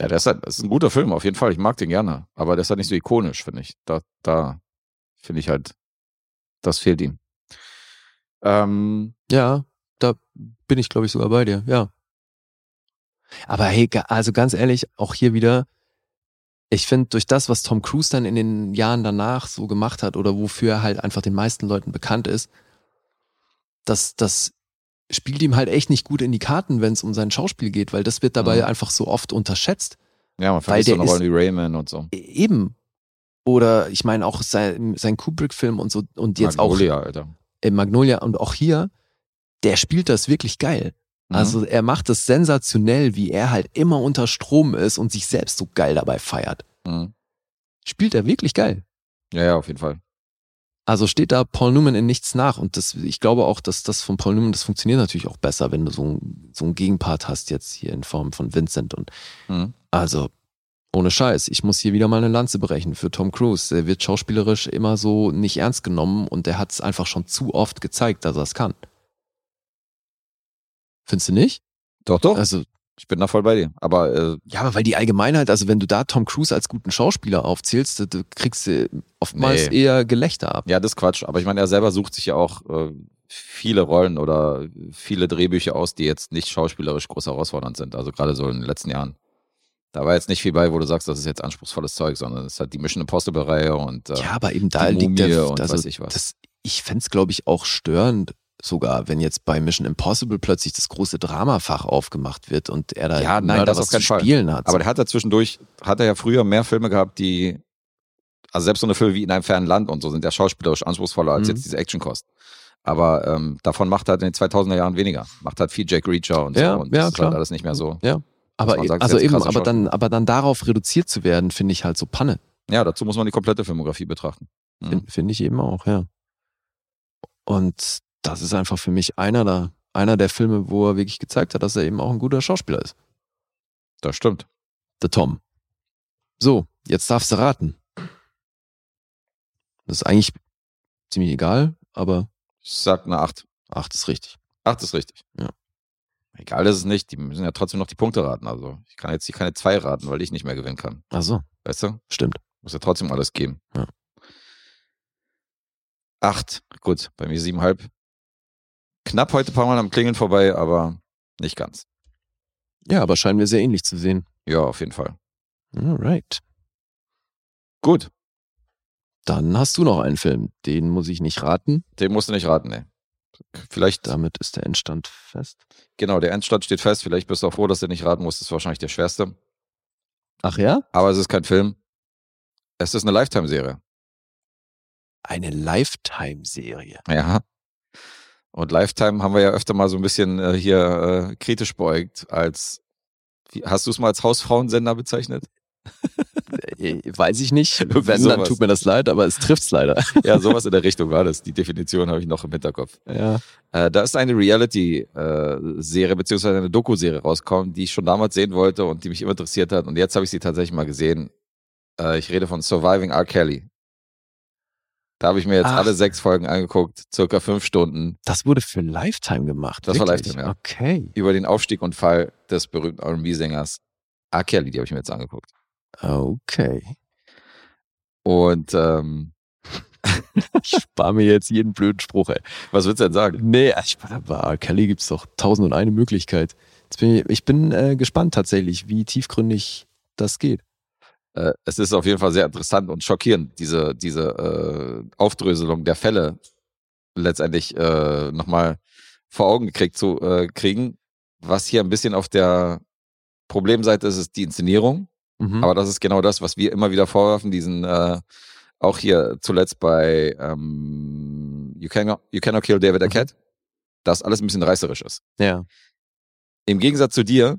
Speaker 3: Ja, der ist, halt, das ist ein guter Film, auf jeden Fall. Ich mag den gerne. Aber der ist halt nicht so ikonisch, finde ich. Da, da finde ich halt, das fehlt ihm. Ähm,
Speaker 2: Ja, da bin ich, glaube ich, sogar bei dir, ja. Aber hey, also ganz ehrlich, auch hier wieder, ich finde, durch das, was Tom Cruise dann in den Jahren danach so gemacht hat oder wofür er halt einfach den meisten Leuten bekannt ist, das, das spielt ihm halt echt nicht gut in die Karten, wenn es um sein Schauspiel geht, weil das wird dabei
Speaker 3: Mhm.
Speaker 2: einfach so oft unterschätzt.
Speaker 3: ja, man vergisst eine Rollen wie Rayman und so.
Speaker 2: E- Eben. Oder ich meine auch sein, sein Kubrick-Film und so und jetzt
Speaker 3: Magnolia, Alter.
Speaker 2: auch in Magnolia und auch hier, der spielt das wirklich geil.
Speaker 3: Mhm.
Speaker 2: Also er macht es sensationell, wie er halt immer unter Strom ist und sich selbst so geil dabei feiert.
Speaker 3: Mhm.
Speaker 2: Spielt er wirklich geil.
Speaker 3: Ja, ja, auf jeden Fall.
Speaker 2: Also steht da Paul Newman in nichts nach und das, ich glaube auch, dass das von Paul Newman, das funktioniert natürlich auch besser, wenn du so, ein, so einen Gegenpart hast jetzt hier in Form von Vincent und
Speaker 3: Mhm.
Speaker 2: also ohne Scheiß, ich muss hier wieder mal eine Lanze brechen für Tom Cruise. Er wird schauspielerisch immer so nicht ernst genommen und er hat es einfach schon zu oft gezeigt, dass er es kann. Findest du nicht?
Speaker 3: Doch, doch.
Speaker 2: Also
Speaker 3: ich bin da voll bei dir. Aber äh,
Speaker 2: Ja, aber weil die Allgemeinheit, also wenn du da Tom Cruise als guten Schauspieler aufzählst, du- kriegst du oftmals
Speaker 3: Nee.
Speaker 2: eher Gelächter ab.
Speaker 3: ja, das ist Quatsch. Aber ich meine, er selber sucht sich ja auch äh, viele Rollen oder viele Drehbücher aus, die jetzt nicht schauspielerisch groß herausfordernd sind. Also gerade so in den letzten Jahren. Da war jetzt nicht viel bei, wo du sagst, das ist jetzt anspruchsvolles Zeug, sondern es ist halt die Mission Impossible-Reihe und äh,
Speaker 2: Ja, aber eben da liegt der, also
Speaker 3: weiß ich was.
Speaker 2: Das, ich fänd's, es, glaube ich, auch störend sogar, wenn jetzt bei Mission Impossible plötzlich das große Dramafach aufgemacht wird und er da
Speaker 3: Ja, nein,
Speaker 2: Mörder
Speaker 3: das
Speaker 2: was zu
Speaker 3: Fall.
Speaker 2: spielen hat.
Speaker 3: Aber der hat ja zwischendurch, hat er ja früher mehr Filme gehabt, die, also selbst so eine Filme wie In einem fernen Land und so sind ja schauspielerisch anspruchsvoller als
Speaker 2: Mhm.
Speaker 3: jetzt diese Actionkost. Aber ähm, davon macht er halt in den 2000er Jahren weniger. Macht halt viel Jack Reacher und
Speaker 2: Ja,
Speaker 3: so. Und
Speaker 2: ja,
Speaker 3: das ist
Speaker 2: klar.
Speaker 3: halt alles nicht mehr so.
Speaker 2: ja, aber
Speaker 3: sagt, ist
Speaker 2: also eben, aber dann, aber dann darauf reduziert zu werden, finde ich halt so Panne.
Speaker 3: Ja, dazu muss man die komplette Filmografie betrachten. Mhm.
Speaker 2: Finde find ich eben auch, ja. Und das ist einfach für mich einer da, einer der Filme, wo er wirklich gezeigt hat, dass er eben auch ein guter Schauspieler ist.
Speaker 3: Das stimmt.
Speaker 2: Der Tom. So, jetzt darfst du raten. Das ist eigentlich ziemlich egal, aber
Speaker 3: Ich sag eine 8.
Speaker 2: acht ist richtig.
Speaker 3: 8 ist richtig.
Speaker 2: Ja.
Speaker 3: Egal ist es nicht, die müssen ja trotzdem noch die Punkte raten. Also ich kann jetzt hier keine 2 raten, weil ich nicht mehr gewinnen kann.
Speaker 2: Ach so,
Speaker 3: Weißt du?
Speaker 2: stimmt.
Speaker 3: Muss ja trotzdem alles geben.
Speaker 2: Ja.
Speaker 3: Acht. Gut, bei mir siebenhalb. Knapp heute ein paar Mal am Klingeln vorbei, aber nicht ganz.
Speaker 2: Ja, aber scheinen wir sehr ähnlich zu sehen.
Speaker 3: Ja, auf jeden Fall.
Speaker 2: Alright.
Speaker 3: Gut,
Speaker 2: Dann hast du noch einen Film. Den muss ich nicht raten.
Speaker 3: den musst du nicht raten, ey. Vielleicht,
Speaker 2: Damit ist der Endstand fest.
Speaker 3: genau, der Endstand steht fest. Vielleicht bist du auch froh, dass du nicht raten musst. Das ist wahrscheinlich der schwerste.
Speaker 2: Ach ja?
Speaker 3: Aber es ist kein Film. Es ist eine Lifetime-Serie.
Speaker 2: Eine Lifetime-Serie.
Speaker 3: Ja. Und Lifetime haben wir ja öfter mal so ein bisschen äh, hier äh, kritisch beäugt als, wie, hast du es mal als Hausfrauensender bezeichnet?
Speaker 2: Äh, Weiß ich nicht. Wenn, dann tut mir das leid, aber es trifft's leider.
Speaker 3: Ja, sowas in der Richtung war das. Die Definition habe ich noch im Hinterkopf.
Speaker 2: ja.
Speaker 3: Äh, da ist eine Reality-Serie beziehungsweise eine Doku-Serie rausgekommen, die ich schon damals sehen wollte und die mich immer interessiert hat. Und jetzt habe ich sie tatsächlich mal gesehen. Äh, ich rede von Surviving R. Kelly. Da habe ich mir jetzt
Speaker 2: Ach.
Speaker 3: alle sechs Folgen angeguckt, circa fünf Stunden,
Speaker 2: Das wurde für Lifetime gemacht.
Speaker 3: Das war
Speaker 2: wirklich?
Speaker 3: Lifetime, ja.
Speaker 2: Okay.
Speaker 3: über den Aufstieg und Fall des berühmten R&B-Sängers R. Kelly, die habe ich mir jetzt angeguckt.
Speaker 2: Okay.
Speaker 3: Und ähm,
Speaker 2: Ich spare mir jetzt jeden blöden Spruch, ey.
Speaker 3: was würdest du denn sagen?
Speaker 2: Nee, ich, bei R. Kelly gibt es doch tausend und eine Möglichkeit. Bin ich ich bin äh, gespannt tatsächlich, wie tiefgründig das geht.
Speaker 3: Äh, es ist auf jeden Fall sehr interessant und schockierend, diese, diese äh, Aufdröselung der Fälle letztendlich äh, nochmal vor Augen gekriegt zu äh, kriegen. Was hier ein bisschen auf der Problemseite ist, ist die Inszenierung.
Speaker 2: Mhm.
Speaker 3: Aber das ist genau das, was wir immer wieder vorwerfen, diesen äh, auch hier zuletzt bei ähm, you, Cannot, you Cannot Kill David
Speaker 2: Mhm.
Speaker 3: Arquette, dass alles ein bisschen reißerisch ist.
Speaker 2: ja,
Speaker 3: Im Gegensatz zu dir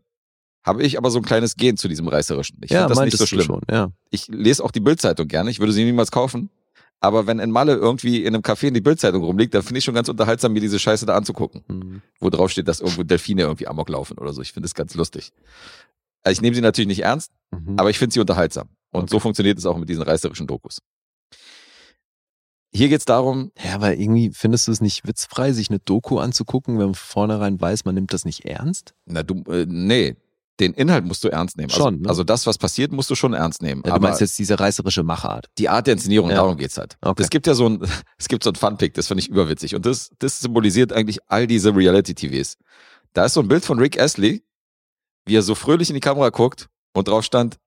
Speaker 3: habe ich aber so ein kleines Gen zu diesem reißerischen. Ich
Speaker 2: ja
Speaker 3: finde das nicht so schlimm.
Speaker 2: Schon, ja.
Speaker 3: Ich lese auch die Bildzeitung gerne. Ich würde sie niemals kaufen. Aber wenn in Malle irgendwie in einem Café in die Bildzeitung rumliegt, dann finde ich schon ganz unterhaltsam, mir diese Scheiße da anzugucken.
Speaker 2: Mhm.
Speaker 3: Wo drauf steht, dass irgendwo Delfine irgendwie amok laufen oder so. Ich finde das ganz lustig. Also ich nehme sie natürlich nicht ernst,
Speaker 2: Mhm.
Speaker 3: aber ich finde sie unterhaltsam. Und
Speaker 2: Okay.
Speaker 3: so funktioniert es auch mit diesen reißerischen Dokus. Hier geht's darum,
Speaker 2: Ja, aber irgendwie findest du es nicht witzfrei, sich eine Doku anzugucken, wenn man von vornherein weiß, man nimmt das nicht ernst?
Speaker 3: na du, äh, nee, den Inhalt musst du ernst nehmen.
Speaker 2: Schon,
Speaker 3: Also,
Speaker 2: ne?
Speaker 3: also das, was passiert, musst du schon ernst nehmen.
Speaker 2: Ja, du
Speaker 3: aber
Speaker 2: meinst jetzt diese reißerische Machart.
Speaker 3: die Art der Inszenierung,
Speaker 2: Ja.
Speaker 3: darum geht's halt.
Speaker 2: Okay.
Speaker 3: Es gibt ja so ein, es gibt so ein Funpick, das finde ich überwitzig. Und das, das symbolisiert eigentlich all diese Reality-TVs. Da ist so ein Bild von Rick Astley, wie er so fröhlich in die Kamera guckt und drauf stand,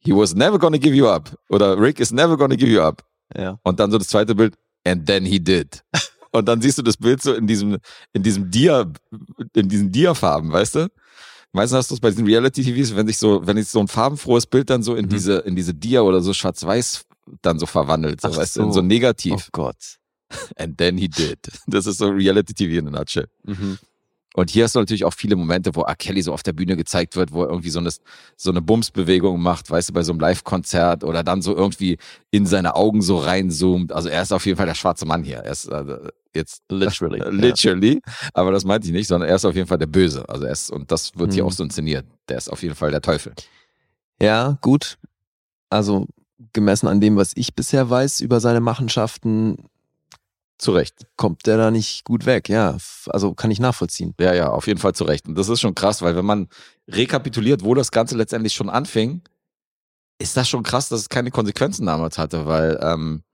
Speaker 3: he was never gonna give you up. Oder Rick is never gonna give you up.
Speaker 2: Ja.
Speaker 3: Und dann so das zweite Bild, and then he did. Und dann siehst du das Bild so in diesem, in diesem Dia, in diesen Dia-Farben, weißt du? Meistens hast du es bei diesen Reality-TVs, wenn sich so, wenn sich so ein farbenfrohes Bild dann so in
Speaker 2: Mhm.
Speaker 3: diese, in diese Dia oder so schwarz-weiß dann so verwandelt, so,
Speaker 2: Ach
Speaker 3: weißt du, in
Speaker 2: so.
Speaker 3: so negativ.
Speaker 2: Oh Gott.
Speaker 3: And then he did. Das ist so Reality-TV in a nutshell.
Speaker 2: Mhm.
Speaker 3: Und hier hast du natürlich auch viele Momente, wo R. Kelly so auf der Bühne gezeigt wird, wo er irgendwie so eine, so eine Bumsbewegung macht, weißt du, bei so einem Live-Konzert oder dann so irgendwie in seine Augen so reinzoomt. Also er ist auf jeden Fall der schwarze Mann hier. Er ist äh, jetzt
Speaker 2: Literally. ja.
Speaker 3: literally, aber das meinte ich nicht, sondern er ist auf jeden Fall der Böse. Also er ist, und das wird hier
Speaker 2: Mhm.
Speaker 3: auch so inszeniert. Der ist auf jeden Fall der Teufel.
Speaker 2: Ja, gut. Also gemessen an dem, was ich bisher weiß über seine Machenschaften,
Speaker 3: Zu Recht.
Speaker 2: kommt der da nicht gut weg. Ja, also kann ich nachvollziehen.
Speaker 3: Ja, ja, auf jeden Fall zu Recht. Und das ist schon krass, weil wenn man rekapituliert, wo das Ganze letztendlich schon anfing, ist das schon krass, dass es keine Konsequenzen damals hatte, weil, ähm,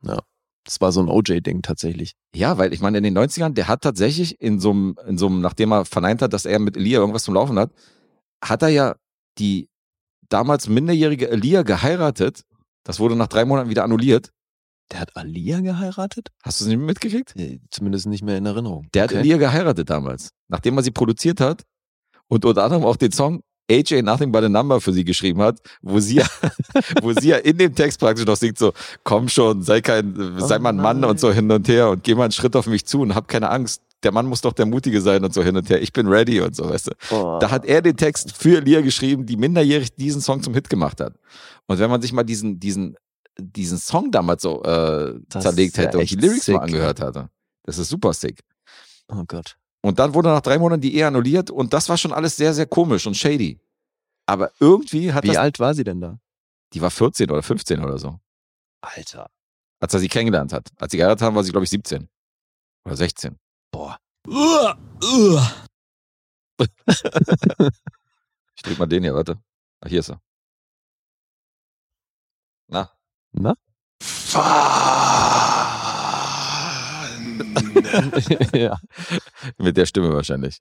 Speaker 2: Das war so ein OJ-Ding tatsächlich.
Speaker 3: ja, weil ich meine, in den 90ern, der hat tatsächlich in so einem, in so einem, nachdem er verneint hat, dass er mit Elia irgendwas zum Laufen hat, hat er ja die damals minderjährige Elia geheiratet. Das wurde nach drei Monaten wieder annulliert.
Speaker 2: Der hat Alia geheiratet?
Speaker 3: Hast du es nicht mitgekriegt?
Speaker 2: Äh, Zumindest nicht mehr in Erinnerung.
Speaker 3: Der hat
Speaker 2: Okay.
Speaker 3: Elia geheiratet damals, nachdem er sie produziert hat und unter anderem auch den Song AJ Nothing But a Number für sie geschrieben hat, wo sie, ja- wo sie ja in dem Text praktisch noch singt so, komm schon, sei kein, sei mal ein Mann und so hin und her und geh mal einen Schritt auf mich zu und hab keine Angst. Der Mann muss doch der Mutige sein und so hin und her. Ich bin ready und so, weißt du.
Speaker 2: Oh.
Speaker 3: Da hat er den Text für Elia geschrieben, die minderjährig diesen Song zum Hit gemacht hat. Und wenn man sich mal diesen, diesen, diesen Song damals so äh, zerlegt
Speaker 2: ist ja
Speaker 3: hätte und die Lyrics mal
Speaker 2: sick.
Speaker 3: angehört hatte, das ist super sick.
Speaker 2: Oh Gott.
Speaker 3: Und dann wurde nach drei Monaten die Ehe annulliert und das war schon alles sehr, sehr komisch und shady. Aber irgendwie hat
Speaker 2: Wie
Speaker 3: das,
Speaker 2: alt war sie denn da?
Speaker 3: die war 14 oder 15 oder so,
Speaker 2: Alter.
Speaker 3: als er sie kennengelernt hat. Als sie geheiratet haben, war sie, glaube ich, 17 oder 16.
Speaker 2: Boah.
Speaker 3: Ich drück mal den hier, warte. Ach, hier ist er. Na,
Speaker 2: Na? ja.
Speaker 3: mit der Stimme wahrscheinlich.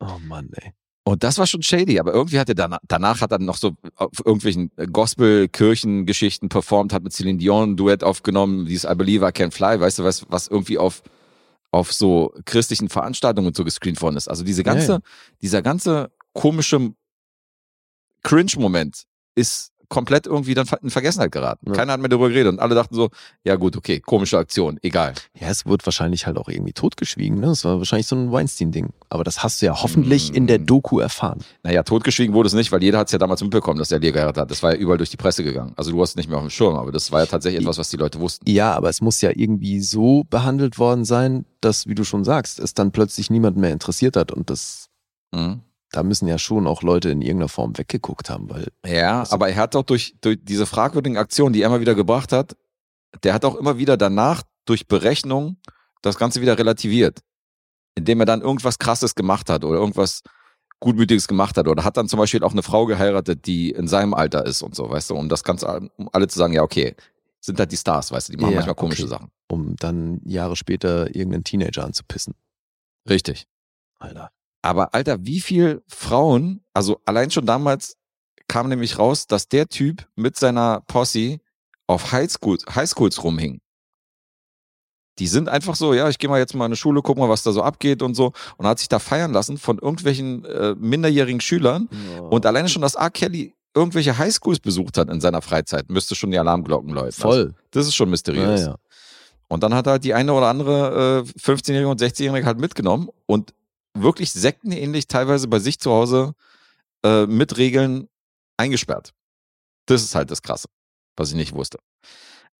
Speaker 2: Oh Mann, ey.
Speaker 3: Und das war schon shady, aber irgendwie hat er danach, danach hat er noch so auf irgendwelchen Gospel-Kirchengeschichten performt, hat mit Celine Dion ein Duett aufgenommen, dieses I Believe I Can Fly, weißt du, was, was irgendwie auf, auf so christlichen Veranstaltungen und so gescreent worden ist. Also diese ganze,
Speaker 2: Ja, ja.
Speaker 3: dieser ganze komische Cringe-Moment ist komplett irgendwie dann in Vergessenheit geraten.
Speaker 2: Ja.
Speaker 3: Keiner hat mehr darüber geredet und alle dachten so, ja gut, okay, komische Aktion, egal.
Speaker 2: Ja, es wird wahrscheinlich halt auch irgendwie totgeschwiegen. Ne? Das war wahrscheinlich so ein Weinstein-Ding. Aber das hast du ja hoffentlich in der
Speaker 3: Mm.
Speaker 2: Doku erfahren.
Speaker 3: Naja, totgeschwiegen wurde es nicht, weil jeder hat es ja damals mitbekommen, dass der Lia geheiratet hat. Das war ja überall durch die Presse gegangen. Also du hast es nicht mehr auf dem Schirm, aber das war ja tatsächlich etwas, was die Leute wussten.
Speaker 2: Ja, aber es muss ja irgendwie so behandelt worden sein, dass, wie du schon sagst, es dann plötzlich niemand mehr interessiert hat. Und das,
Speaker 3: Mhm.
Speaker 2: Da müssen ja schon auch Leute in irgendeiner Form weggeguckt haben, weil
Speaker 3: Ja, aber er hat auch durch, durch diese fragwürdigen Aktionen, die er immer wieder gebracht hat, der hat auch immer wieder danach durch Berechnung das Ganze wieder relativiert. Indem er dann irgendwas krasses gemacht hat oder irgendwas Gutmütiges gemacht hat. Oder hat dann zum Beispiel auch eine Frau geheiratet, die in seinem Alter ist und so, weißt du, um das Ganze, um alle zu sagen, ja, okay, sind halt die Stars, weißt du, die machen
Speaker 2: Ja,
Speaker 3: manchmal komische
Speaker 2: okay.
Speaker 3: Sachen.
Speaker 2: Um dann Jahre später irgendeinen Teenager anzupissen.
Speaker 3: Richtig.
Speaker 2: Alter.
Speaker 3: Aber Alter, wie viel Frauen, also allein schon damals kam nämlich raus, dass der Typ mit seiner Posse auf Highschools, Highschools rumhing. Die sind einfach so, ja, ich gehe mal jetzt mal in eine Schule, guck mal, was da so abgeht und so. Und hat sich da feiern lassen von irgendwelchen äh, minderjährigen Schülern. Und alleine schon, dass R. Kelly irgendwelche Highschools besucht hat in seiner Freizeit, müsste schon die Alarmglocken läuten.
Speaker 2: Voll.
Speaker 3: Also, das ist schon mysteriös.
Speaker 2: Ja, ja.
Speaker 3: Und dann hat er halt die eine oder andere äh, 15-Jährige und 16-Jährige halt mitgenommen und wirklich sektenähnlich teilweise bei sich zu Hause äh, mit Regeln eingesperrt. Das ist halt das Krasse, was ich nicht wusste.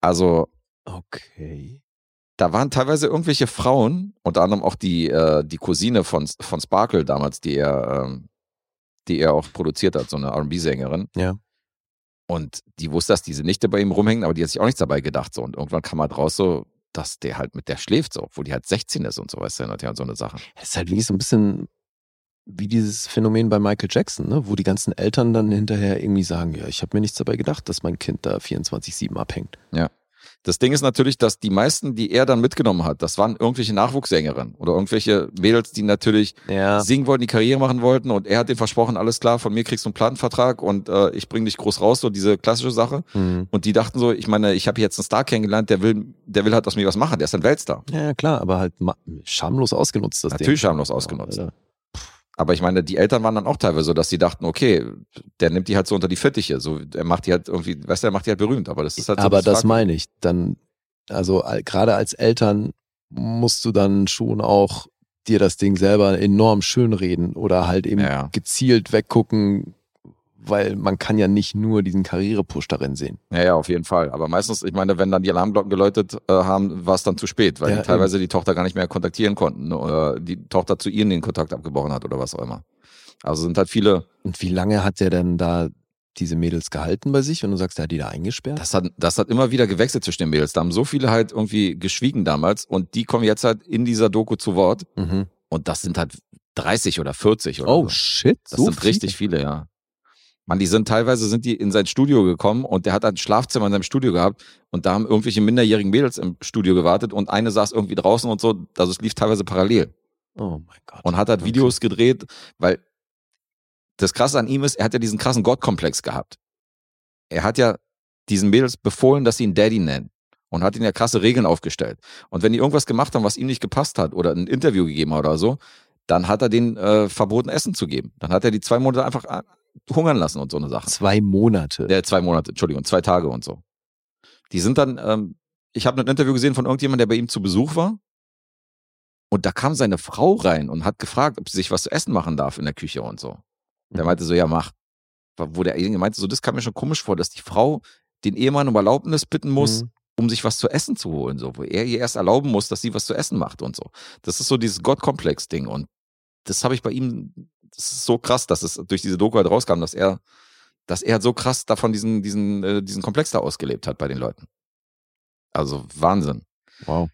Speaker 3: Also,
Speaker 2: Okay.
Speaker 3: da waren teilweise irgendwelche Frauen, unter anderem auch die, äh, die Cousine von, von Sparkle damals, die er, ähm, die er auch produziert hat, so eine RB-Sängerin.
Speaker 2: Ja.
Speaker 3: Und die wusste, dass diese Nichte bei ihm rumhängen, aber die hat sich auch nichts dabei gedacht. So. Und irgendwann kam halt raus, so, dass der halt mit der schläft, so, obwohl die halt 16 ist und so, weißt du, und ja, so eine Sache.
Speaker 2: Es ist halt wirklich so ein bisschen wie dieses Phänomen bei Michael Jackson, ne? wo die ganzen Eltern dann hinterher irgendwie sagen, ja, ich habe mir nichts dabei gedacht, dass mein Kind da 24-7 abhängt.
Speaker 3: Das Ding ist natürlich, dass die meisten, die er dann mitgenommen hat, das waren irgendwelche Nachwuchssängerinnen oder irgendwelche Mädels, die natürlich
Speaker 2: Ja.
Speaker 3: singen wollten, die Karriere machen wollten und er hat denen versprochen, alles klar, von mir kriegst du einen Plattenvertrag und äh, ich bring dich groß raus, so diese klassische Sache.
Speaker 2: Hm.
Speaker 3: Und die dachten so, ich meine, ich habe jetzt einen Star kennengelernt, der will, der will halt aus mir was machen, der ist ein Weltstar.
Speaker 2: Ja, ja, klar, aber halt schamlos ausgenutzt, das
Speaker 3: Natürlich
Speaker 2: Ding.
Speaker 3: schamlos ausgenutzt.
Speaker 2: Alter.
Speaker 3: Aber ich meine, die Eltern waren dann auch teilweise so, dass sie dachten, okay, der nimmt die halt so unter die Fittiche, so, er macht die halt irgendwie, weißt du, er macht die halt berühmt, aber das ist halt so
Speaker 2: aber das
Speaker 3: Fragwürdige.
Speaker 2: meine ich. Dann, also al- gerade als Eltern musst du dann schon auch dir das Ding selber enorm schönreden oder halt eben
Speaker 3: Ja.
Speaker 2: gezielt weggucken, weil man kann ja nicht nur diesen Karrierepush darin sehen.
Speaker 3: Ja, ja, auf jeden Fall. Aber meistens, ich meine, wenn dann die Alarmglocken geläutet äh, haben, war es dann zu spät, weil
Speaker 2: Ja,
Speaker 3: die teilweise die Tochter gar nicht mehr kontaktieren konnten oder die Tochter zu ihnen den Kontakt abgebrochen hat oder was auch immer. Also sind halt viele,
Speaker 2: Und wie lange hat der denn da diese Mädels gehalten bei sich und du sagst, er hat die da eingesperrt?
Speaker 3: das hat, das hat immer wieder gewechselt zwischen den Mädels. Da haben so viele halt irgendwie geschwiegen damals und die kommen jetzt halt in dieser Doku zu Wort
Speaker 2: Mhm.
Speaker 3: und das sind halt 30 oder 40 oder
Speaker 2: Oh
Speaker 3: so.
Speaker 2: shit,
Speaker 3: Das
Speaker 2: so
Speaker 3: sind
Speaker 2: viele?
Speaker 3: richtig viele, ja. Man, die sind teilweise sind die in sein Studio gekommen und der hat ein Schlafzimmer in seinem Studio gehabt und da haben irgendwelche minderjährigen Mädels im Studio gewartet und eine saß irgendwie draußen und so. Also es lief teilweise parallel
Speaker 2: Oh mein Gott.
Speaker 3: und hat halt
Speaker 2: Okay.
Speaker 3: Videos gedreht, weil das Krasse an ihm ist, er hat ja diesen krassen Gottkomplex gehabt. Er hat ja diesen Mädels befohlen, dass sie ihn Daddy nennen und hat ihnen ja krasse Regeln aufgestellt. Und wenn die irgendwas gemacht haben, was ihm nicht gepasst hat oder ein Interview gegeben hat oder so, dann hat er denen äh, verboten, Essen zu geben. Dann hat er die zwei Monate einfach hungern lassen und so eine Sache.
Speaker 2: Zwei Monate.
Speaker 3: Der zwei Monate, Entschuldigung, zwei Tage und so. Die sind dann, ähm, ich habe ein Interview gesehen von irgendjemandem, der bei ihm zu Besuch war. Und da kam seine Frau rein und hat gefragt, ob sie sich was zu essen machen darf in der Küche und so. Der
Speaker 2: Mhm.
Speaker 3: meinte so, ja, mach. Wo der meinte, so, das kam mir schon komisch vor, dass die Frau den Ehemann um Erlaubnis bitten muss,
Speaker 2: Mhm.
Speaker 3: um sich was zu essen zu holen, so, wo er ihr erst erlauben muss, dass sie was zu essen macht und so. Das ist so dieses Gottkomplex-Ding und das habe ich bei ihm, das ist so krass, dass es durch diese Doku halt rauskam, dass er, dass er halt so krass davon diesen, diesen, äh, diesen Komplex da ausgelebt hat bei den Leuten. Also Wahnsinn.
Speaker 2: Wow.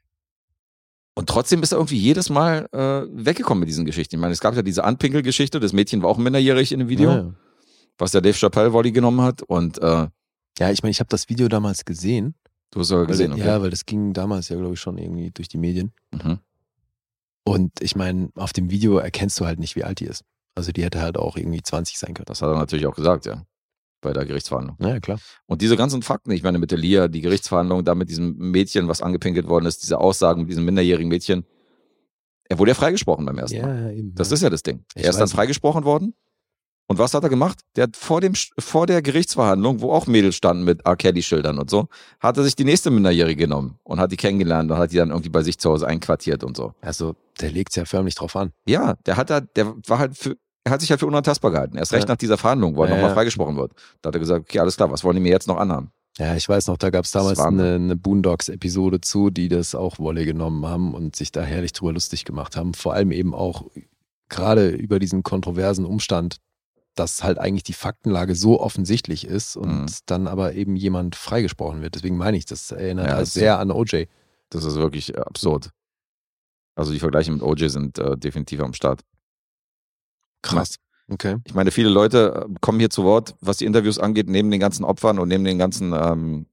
Speaker 3: Und trotzdem ist er irgendwie jedes Mal äh, weggekommen mit diesen Geschichten. Ich meine, es gab ja diese Anpinkel-Geschichte, das Mädchen war auch minderjährig in dem Video,
Speaker 2: Ja, ja.
Speaker 3: was der Dave Chappelle Volley genommen hat. Und äh,
Speaker 2: ja ich meine, ich habe das Video damals gesehen.
Speaker 3: du hast sogar gesehen,
Speaker 2: weil,
Speaker 3: okay.
Speaker 2: Ja, weil das ging damals ja, glaube ich, schon irgendwie durch die Medien.
Speaker 3: Mhm.
Speaker 2: Und ich meine, auf dem Video erkennst du halt nicht, wie alt die ist. Also die hätte halt auch irgendwie 20 sein können.
Speaker 3: Das hat er natürlich auch gesagt, ja. Bei der Gerichtsverhandlung.
Speaker 2: Ja, klar.
Speaker 3: Und diese ganzen Fakten, ich meine, mit der Lia, die Gerichtsverhandlung, da mit diesem Mädchen, was angepinkelt worden ist, diese Aussagen mit diesem minderjährigen Mädchen. Er wurde ja freigesprochen beim ersten Mal.
Speaker 2: Ja, eben.
Speaker 3: Das
Speaker 2: ja.
Speaker 3: ist ja das Ding.
Speaker 2: Ich
Speaker 3: er ist dann freigesprochen worden. Und was hat er gemacht? Der hat vor, dem, vor der Gerichtsverhandlung, wo auch Mädels standen mit R. Kelly-Schildern und so, hat er sich die nächste Minderjährige genommen und hat die kennengelernt und hat die dann irgendwie bei sich zu Hause einquartiert und so.
Speaker 2: Also der legt ja förmlich drauf an.
Speaker 3: Ja, der hat da, der war halt für, er hat sich halt für unantastbar gehalten. Erst recht
Speaker 2: Ja.
Speaker 3: nach dieser Verhandlung, wo er
Speaker 2: Ja,
Speaker 3: nochmal
Speaker 2: ja.
Speaker 3: freigesprochen wird. Da hat er gesagt, okay, alles klar, was wollen die mir jetzt noch anhaben?
Speaker 2: Ja, ich weiß noch, da gab es damals eine, eine Boondocks-Episode zu, die das auch Wolle genommen haben und sich da herrlich drüber lustig gemacht haben. Vor allem eben auch gerade über diesen kontroversen Umstand, dass halt eigentlich die Faktenlage so offensichtlich ist und
Speaker 3: Mhm.
Speaker 2: dann aber eben jemand freigesprochen wird. Deswegen meine ich, das erinnert
Speaker 3: Ja,
Speaker 2: halt
Speaker 3: das-
Speaker 2: sehr an OJ.
Speaker 3: Das ist wirklich absurd. Also die Vergleiche mit OJ sind äh, definitiv am Start.
Speaker 2: Krass. Okay.
Speaker 3: Ich meine, viele Leute äh, kommen hier zu Wort, was die Interviews angeht, neben den ganzen Opfern und neben den ganzen ähm,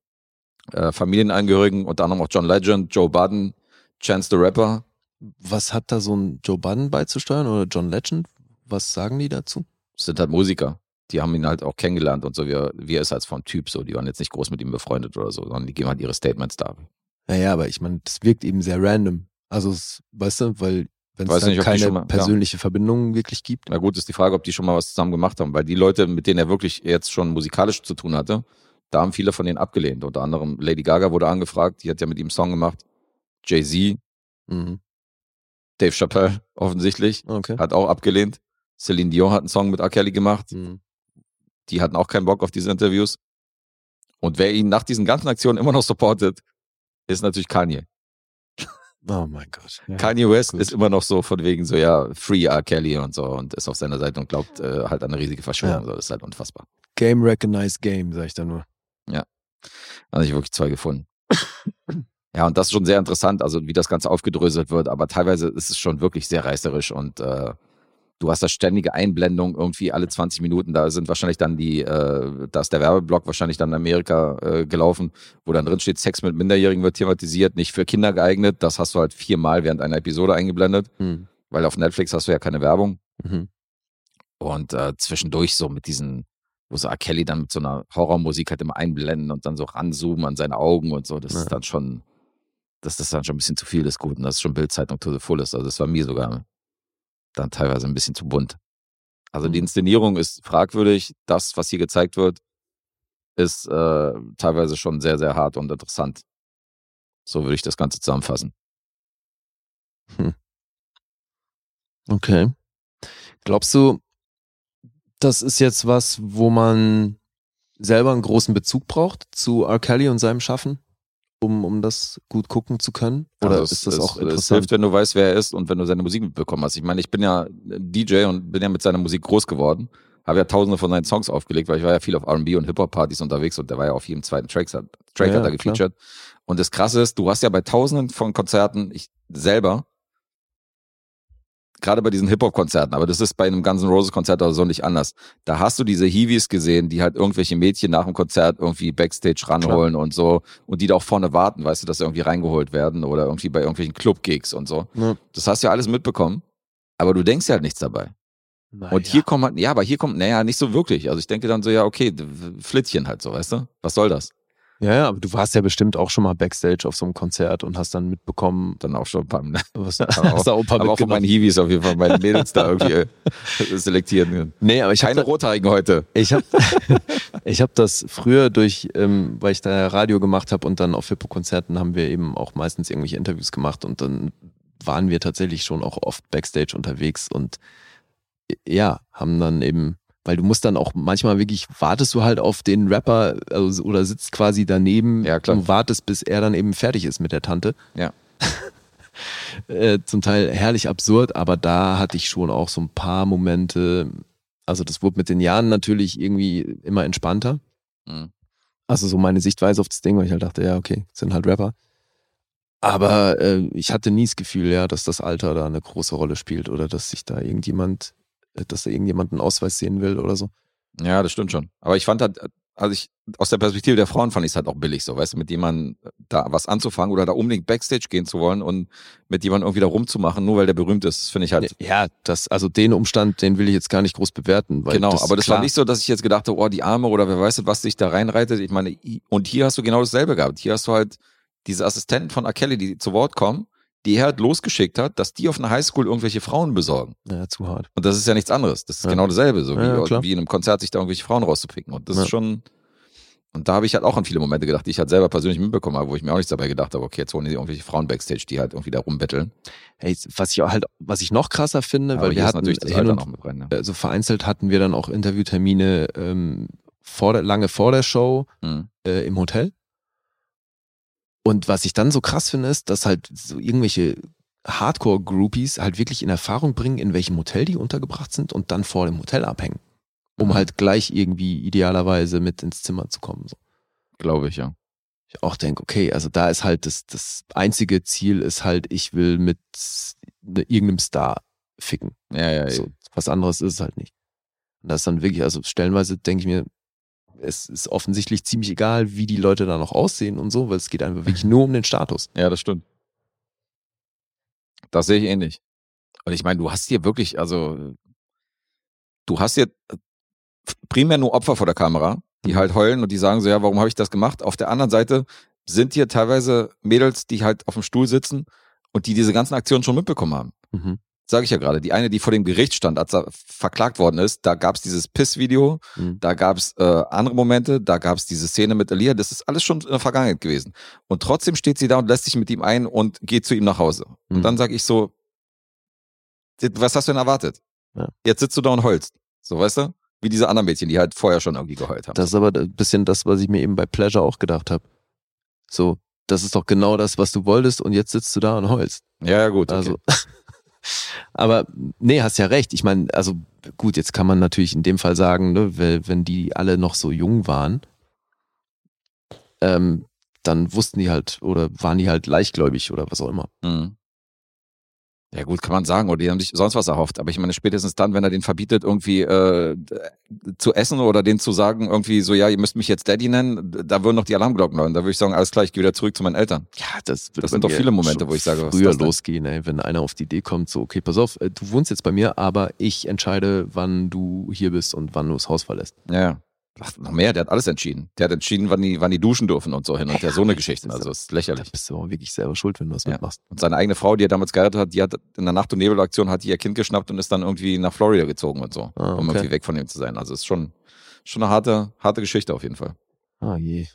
Speaker 3: äh, Familienangehörigen, unter anderem auch John Legend, Joe Budden, Chance the Rapper.
Speaker 2: Was hat da so ein Joe Budden beizusteuern oder John Legend? Was sagen die dazu?
Speaker 3: Das sind halt Musiker. Die haben ihn halt auch kennengelernt und so, wie er, wie er ist als vom Typ so. Die waren jetzt nicht groß mit ihm befreundet oder so, sondern die geben halt ihre Statements da.
Speaker 2: Naja, aber ich meine, das wirkt eben sehr random. Also, weißt du, weil wenn es
Speaker 3: Weiß
Speaker 2: da
Speaker 3: nicht,
Speaker 2: keine
Speaker 3: schon mal- ja.
Speaker 2: persönliche Verbindung wirklich gibt.
Speaker 3: Na gut, ist die Frage, ob die schon mal was zusammen gemacht haben, weil die Leute, mit denen er wirklich jetzt schon musikalisch zu tun hatte, da haben viele von denen abgelehnt. Unter anderem Lady Gaga wurde angefragt, die hat ja mit ihm einen Song gemacht. Jay-Z,
Speaker 2: Mhm.
Speaker 3: Dave Chappelle offensichtlich,
Speaker 2: Okay.
Speaker 3: hat auch abgelehnt. Celine Dion hat einen Song mit R. Kelly gemacht.
Speaker 2: Mhm.
Speaker 3: Die hatten auch keinen Bock auf diese Interviews. Und wer ihn nach diesen ganzen Aktionen immer noch supportet, ist natürlich Kanye.
Speaker 2: Oh mein Gott. Ja.
Speaker 3: Kanye West
Speaker 2: gut.
Speaker 3: ist immer noch so von wegen so, ja, Free R. Kelly und so und ist auf seiner Seite und glaubt äh, halt an eine riesige Verschwörung.
Speaker 2: Ja.
Speaker 3: So, das ist halt unfassbar.
Speaker 2: Game recognized game, sag ich da nur.
Speaker 3: Also ich wirklich zwei gefunden. ja, und das ist schon sehr interessant, also wie das Ganze aufgedröselt wird, aber teilweise ist es schon wirklich sehr reißerisch und äh, du hast da ständige Einblendungen irgendwie alle 20 Minuten, da sind wahrscheinlich dann die, äh, da ist der Werbeblock wahrscheinlich dann in Amerika äh, gelaufen, wo dann drin steht, Sex mit Minderjährigen wird thematisiert, nicht für Kinder geeignet, das hast du halt viermal während einer Episode eingeblendet,
Speaker 2: Mhm.
Speaker 3: weil auf Netflix hast du ja keine Werbung
Speaker 2: Mhm.
Speaker 3: und äh, zwischendurch so mit diesen, wo so R. Kelly dann mit so einer Horrormusik halt immer einblenden und dann so ranzoomen an seine Augen und so. Das
Speaker 2: Ja.
Speaker 3: ist dann schon, das ist dann schon ein bisschen zu viel des Guten. Das ist schon Bildzeitung to the fullest. Also das war mir sogar dann teilweise ein bisschen zu bunt. Also die
Speaker 2: Mhm.
Speaker 3: Inszenierung ist fragwürdig. Das, was hier gezeigt wird, ist äh, teilweise schon sehr, sehr hart und interessant. So würde ich das Ganze zusammenfassen.
Speaker 2: Okay. Glaubst du, das ist jetzt was, wo man selber einen großen Bezug braucht zu R. Kelly und seinem Schaffen, um, um das gut gucken zu können? Oder
Speaker 3: Also
Speaker 2: ist das
Speaker 3: es,
Speaker 2: auch
Speaker 3: es, Es
Speaker 2: interessant?
Speaker 3: hilft, wenn du weißt, wer er ist und wenn du seine Musik mitbekommen hast. Ich meine, ich bin ja DJ und bin ja mit seiner Musik groß geworden. Habe ja tausende von seinen Songs aufgelegt, weil ich war ja viel auf R&B und Hip-Hop-Partys unterwegs und der war ja auf jedem zweiten Track, Track
Speaker 2: Ja,
Speaker 3: hat er
Speaker 2: klar.
Speaker 3: gefeatured. Und das Krasse ist, du hast ja bei tausenden von Konzerten, ich selber, gerade bei diesen Hip-Hop-Konzerten, aber das ist bei einem Guns N' Roses-Konzert oder so nicht anders. Da hast du diese Heavies gesehen, die halt irgendwelche Mädchen nach dem Konzert irgendwie Backstage ranholen und so und die da auch vorne warten, weißt du, dass sie irgendwie reingeholt werden oder irgendwie bei irgendwelchen Club-Gigs und so.
Speaker 2: Ja.
Speaker 3: Das hast du ja alles mitbekommen, aber du denkst ja halt nichts dabei.
Speaker 2: Na
Speaker 3: Und hier kommt halt, ja, aber hier kommt, naja, nicht so wirklich. Also ich denke dann so, ja, okay, Flittchen halt so, weißt du? Was soll das?
Speaker 2: Ja, ja, aber du warst ja bestimmt auch schon mal Backstage auf so einem Konzert und hast dann mitbekommen,
Speaker 3: Dann auch schon ein paar,
Speaker 2: was
Speaker 3: Aber
Speaker 2: hast da auch ein paar
Speaker 3: aber auch von meinen. Hiwis auf jeden Fall, meine Mädels da irgendwie äh, selektieren können.
Speaker 2: Nee, aber ich
Speaker 3: Keine
Speaker 2: habe
Speaker 3: Rothaarigen heute.
Speaker 2: ich hab, ich hab das früher durch, ähm, weil ich da Radio gemacht habe und dann auf Hip-Hop-Konzerten haben wir eben auch meistens irgendwelche Interviews gemacht und dann waren wir tatsächlich schon auch oft Backstage unterwegs und äh, ja, haben dann eben, weil du musst dann auch manchmal wirklich, wartest du halt auf den Rapper also, oder sitzt quasi daneben
Speaker 3: Ja,
Speaker 2: und wartest, bis er dann eben fertig ist mit der Tante.
Speaker 3: Ja.
Speaker 2: äh, zum Teil herrlich absurd, aber da hatte ich schon auch so ein paar Momente, also das wurde mit den Jahren natürlich irgendwie immer entspannter.
Speaker 3: Mhm.
Speaker 2: Also so meine Sichtweise auf das Ding, weil ich halt dachte, ja, okay, sind halt Rapper. Aber äh, ich hatte nie das Gefühl, ja, dass das Alter da eine große Rolle spielt oder dass sich da irgendjemand, dass da irgendjemand einen Ausweis sehen will oder so.
Speaker 3: Ja, das stimmt schon. Aber ich fand halt, also ich, aus der Perspektive der Frauen fand ich es halt auch billig so, weißt du, mit jemandem da was anzufangen oder da unbedingt Backstage gehen zu wollen und mit jemandem irgendwie da rumzumachen, nur weil der berühmt ist, finde ich halt.
Speaker 2: Ja, das, also den Umstand, den will ich jetzt gar nicht groß bewerten. Weil
Speaker 3: genau,
Speaker 2: das,
Speaker 3: aber das
Speaker 2: klar,
Speaker 3: war nicht so, dass ich jetzt gedacht habe, oh, die Arme oder wer weiß, was sich da reinreitet. Ich meine, und hier hast du genau dasselbe gehabt. Hier hast du halt diese Assistenten von R. Kelly, die zu Wort kommen, die er halt losgeschickt hat, dass die auf einer Highschool irgendwelche Frauen besorgen.
Speaker 2: Ja, zu hart.
Speaker 3: Und das ist ja nichts anderes. Das ist
Speaker 2: Ja.
Speaker 3: genau dasselbe, so
Speaker 2: Ja,
Speaker 3: wie, wie in einem Konzert sich da irgendwelche Frauen rauszupicken. Und das ist schon, und da habe ich halt auch an viele Momente gedacht, die ich halt selber persönlich mitbekommen habe, wo ich mir auch nichts dabei gedacht habe, okay, jetzt holen die irgendwelche Frauen Backstage, die halt irgendwie da rumbetteln.
Speaker 2: Hey, was ich auch halt, was ich noch krasser finde,
Speaker 3: Aber
Speaker 2: weil wir hatten
Speaker 3: natürlich das
Speaker 2: hin und
Speaker 3: noch rein. Ne?
Speaker 2: also vereinzelt hatten wir dann auch Interviewtermine ähm, vor der, lange vor der Show
Speaker 3: Mhm.
Speaker 2: äh, im Hotel. Und was ich dann so krass finde, ist, dass halt so irgendwelche Hardcore-Groupies halt wirklich in Erfahrung bringen, in welchem Hotel die untergebracht sind und dann vor dem Hotel abhängen. um halt gleich irgendwie idealerweise mit ins Zimmer zu kommen. So.
Speaker 3: Glaube ich, ja.
Speaker 2: Ich auch denke, okay, also da ist halt das, das einzige Ziel ist halt, ich will mit ne, irgendeinem Star ficken.
Speaker 3: Ja, ja,
Speaker 2: So, was anderes ist es halt nicht. Und das ist dann wirklich, also stellenweise denke ich mir, es ist offensichtlich ziemlich egal, wie die Leute da noch aussehen und so, weil es geht einfach wirklich nur um den Status.
Speaker 3: Ja, das stimmt. Das sehe ich ähnlich. Und ich meine, du hast hier wirklich, also du hast hier primär nur Opfer vor der Kamera, die halt heulen und die sagen so, ja, warum habe ich das gemacht? Auf der anderen Seite sind hier teilweise Mädels, die halt auf dem Stuhl sitzen und die diese ganzen Aktionen schon mitbekommen haben.
Speaker 2: Mhm.
Speaker 3: Sage ich ja gerade. Die eine, die vor dem Gericht stand, als er verklagt worden ist, da gab's dieses Piss-Video,
Speaker 2: Mhm.
Speaker 3: da gab's äh, andere Momente, da gab's diese Szene mit Elia, das ist alles schon in der Vergangenheit gewesen. Und trotzdem steht sie da und lässt sich mit ihm ein und geht zu ihm nach Hause.
Speaker 2: Mhm.
Speaker 3: Und dann sage ich so, was hast du denn erwartet?
Speaker 2: Ja.
Speaker 3: Jetzt sitzt du da und heulst. So, weißt du? Wie diese anderen Mädchen, die halt vorher schon irgendwie geheult haben.
Speaker 2: Das ist aber ein bisschen das, was ich mir eben bei Pleasure auch gedacht habe. So, das ist doch genau das, was du wolltest und jetzt sitzt du da und heulst.
Speaker 3: ja, ja, gut. Okay.
Speaker 2: Aber nee, hast ja recht. Ich meine, also gut, jetzt kann man natürlich in dem Fall sagen, ne, wenn, wenn die alle noch so jung waren, ähm, dann wussten die halt oder waren die halt leichtgläubig oder was auch immer.
Speaker 3: Mhm. Ja gut, kann man sagen, oder die haben sich sonst was erhofft. Aber ich meine, spätestens dann, wenn er den verbietet, irgendwie äh, zu essen oder den zu sagen, irgendwie so, ja, ihr müsst mich jetzt Daddy nennen, da würden noch die Alarmglocken läuten. Da würde ich sagen, alles klar, ich gehe wieder zurück zu meinen Eltern.
Speaker 2: Ja, das, wird
Speaker 3: Das sind doch viele Momente, wo ich sage, was
Speaker 2: früher losgehen, ey, wenn einer auf die Idee kommt, so, okay, pass auf, äh, du wohnst jetzt bei mir, aber ich entscheide, wann du hier bist und wann du das Haus verlässt.
Speaker 3: Ja. Ach, noch mehr, der hat alles entschieden. Der hat entschieden, wann die, wann die duschen dürfen und so hin und der so eine Geschichte. Also das ist
Speaker 2: Da
Speaker 3: lächerlich.
Speaker 2: bist du auch wirklich selber schuld, wenn du das
Speaker 3: Ja.
Speaker 2: mitmachst.
Speaker 3: Und seine eigene Frau, die er damals geheiratet hat, die hat in der Nacht- und Nebelaktion hat die ihr Kind geschnappt und ist dann irgendwie nach Florida gezogen und so,
Speaker 2: Ah,
Speaker 3: um
Speaker 2: okay.
Speaker 3: irgendwie weg von ihm zu sein. Also es ist schon, schon eine harte, harte Geschichte auf jeden Fall.
Speaker 2: Ah je.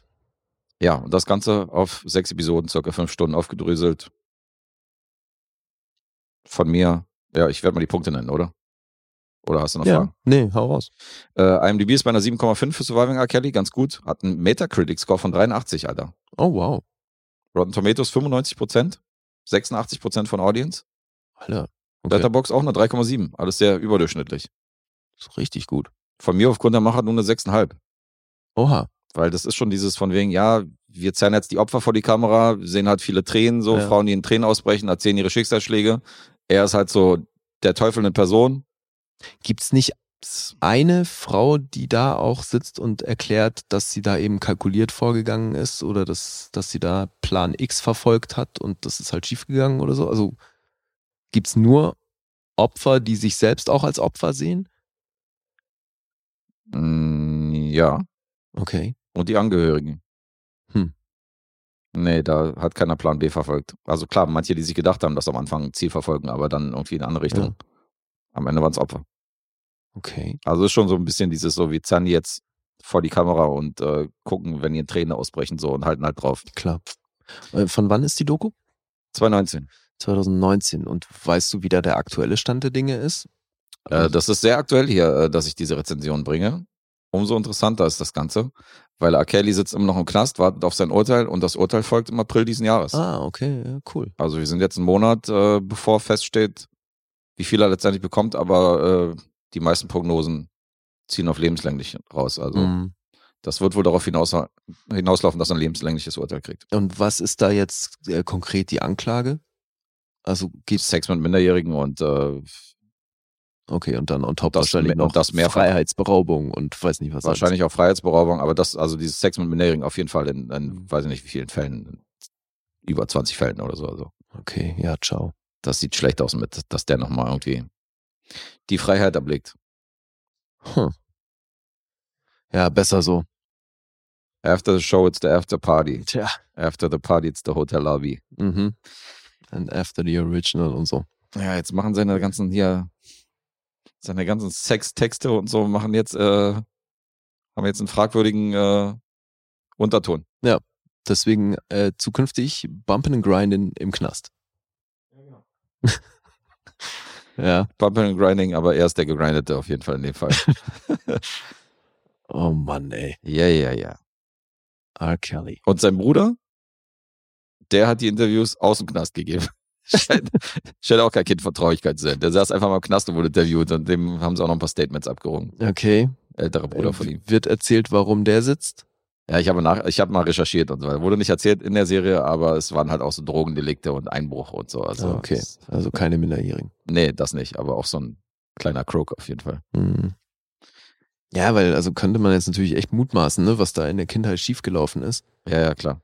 Speaker 3: Ja, und das Ganze auf sechs Episoden, circa fünf Stunden aufgedröselt. Von mir, ja, ich werde mal die Punkte nennen, oder? Oder hast du noch
Speaker 2: Ja,
Speaker 3: Fragen?
Speaker 2: nee, hau raus.
Speaker 3: Äh, IMDb ist bei einer 7,5 für Surviving R. Kelly, ganz gut. Hat einen Metacritic-Score von 83, Alter.
Speaker 2: Oh wow,
Speaker 3: Rotten Tomatoes 95%, 86% von Audience.
Speaker 2: Alter. Okay.
Speaker 3: Letterbox auch eine 3,7. Alles sehr überdurchschnittlich.
Speaker 2: ist richtig gut.
Speaker 3: Von mir aufgrund der Macher nur eine 6,5.
Speaker 2: Oha.
Speaker 3: Weil das ist schon dieses von wegen, ja, wir zerren jetzt die Opfer vor die Kamera, sehen halt viele Tränen, so
Speaker 2: Ja.
Speaker 3: Frauen, die in Tränen ausbrechen, erzählen ihre Schicksalsschläge. Er ist halt so der Teufel in Person.
Speaker 2: Gibt's nicht eine Frau, die da auch sitzt und erklärt, dass sie da eben kalkuliert vorgegangen ist oder dass, dass sie da Plan X verfolgt hat und das ist halt schiefgegangen oder so? Also gibt's nur Opfer, die sich selbst auch als Opfer sehen?
Speaker 3: Mm, ja.
Speaker 2: Okay.
Speaker 3: Und die Angehörigen.
Speaker 2: Hm.
Speaker 3: Nee, da hat keiner Plan B verfolgt. Also klar, manche, die sich gedacht haben, dass am Anfang ein Ziel verfolgen, aber dann irgendwie in eine andere Richtung. Am Ende waren es Opfer.
Speaker 2: Okay.
Speaker 3: Also ist schon so ein bisschen dieses so, wir zerren jetzt vor die Kamera und äh, gucken, wenn ihr Tränen ausbrechen so und halten halt drauf.
Speaker 2: Klar. Äh, Von wann ist die Doku?
Speaker 3: 2019.
Speaker 2: 2019. Und weißt du, wie da der aktuelle Stand der Dinge ist?
Speaker 3: Äh, das ist sehr aktuell hier, äh, dass ich diese Rezension bringe. Umso interessanter ist das Ganze, weil R. Kelly sitzt immer noch im Knast, wartet auf sein Urteil und das Urteil folgt im April diesen Jahres.
Speaker 2: Ah, okay, ja, cool.
Speaker 3: Also wir sind jetzt einen Monat, äh, bevor feststeht, wie viel er letztendlich bekommt, aber äh, die meisten Prognosen ziehen auf lebenslänglich raus. Also
Speaker 2: Mhm.
Speaker 3: das wird wohl darauf hinaus, hinauslaufen, dass er ein lebenslängliches Urteil kriegt.
Speaker 2: Und was ist da jetzt äh, konkret die Anklage? Also geht's
Speaker 3: Sex mit Minderjährigen und äh,
Speaker 2: okay und dann on top
Speaker 3: Das
Speaker 2: wahrscheinlich noch
Speaker 3: das mehrfach.
Speaker 2: Freiheitsberaubung und weiß nicht was.
Speaker 3: wahrscheinlich auch Freiheitsberaubung, aber das, also dieses Sex mit Minderjährigen auf jeden Fall in, in
Speaker 2: Mhm.
Speaker 3: weiß ich nicht wie vielen Fällen, über 20 Fällen oder so. Also
Speaker 2: alles. Okay, ja, ciao.
Speaker 3: Das sieht schlecht aus mit, dass der nochmal irgendwie die Freiheit erblickt.
Speaker 2: Hm. Ja, besser so.
Speaker 3: After the show, it's the after party.
Speaker 2: Tja.
Speaker 3: After the party, it's the hotel lobby.
Speaker 2: Mhm. And after the original und so.
Speaker 3: Ja, jetzt machen seine ganzen hier, seine ganzen Sextexte und so machen jetzt, äh, haben jetzt einen fragwürdigen äh, Unterton.
Speaker 2: Deswegen äh, zukünftig Bumpin' and Grindin' im Knast. ja.
Speaker 3: Bumping and Grinding, aber er ist der Gegrindete auf jeden Fall in dem Fall.
Speaker 2: Oh Mann, ey.
Speaker 3: ja, ja, ja.
Speaker 2: R. Kelly.
Speaker 3: Und sein Bruder, der hat die Interviews aus dem Knast gegeben. scheint, scheint auch kein Kind von Traurigkeit zu sein. Der saß einfach mal im Knast und wurde interviewt und dem haben sie auch noch ein paar Statements abgerungen.
Speaker 2: Okay.
Speaker 3: älterer Bruder
Speaker 2: Äh,
Speaker 3: von ihm.
Speaker 2: Wird erzählt, warum der sitzt?
Speaker 3: Ja, ich habe nach, ich habe mal recherchiert und so weiter. Wurde nicht erzählt in der Serie, aber es waren halt auch so Drogendelikte und Einbruch und so. Also
Speaker 2: Ah, okay, also keine Minderjährigen.
Speaker 3: nee, das nicht, aber auch so ein kleiner Croak auf jeden Fall.
Speaker 2: Mhm. Ja, weil also könnte man jetzt natürlich echt mutmaßen, ne, was da in der Kindheit schiefgelaufen ist.
Speaker 3: Ja, ja, klar.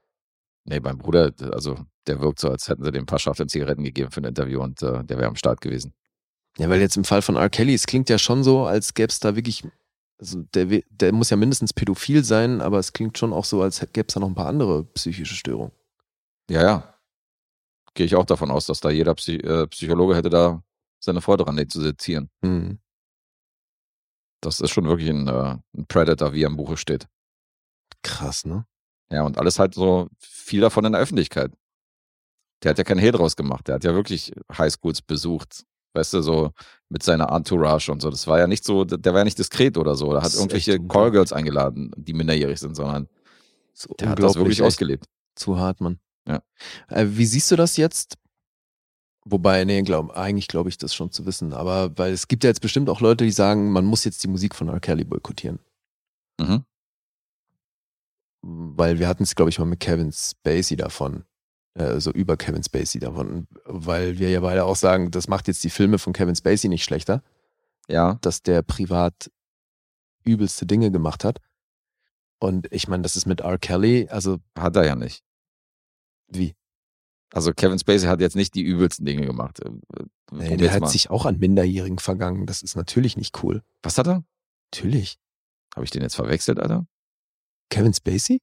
Speaker 3: Nee, beim Bruder, also der wirkt so, als hätten sie dem paar Schachteln Zigaretten gegeben für ein Interview und äh, der wäre am Start gewesen.
Speaker 2: Ja, weil jetzt im Fall von R. Kelly, es klingt ja schon so, als gäbe es da wirklich, also der, der muss ja mindestens pädophil sein, aber es klingt schon auch so, als gäbe es da noch ein paar andere psychische Störungen.
Speaker 3: Ja, ja. Gehe ich auch davon aus, dass da jeder Psy äh, Psychologe hätte da seine Freude dran, den zu sezieren.
Speaker 2: Mhm.
Speaker 3: Das ist schon wirklich ein, äh, ein Predator, wie er im Buche steht.
Speaker 2: Krass, ne?
Speaker 3: Ja, und alles halt so viel davon in der Öffentlichkeit. Der hat ja keinen Hehl draus gemacht. Der hat ja wirklich Highschools besucht. Weißt du, so mit seiner Entourage und so. Das war ja nicht so, der war ja nicht diskret oder so.
Speaker 2: Das
Speaker 3: hat irgendwelche. Callgirls eingeladen, die minderjährig sind, sondern
Speaker 2: So
Speaker 3: der hat das wirklich ausgelebt.
Speaker 2: Zu hart, Mann.
Speaker 3: Ja.
Speaker 2: Äh, wie siehst du das jetzt? Wobei, nee, glaub, eigentlich glaube ich das schon zu wissen. Aber weil es gibt ja jetzt bestimmt auch Leute, die sagen, man muss jetzt die Musik von R. Kelly boykottieren.
Speaker 3: Mhm.
Speaker 2: Weil wir hatten es, glaube ich, mal mit Kevin Spacey davon. Äh, so über Kevin Spacey davon. Weil wir ja beide auch sagen, das macht jetzt die Filme von Kevin Spacey nicht schlechter,
Speaker 3: Ja,
Speaker 2: dass der privat übelste Dinge gemacht hat. Und ich meine, das ist mit R. Kelly, also
Speaker 3: hat er ja nicht.
Speaker 2: wie?
Speaker 3: Also Kevin Spacey hat jetzt nicht die übelsten Dinge gemacht. Äh,
Speaker 2: Nee, der hat
Speaker 3: mal.
Speaker 2: sich auch an Minderjährigen vergangen. Das ist natürlich nicht cool.
Speaker 3: Was hat er?
Speaker 2: Natürlich.
Speaker 3: Habe ich den jetzt verwechselt, Alter?
Speaker 2: Kevin Spacey?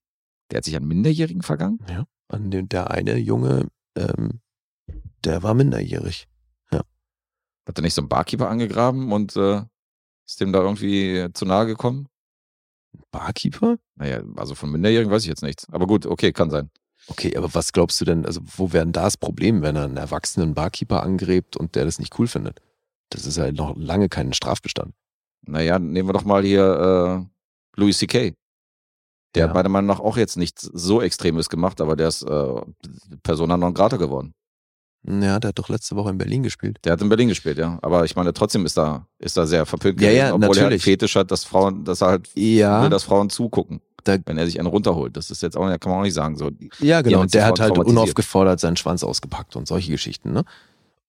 Speaker 3: Der hat sich an Minderjährigen vergangen?
Speaker 2: Ja. An den, der eine Junge, ähm, der war minderjährig.
Speaker 3: Hat er nicht so einen Barkeeper angegraben und äh, ist dem da irgendwie zu nahe gekommen?
Speaker 2: Barkeeper?
Speaker 3: Naja, also von Minderjährigen weiß ich jetzt nichts. Aber gut, okay, kann sein.
Speaker 2: Okay, aber was glaubst du denn, also wo wäre denn da das Problem, wenn er einen erwachsenen Barkeeper angrebt und der das nicht cool findet? Das ist ja noch lange kein Strafbestand.
Speaker 3: Naja, nehmen wir doch mal hier äh, Louis C.K. Der
Speaker 2: Ja.
Speaker 3: hat meiner Meinung nach auch jetzt nichts so Extremes gemacht, aber der ist äh, Persona non grata geworden.
Speaker 2: Ja, der hat doch letzte Woche in Berlin gespielt.
Speaker 3: Der hat in Berlin gespielt, ja. Aber ich meine, trotzdem ist da, ist da sehr verpönt
Speaker 2: Ja,
Speaker 3: gewesen,
Speaker 2: ja,
Speaker 3: obwohl er halt
Speaker 2: natürlich.
Speaker 3: Fetisch hat, dass Frauen, dass er halt
Speaker 2: Ja,
Speaker 3: will, dass Frauen zugucken,
Speaker 2: Da-
Speaker 3: wenn er sich einen runterholt. Das ist jetzt auch, kann man auch nicht sagen. So,
Speaker 2: ja genau. Und der hat halt unaufgefordert seinen Schwanz ausgepackt und solche Geschichten, ne?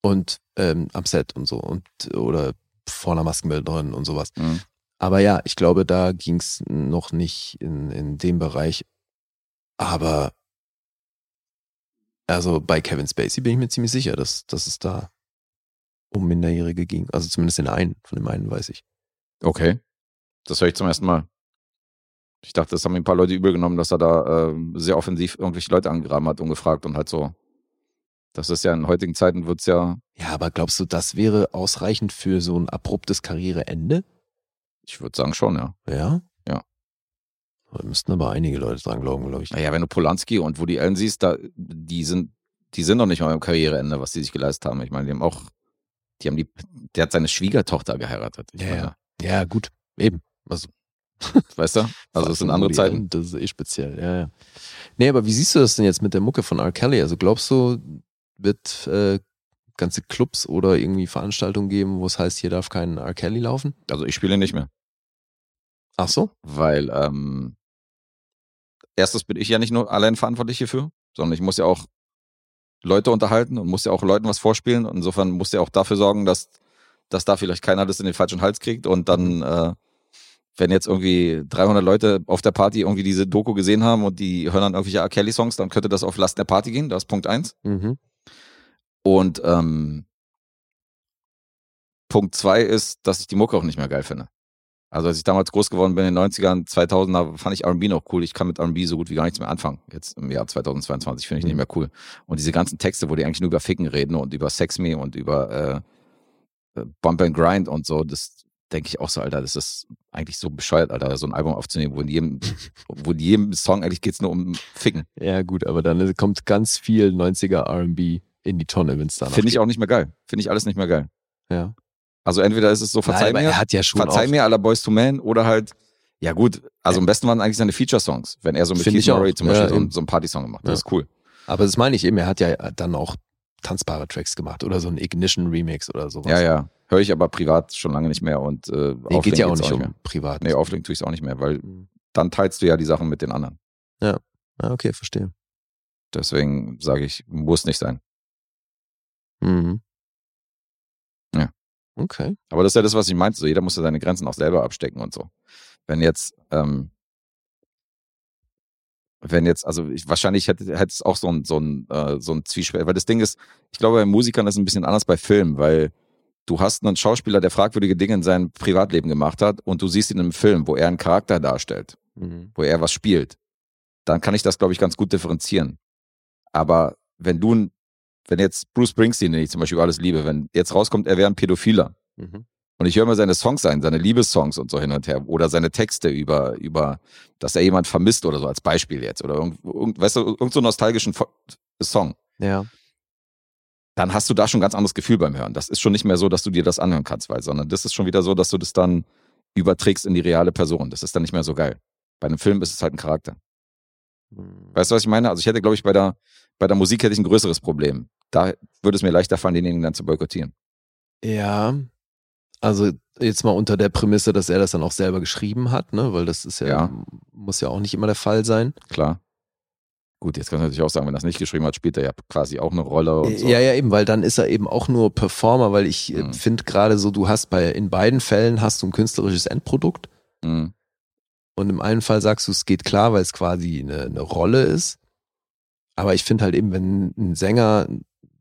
Speaker 2: Und ähm, am Set und so. Und oder vor einer Maskenbildnerin und sowas.
Speaker 3: Mhm.
Speaker 2: Aber ja, ich glaube, da ging es noch nicht in, in dem Bereich. Aber also bei Kevin Spacey bin ich mir ziemlich sicher, dass, dass es da um Minderjährige ging. Also zumindest den einen, von dem einen weiß ich.
Speaker 3: okay. Das höre ich zum ersten Mal. Ich dachte, das haben ein paar Leute übel genommen, dass er da ähm, sehr offensiv irgendwelche Leute angegraben hat, ungefragt und halt so. Das ist ja in heutigen Zeiten wird's ja,
Speaker 2: Ja, aber glaubst du, das wäre ausreichend für so ein abruptes Karriereende?
Speaker 3: Ich würde sagen schon, ja.
Speaker 2: Ja?
Speaker 3: Ja.
Speaker 2: Da müssten aber einige Leute dran glauben, glaube ich.
Speaker 3: Naja, wenn du Polanski und Woody Allen siehst, da, die sind, die sind noch nicht mal im Karriereende, was die sich geleistet haben. Ich meine, die haben auch, die haben die, der hat seine Schwiegertochter geheiratet.
Speaker 2: Ja,
Speaker 3: meine,
Speaker 2: ja. Ja, gut. Eben. Also,
Speaker 3: Weißt du? Also es sind andere Zeiten.
Speaker 2: Allen, Das ist eh speziell, ja, ja. Nee, aber wie siehst du das denn jetzt mit der Mucke von R. Kelly? Also glaubst du, wird äh, ganze Clubs oder irgendwie Veranstaltungen geben, wo es heißt, hier darf kein R. Kelly laufen?
Speaker 3: Also ich spiele nicht mehr.
Speaker 2: Ach so?
Speaker 3: Weil, ähm, erstens bin ich ja nicht nur allein verantwortlich hierfür, sondern ich muss ja auch Leute unterhalten und muss ja auch Leuten was vorspielen. Und insofern muss ja auch dafür sorgen, dass, dass da vielleicht keiner das in den falschen Hals kriegt und dann, äh, wenn jetzt irgendwie 300 Leute auf der Party irgendwie diese Doku gesehen haben und die hören dann irgendwelche R. Kelly-Songs, dann könnte das auf Lasten der Party gehen. Das ist Punkt eins.
Speaker 2: Mhm.
Speaker 3: Und ähm, Punkt zwei ist, dass ich die Mucke auch nicht mehr geil finde. Also als ich damals groß geworden bin in den 90ern, 2000er, fand ich R&B noch cool. Ich kann mit R&B so gut wie gar nichts mehr anfangen. Jetzt im Jahr 2022 finde ich nicht mehr cool. Und diese ganzen Texte, wo die eigentlich nur über Ficken reden und über Sex Me und über äh, äh, Bump and Grind und so, das denke ich auch so, Alter, das ist eigentlich so bescheuert, Alter, so ein Album aufzunehmen, wo in jedem, wo in jedem Song eigentlich geht's nur um Ficken.
Speaker 2: Ja, gut, aber dann kommt ganz viel 90er RB in die Tonne, wenn es danach
Speaker 3: Finde ich
Speaker 2: geht.
Speaker 3: auch nicht mehr geil. Finde ich alles nicht mehr geil.
Speaker 2: Ja.
Speaker 3: Also entweder ist es so,
Speaker 2: Nein,
Speaker 3: verzeih
Speaker 2: aber
Speaker 3: mir,
Speaker 2: er hat ja schon
Speaker 3: verzeih
Speaker 2: auch-
Speaker 3: mir aller Boys to Man oder halt, ja gut, also am besten waren eigentlich seine Feature-Songs, wenn er so mit
Speaker 2: Find
Speaker 3: Keith
Speaker 2: auch.
Speaker 3: Murray zum
Speaker 2: Ja,
Speaker 3: Beispiel so,
Speaker 2: eben.
Speaker 3: ein- so einen Party-Song gemacht. Das
Speaker 2: Ja.
Speaker 3: ist cool.
Speaker 2: Aber das meine ich eben, er hat ja dann auch tanzbare Tracks gemacht oder so ein Ignition Remix oder sowas.
Speaker 3: Ja, ja. Höre ich aber privat schon lange nicht mehr und äh,
Speaker 2: Nee, geht ja auch
Speaker 3: geht's
Speaker 2: nicht um
Speaker 3: mehr.
Speaker 2: privat.
Speaker 3: Nee, auflegen tue ich es auch nicht mehr, weil
Speaker 2: Mhm.
Speaker 3: dann teilst du ja die Sachen mit den anderen.
Speaker 2: Ja, okay, verstehe.
Speaker 3: Deswegen sage ich, muss nicht sein.
Speaker 2: Mhm. Okay.
Speaker 3: Aber das ist ja das, was ich meinte. So, jeder muss ja seine Grenzen auch selber abstecken und so. Wenn jetzt, ähm, wenn jetzt, also ich, wahrscheinlich hätte, hätte es auch so ein, so ein, äh, so ein Zwiespalt, weil das Ding ist, ich glaube, bei Musikern ist es ein bisschen anders bei Filmen, weil du hast einen Schauspieler, der fragwürdige Dinge in seinem Privatleben gemacht hat und du siehst ihn im Film, wo er einen Charakter darstellt,
Speaker 2: Mhm.
Speaker 3: wo er was spielt, dann kann ich das, glaube ich, ganz gut differenzieren. Aber wenn du, ein- wenn jetzt Bruce Springsteen, den ich zum Beispiel über alles liebe, wenn jetzt rauskommt, er wäre ein Pädophiler,
Speaker 2: Mhm.
Speaker 3: und ich höre mir seine Songs ein, seine Liebessongs und so hin und her. Oder seine Texte über, über, dass er jemand vermisst oder so als Beispiel jetzt. Oder irgend, irgend, weißt du, irgend so einen nostalgischen Song.
Speaker 2: Ja.
Speaker 3: Dann hast du da schon ein ganz anderes Gefühl beim Hören. Das ist schon nicht mehr so, dass du dir das anhören kannst, weil, sondern das ist schon wieder so, dass du das dann überträgst in die reale Person. Das ist dann nicht mehr so geil. Bei einem Film ist es halt ein Charakter.
Speaker 2: Mhm.
Speaker 3: Weißt du, was ich meine? Also ich hätte, glaube ich, bei der, bei der Musik hätte ich ein größeres Problem. Da würde es mir leichter fallen, denjenigen dann zu boykottieren.
Speaker 2: Ja, also jetzt mal unter der Prämisse, dass er das dann auch selber geschrieben hat, ne? Weil das ist ja,
Speaker 3: Ja.
Speaker 2: muss ja auch nicht immer der Fall sein.
Speaker 3: Klar. Gut, jetzt kannst du natürlich auch sagen, wenn er es nicht geschrieben hat, spielt er ja quasi auch eine Rolle und so.
Speaker 2: Ja, ja, eben, weil dann ist er eben auch nur Performer, weil ich äh,
Speaker 3: Mhm.
Speaker 2: finde gerade so, du hast bei, in beiden Fällen hast du ein künstlerisches Endprodukt
Speaker 3: Mhm.
Speaker 2: und im einen Fall sagst du, es geht klar, weil es quasi eine, eine Rolle ist. Aber ich finde halt eben, wenn ein Sänger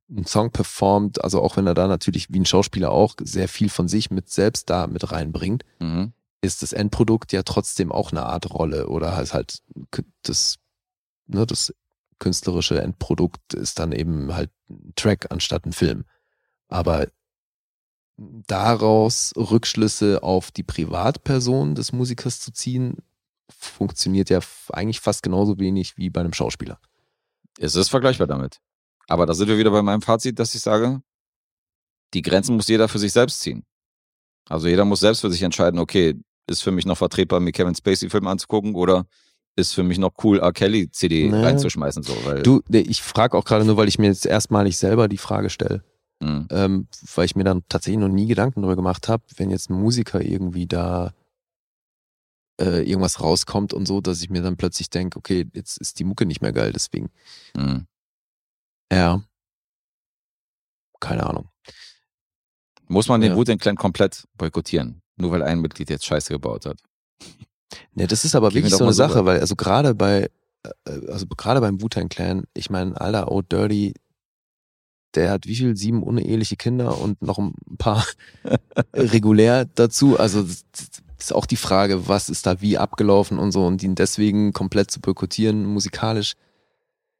Speaker 2: einen Song performt, also auch wenn er da natürlich wie ein Schauspieler auch sehr viel von sich mit selbst da mit reinbringt,
Speaker 3: Mhm.
Speaker 2: ist das Endprodukt ja trotzdem auch eine Art Rolle oder halt halt das, ne, das künstlerische Endprodukt ist dann eben halt ein Track anstatt ein Film. Aber daraus Rückschlüsse auf die Privatperson des Musikers zu ziehen, funktioniert ja eigentlich fast genauso wenig wie bei einem Schauspieler.
Speaker 3: Es ist vergleichbar damit. Aber da sind wir wieder bei meinem Fazit, dass ich sage, die Grenzen muss jeder für sich selbst ziehen. Also jeder muss selbst für sich entscheiden, okay, ist für mich noch vertretbar, mir Kevin Spacey-Film anzugucken oder ist für mich noch cool, R. Kelly-CD
Speaker 2: Naja.
Speaker 3: reinzuschmeißen, so, weil,
Speaker 2: Du, ich frage auch gerade nur, weil ich mir jetzt erstmalig selber die Frage stelle.
Speaker 3: Mhm.
Speaker 2: ähm, weil ich mir dann tatsächlich noch nie Gedanken darüber gemacht habe, wenn jetzt ein Musiker irgendwie da äh, irgendwas rauskommt und so, dass ich mir dann plötzlich denke, okay, jetzt ist die Mucke nicht mehr geil, deswegen.
Speaker 3: Mhm.
Speaker 2: Ja. Keine Ahnung.
Speaker 3: muss man den
Speaker 2: Ja.
Speaker 3: Wu-Tang Clan komplett boykottieren, nur weil ein Mitglied jetzt Scheiße gebaut hat.
Speaker 2: Ne, das ist aber
Speaker 3: Gehen wir
Speaker 2: wirklich so eine Sache, weil also gerade bei äh, also gerade beim Wu-Tang Clan, ich meine, Alter, Old Dirty, der hat wie viel? Sieben uneheliche Kinder und noch ein paar regulär dazu. Also ist auch die Frage, was ist da wie abgelaufen und so und ihn deswegen komplett zu boykottieren musikalisch.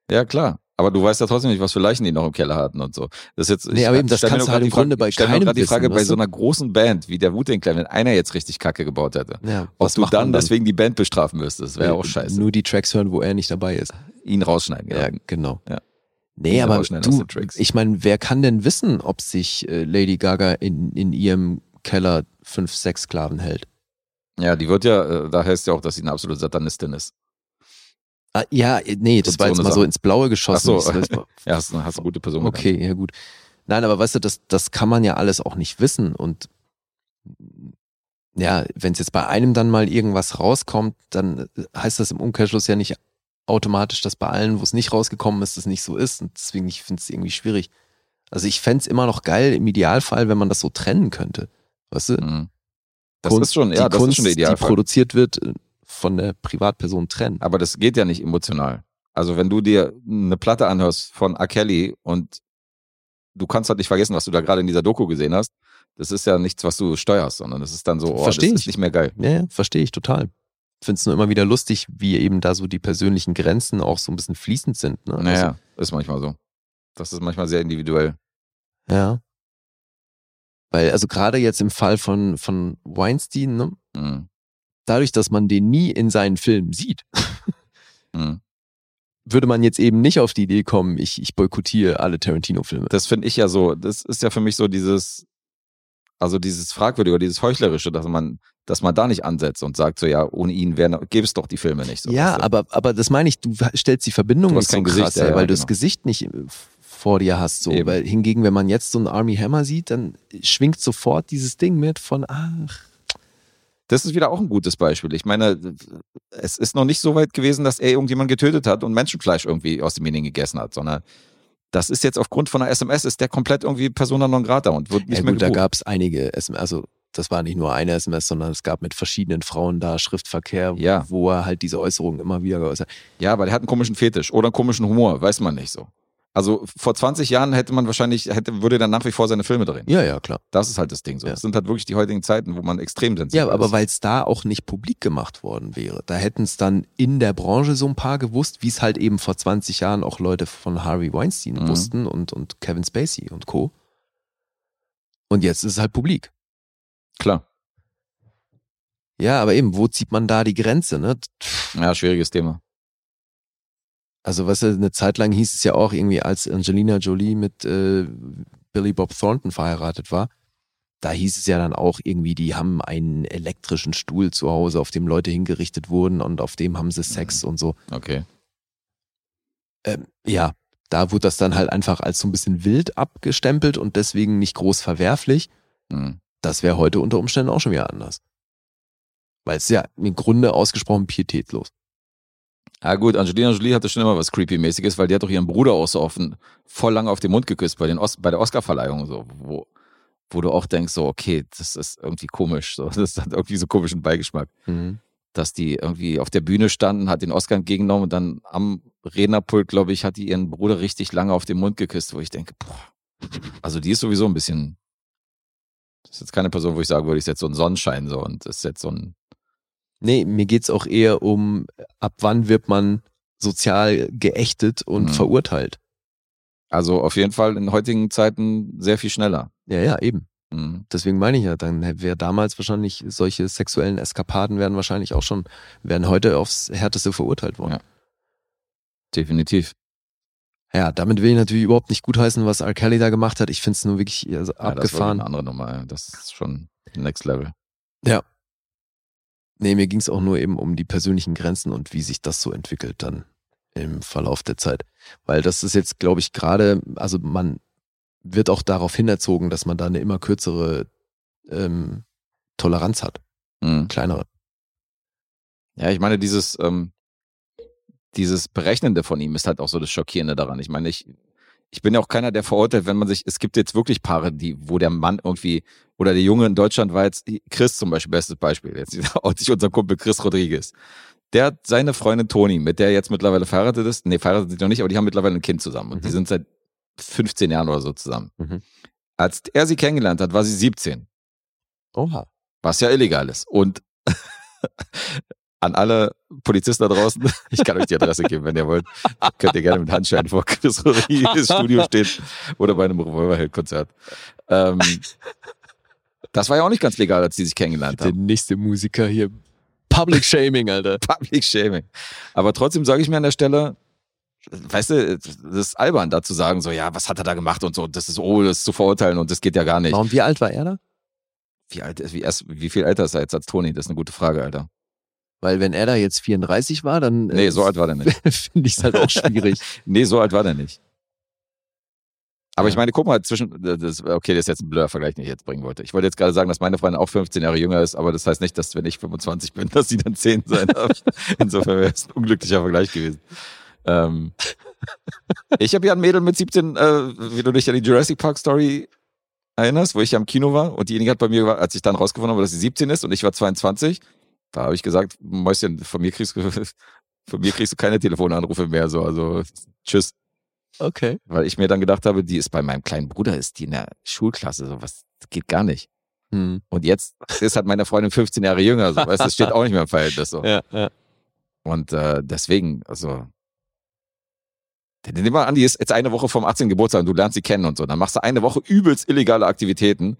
Speaker 3: Ja, klar. Aber du weißt ja trotzdem nicht, was für Leichen die noch im Keller hatten und so. Das ist jetzt,
Speaker 2: Nee, aber eben, das
Speaker 3: mir
Speaker 2: kannst du halt im Grunde bei
Speaker 3: stell mir
Speaker 2: keinem
Speaker 3: gerade die Frage,
Speaker 2: wissen,
Speaker 3: bei so einer großen Band wie der Wu-Tang Clan, wenn einer jetzt richtig Kacke gebaut hätte,
Speaker 2: Ja,
Speaker 3: ob
Speaker 2: was
Speaker 3: du dann deswegen die Band bestrafen müsstest, wäre auch scheiße.
Speaker 2: Nur die Tracks hören, wo er nicht dabei ist.
Speaker 3: Ihn rausschneiden,
Speaker 2: Ja,
Speaker 3: ja.
Speaker 2: genau.
Speaker 3: Ja.
Speaker 2: Nee,
Speaker 3: Ihn
Speaker 2: aber du, ich meine, wer kann denn wissen, ob sich äh, Lady Gaga in, in ihrem Keller fünf, sechs Sklaven hält?
Speaker 3: Ja, die wird ja, äh, da heißt ja auch, dass sie eine absolute Satanistin ist.
Speaker 2: Ah, ja, nee, das war
Speaker 3: so
Speaker 2: jetzt mal so ins Blaue geschossen.
Speaker 3: Ach so. Ja, hast, eine- hast eine gute Person.
Speaker 2: okay, ja gut. Nein, aber weißt du, das, das kann man ja alles auch nicht wissen. Und ja, wenn es jetzt bei einem dann mal irgendwas rauskommt, dann äh, heißt das im Umkehrschluss ja nicht automatisch, dass bei allen, wo es nicht rausgekommen ist, es nicht so ist. Und deswegen, ich finde es irgendwie schwierig. Also ich fände es immer noch geil, im Idealfall, wenn man das so trennen könnte. Weißt du?
Speaker 3: Mhm. Das
Speaker 2: Kunst-
Speaker 3: ist schon, ja,
Speaker 2: die
Speaker 3: das
Speaker 2: Kunst,
Speaker 3: ist schon der
Speaker 2: die
Speaker 3: Idealfall.
Speaker 2: produziert wird, äh, von der Privatperson trennen.
Speaker 3: Aber das geht ja nicht emotional. Also wenn du dir eine Platte anhörst von R. Kelly und du kannst halt nicht vergessen, was du da gerade in dieser Doku gesehen hast, das ist ja nichts, was du steuerst, sondern das ist dann so, oh,
Speaker 2: Versteh
Speaker 3: das
Speaker 2: ich.
Speaker 3: ist nicht mehr geil.
Speaker 2: Ja, ja verstehe ich total. Finde es nur immer wieder lustig, wie eben da so die persönlichen Grenzen auch so ein bisschen fließend sind. Ne? Also,
Speaker 3: Naja, ist manchmal so. Das ist manchmal sehr individuell.
Speaker 2: ja. Weil, also gerade jetzt im Fall von, von Weinstein, ne?
Speaker 3: Mhm.
Speaker 2: Dadurch, dass man den nie in seinen Filmen sieht,
Speaker 3: Mhm.
Speaker 2: würde man jetzt eben nicht auf die Idee kommen, ich, ich boykottiere alle Tarantino-Filme.
Speaker 3: Das finde ich ja so, das ist ja für mich so dieses, also dieses Fragwürdige oder dieses Heuchlerische, dass man, dass man da nicht ansetzt und sagt so, ja, ohne ihn gäbe es doch die Filme nicht. So,
Speaker 2: ja, aber, aber das meine ich, du stellst die Verbindung nicht so krass
Speaker 3: Gesicht, ja,
Speaker 2: her,
Speaker 3: ja,
Speaker 2: weil du das
Speaker 3: genau.
Speaker 2: Gesicht nicht äh, vor dir hast. So.
Speaker 3: Eben.
Speaker 2: Weil hingegen, wenn man jetzt so einen Army Hammer sieht, dann schwingt sofort dieses Ding mit von, ach,
Speaker 3: Das ist wieder auch ein gutes Beispiel. Ich meine, es ist noch nicht so weit gewesen, dass er irgendjemand getötet hat und Menschenfleisch irgendwie aus dem Medien gegessen hat, sondern das ist jetzt aufgrund von einer SMS, ist der komplett irgendwie persona non grata und wird nicht
Speaker 2: ja
Speaker 3: mehr
Speaker 2: gut, da
Speaker 3: gebucht.
Speaker 2: gab es einige SMS, also das war nicht nur eine SMS, sondern es gab mit verschiedenen Frauen da Schriftverkehr,
Speaker 3: Ja.
Speaker 2: wo er halt diese Äußerungen immer wieder geäußert hat.
Speaker 3: Ja, aber der hat einen komischen Fetisch oder einen komischen Humor, weiß man nicht so. Also vor 20 Jahren hätte man wahrscheinlich, hätte, würde er nach wie vor seine Filme drehen.
Speaker 2: Ja, ja, klar.
Speaker 3: Das ist halt das Ding so.
Speaker 2: Ja.
Speaker 3: Das sind halt wirklich die heutigen Zeiten, wo man extrem sensibel
Speaker 2: Ja, aber
Speaker 3: ist.
Speaker 2: weil es da auch nicht publik gemacht worden wäre. Da hätten es dann in der Branche so ein paar gewusst, wie es halt eben vor 20 Jahren auch Leute von Harvey Weinstein
Speaker 3: Mhm.
Speaker 2: wussten und, und Kevin Spacey und Co. Und jetzt ist es halt publik.
Speaker 3: Klar.
Speaker 2: Ja, aber eben, wo zieht man da die Grenze? Ne?
Speaker 3: Ja, schwieriges Thema.
Speaker 2: Also, was eine Zeit lang hieß es ja auch irgendwie, als Angelina Jolie mit äh, Billy Bob Thornton verheiratet war, da hieß es ja dann auch irgendwie, die haben einen elektrischen Stuhl zu Hause, auf dem Leute hingerichtet wurden und auf dem haben sie Sex und so.
Speaker 3: Okay.
Speaker 2: Ähm, ja, da wurde das dann halt einfach als so ein bisschen wild abgestempelt und deswegen nicht groß verwerflich.
Speaker 3: Hm.
Speaker 2: Das wäre heute unter Umständen auch schon wieder anders. Weil es ja im Grunde ausgesprochen pietätlos.
Speaker 3: Ja gut, Angelina Jolie hatte schon immer was Creepy-mäßiges, weil die hat doch ihren Bruder auch so offen, voll lange auf den Mund geküsst bei, den Os bei der Oscar-Verleihung, so, wo, wo du auch denkst, so, okay, das ist irgendwie komisch, so, das hat irgendwie so komischen Beigeschmack, dass die irgendwie auf der Bühne standen, hat den Oscar entgegengenommen und dann am Rednerpult, glaube ich, hat die ihren Bruder richtig lange auf den Mund geküsst, wo ich denke, boah, also die ist sowieso ein bisschen, das ist jetzt keine Person, wo ich sagen würde, ich ist jetzt so ein Sonnenschein, so, und ist jetzt so ein,
Speaker 2: Nee, mir geht's auch eher um, ab wann wird man sozial geächtet und
Speaker 3: Mhm.
Speaker 2: verurteilt.
Speaker 3: also auf jeden Fall in heutigen Zeiten sehr viel schneller.
Speaker 2: Ja, ja, eben.
Speaker 3: Mhm.
Speaker 2: Deswegen meine ich ja, dann wäre damals wahrscheinlich solche sexuellen Eskapaden werden wahrscheinlich auch schon, werden heute aufs Härteste verurteilt worden.
Speaker 3: Ja. Definitiv.
Speaker 2: Ja, damit will ich natürlich überhaupt nicht gutheißen, was R. Kelly da gemacht hat. Ich finde es nur wirklich also
Speaker 3: Ja, das war
Speaker 2: abgefahren.
Speaker 3: eine andere Nummer. Das ist schon Next Level.
Speaker 2: Nee, mir ging es auch nur eben um die persönlichen Grenzen und wie sich das so entwickelt dann im Verlauf der Zeit. Weil das ist jetzt, glaube ich, gerade, also man wird auch darauf hinerzogen, dass man da eine immer kürzere ähm, Toleranz hat,
Speaker 3: Mhm.
Speaker 2: kleinere.
Speaker 3: Ja, ich meine, dieses, ähm, dieses Berechnende von ihm ist halt auch so das Schockierende daran. Ich meine, ich, ich bin ja auch keiner, der verurteilt, wenn man sich, es gibt jetzt wirklich Paare, die, wo der Mann irgendwie, oder der Junge in Deutschland war jetzt, Chris zum Beispiel, bestes Beispiel, jetzt sich unser Kumpel Chris Rodriguez. Der hat seine Freundin Toni, mit der er jetzt mittlerweile verheiratet ist, nee, verheiratet sind die noch nicht, aber die haben mittlerweile ein Kind zusammen und die
Speaker 2: Mhm.
Speaker 3: sind seit 15 Jahren oder so zusammen.
Speaker 2: Mhm.
Speaker 3: Als er sie kennengelernt hat, war sie 17.
Speaker 2: Oha.
Speaker 3: was ja illegal ist. Und an alle Polizisten da draußen, ich kann euch die Adresse geben, wenn ihr wollt, könnt ihr gerne mit Handschein vor Chris Rodriguez Studio stehen oder bei einem Revolverheld-Konzert. Ähm, das war ja auch nicht ganz legal, als die sich kennengelernt
Speaker 2: Der
Speaker 3: haben.
Speaker 2: nächste Musiker hier. Public Shaming, Alter.
Speaker 3: Public Shaming. Aber trotzdem sage ich mir an der Stelle, weißt du, das ist albern, da zu sagen, so, ja, was hat er da gemacht und so, das ist, oh, das ist zu verurteilen und das geht ja gar nicht.
Speaker 2: Warum, wie alt war er da?
Speaker 3: Wie alt ist, wie, erst, wie viel älter ist er jetzt als Toni? Das ist eine gute Frage, Alter.
Speaker 2: Weil wenn er da jetzt 34 war, dann
Speaker 3: Nee,
Speaker 2: äh,
Speaker 3: so alt war der nicht.
Speaker 2: finde ich es halt auch schwierig.
Speaker 3: Nee, so alt war der nicht. Aber
Speaker 2: Ja.
Speaker 3: ich meine, guck mal, zwischen, das, okay, das ist jetzt ein blöder Vergleich, den ich jetzt bringen wollte. Ich wollte jetzt gerade sagen, dass meine Freundin auch 15 Jahre jünger ist, aber das heißt nicht, dass wenn ich 25 bin, dass sie dann 10 sein darf. Insofern wäre es ein unglücklicher Vergleich gewesen. Ähm, ich habe ja ein Mädel mit 17, äh, wie du dich an die Jurassic Park Story erinnerst, wo ich ja im Kino war und diejenige hat bei mir, als ich dann rausgefunden habe, dass sie 17 ist und ich war 22, da habe ich gesagt, Mäuschen, von mir kriegst du, von mir kriegst du keine Telefonanrufe mehr, so, also, tschüss.
Speaker 2: Okay.
Speaker 3: Weil ich mir dann gedacht habe, die ist bei meinem kleinen Bruder, ist die in der Schulklasse, so was geht gar nicht.
Speaker 2: Hm.
Speaker 3: Und jetzt ist halt meine Freundin 15 Jahre jünger, so, weißt das steht auch nicht mehr im Verhältnis, so.
Speaker 2: Ja, ja.
Speaker 3: Und äh, deswegen, also, nimm mal an, die ist jetzt eine Woche vom 18. Geburtstag und du lernst sie kennen und so. Dann machst du eine Woche übelst illegale Aktivitäten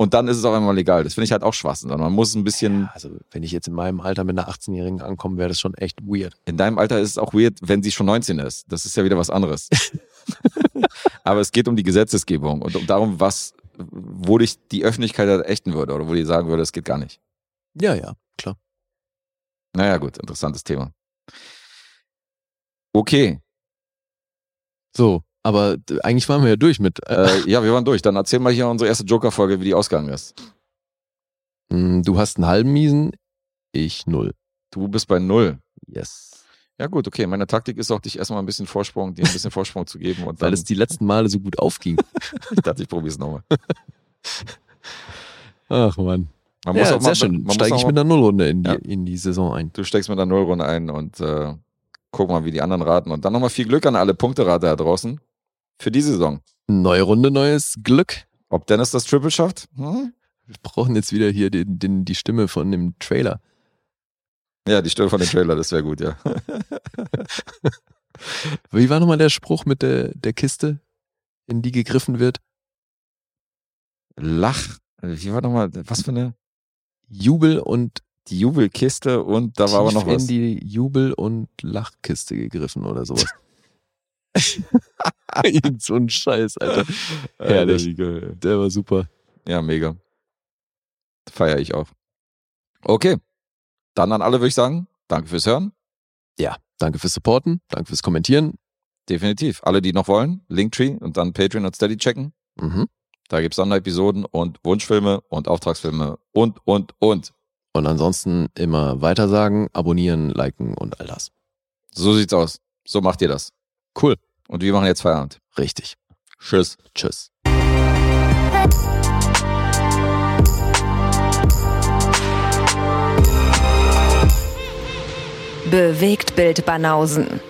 Speaker 3: und dann ist es auch einmal legal. Das finde ich halt auch Schwachsinn. sondern Man muss ein bisschen,
Speaker 2: Also, wenn ich jetzt in meinem Alter mit einer 18-Jährigen ankomme, wäre das schon echt weird.
Speaker 3: in deinem Alter ist es auch weird, wenn sie schon 19 ist. Das ist ja wieder was anderes. Aber es geht um die Gesetzesgebung und um darum, was, wo dich die Öffentlichkeit halt ächten würde oder wo die sagen würde, es geht gar nicht.
Speaker 2: Ja, ja, klar.
Speaker 3: Naja, gut, interessantes Thema. Okay,
Speaker 2: So, Aber eigentlich waren wir ja durch mit. Äh,
Speaker 3: Äh, ja, wir waren durch. Dann erzähl mal hier unsere erste Joker-Folge, wie die ausgegangen ist.
Speaker 2: mh, du hast einen halben Miesen, ich null.
Speaker 3: Du bist bei null.
Speaker 2: Yes.
Speaker 3: Ja gut, okay. Meine Taktik ist auch, dich erstmal ein bisschen Vorsprung, dir ein bisschen Vorsprung zu geben und
Speaker 2: Weil es die letzten Male so gut aufging.
Speaker 3: ich dachte, ich probiere es nochmal.
Speaker 2: Ach man.
Speaker 3: Man
Speaker 2: ja, sehr
Speaker 3: mal,
Speaker 2: schön. Steige ich
Speaker 3: mal,
Speaker 2: mit einer Nullrunde in die,
Speaker 3: Ja.
Speaker 2: in die Saison ein.
Speaker 3: du steigst mit einer Nullrunde ein und äh, guck mal, wie die anderen raten. Und dann nochmal viel Glück an alle Punkterater da draußen für die Saison.
Speaker 2: Neue Runde, neues Glück.
Speaker 3: Ob Dennis das Triple schafft? Hm?
Speaker 2: Wir brauchen jetzt wieder hier den, den, die Stimme von dem Trailer.
Speaker 3: Ja, die Stimme von dem Trailer, das wäre gut, ja.
Speaker 2: Wie war nochmal der Spruch mit der, der Kiste, in die gegriffen wird?
Speaker 3: Lach. Wie war nochmal, was für eine?
Speaker 2: Jubel und
Speaker 3: Die Jubelkiste und da war aber noch was.
Speaker 2: in die Jubel- und Lachkiste gegriffen oder sowas. Irgend so ein Scheiß, Alter. Herrlich.
Speaker 3: Alter.
Speaker 2: Der war super.
Speaker 3: Ja, mega. Feier ich auch. Okay. Dann an alle würde ich sagen, danke fürs Hören.
Speaker 2: Ja, danke fürs Supporten, danke fürs Kommentieren.
Speaker 3: Definitiv. Alle, die noch wollen, Linktree und dann Patreon und Steady checken.
Speaker 2: Mhm.
Speaker 3: Da gibt's Sonderepisoden und Wunschfilme und Auftragsfilme und, und, und.
Speaker 2: Und ansonsten immer weitersagen, abonnieren, liken und all das.
Speaker 3: So sieht's aus. So macht ihr das.
Speaker 2: Cool.
Speaker 3: Und wir machen jetzt Feierabend.
Speaker 2: Richtig.
Speaker 3: Tschüss.
Speaker 2: Tschüss.
Speaker 1: Bewegt Bild Banausen.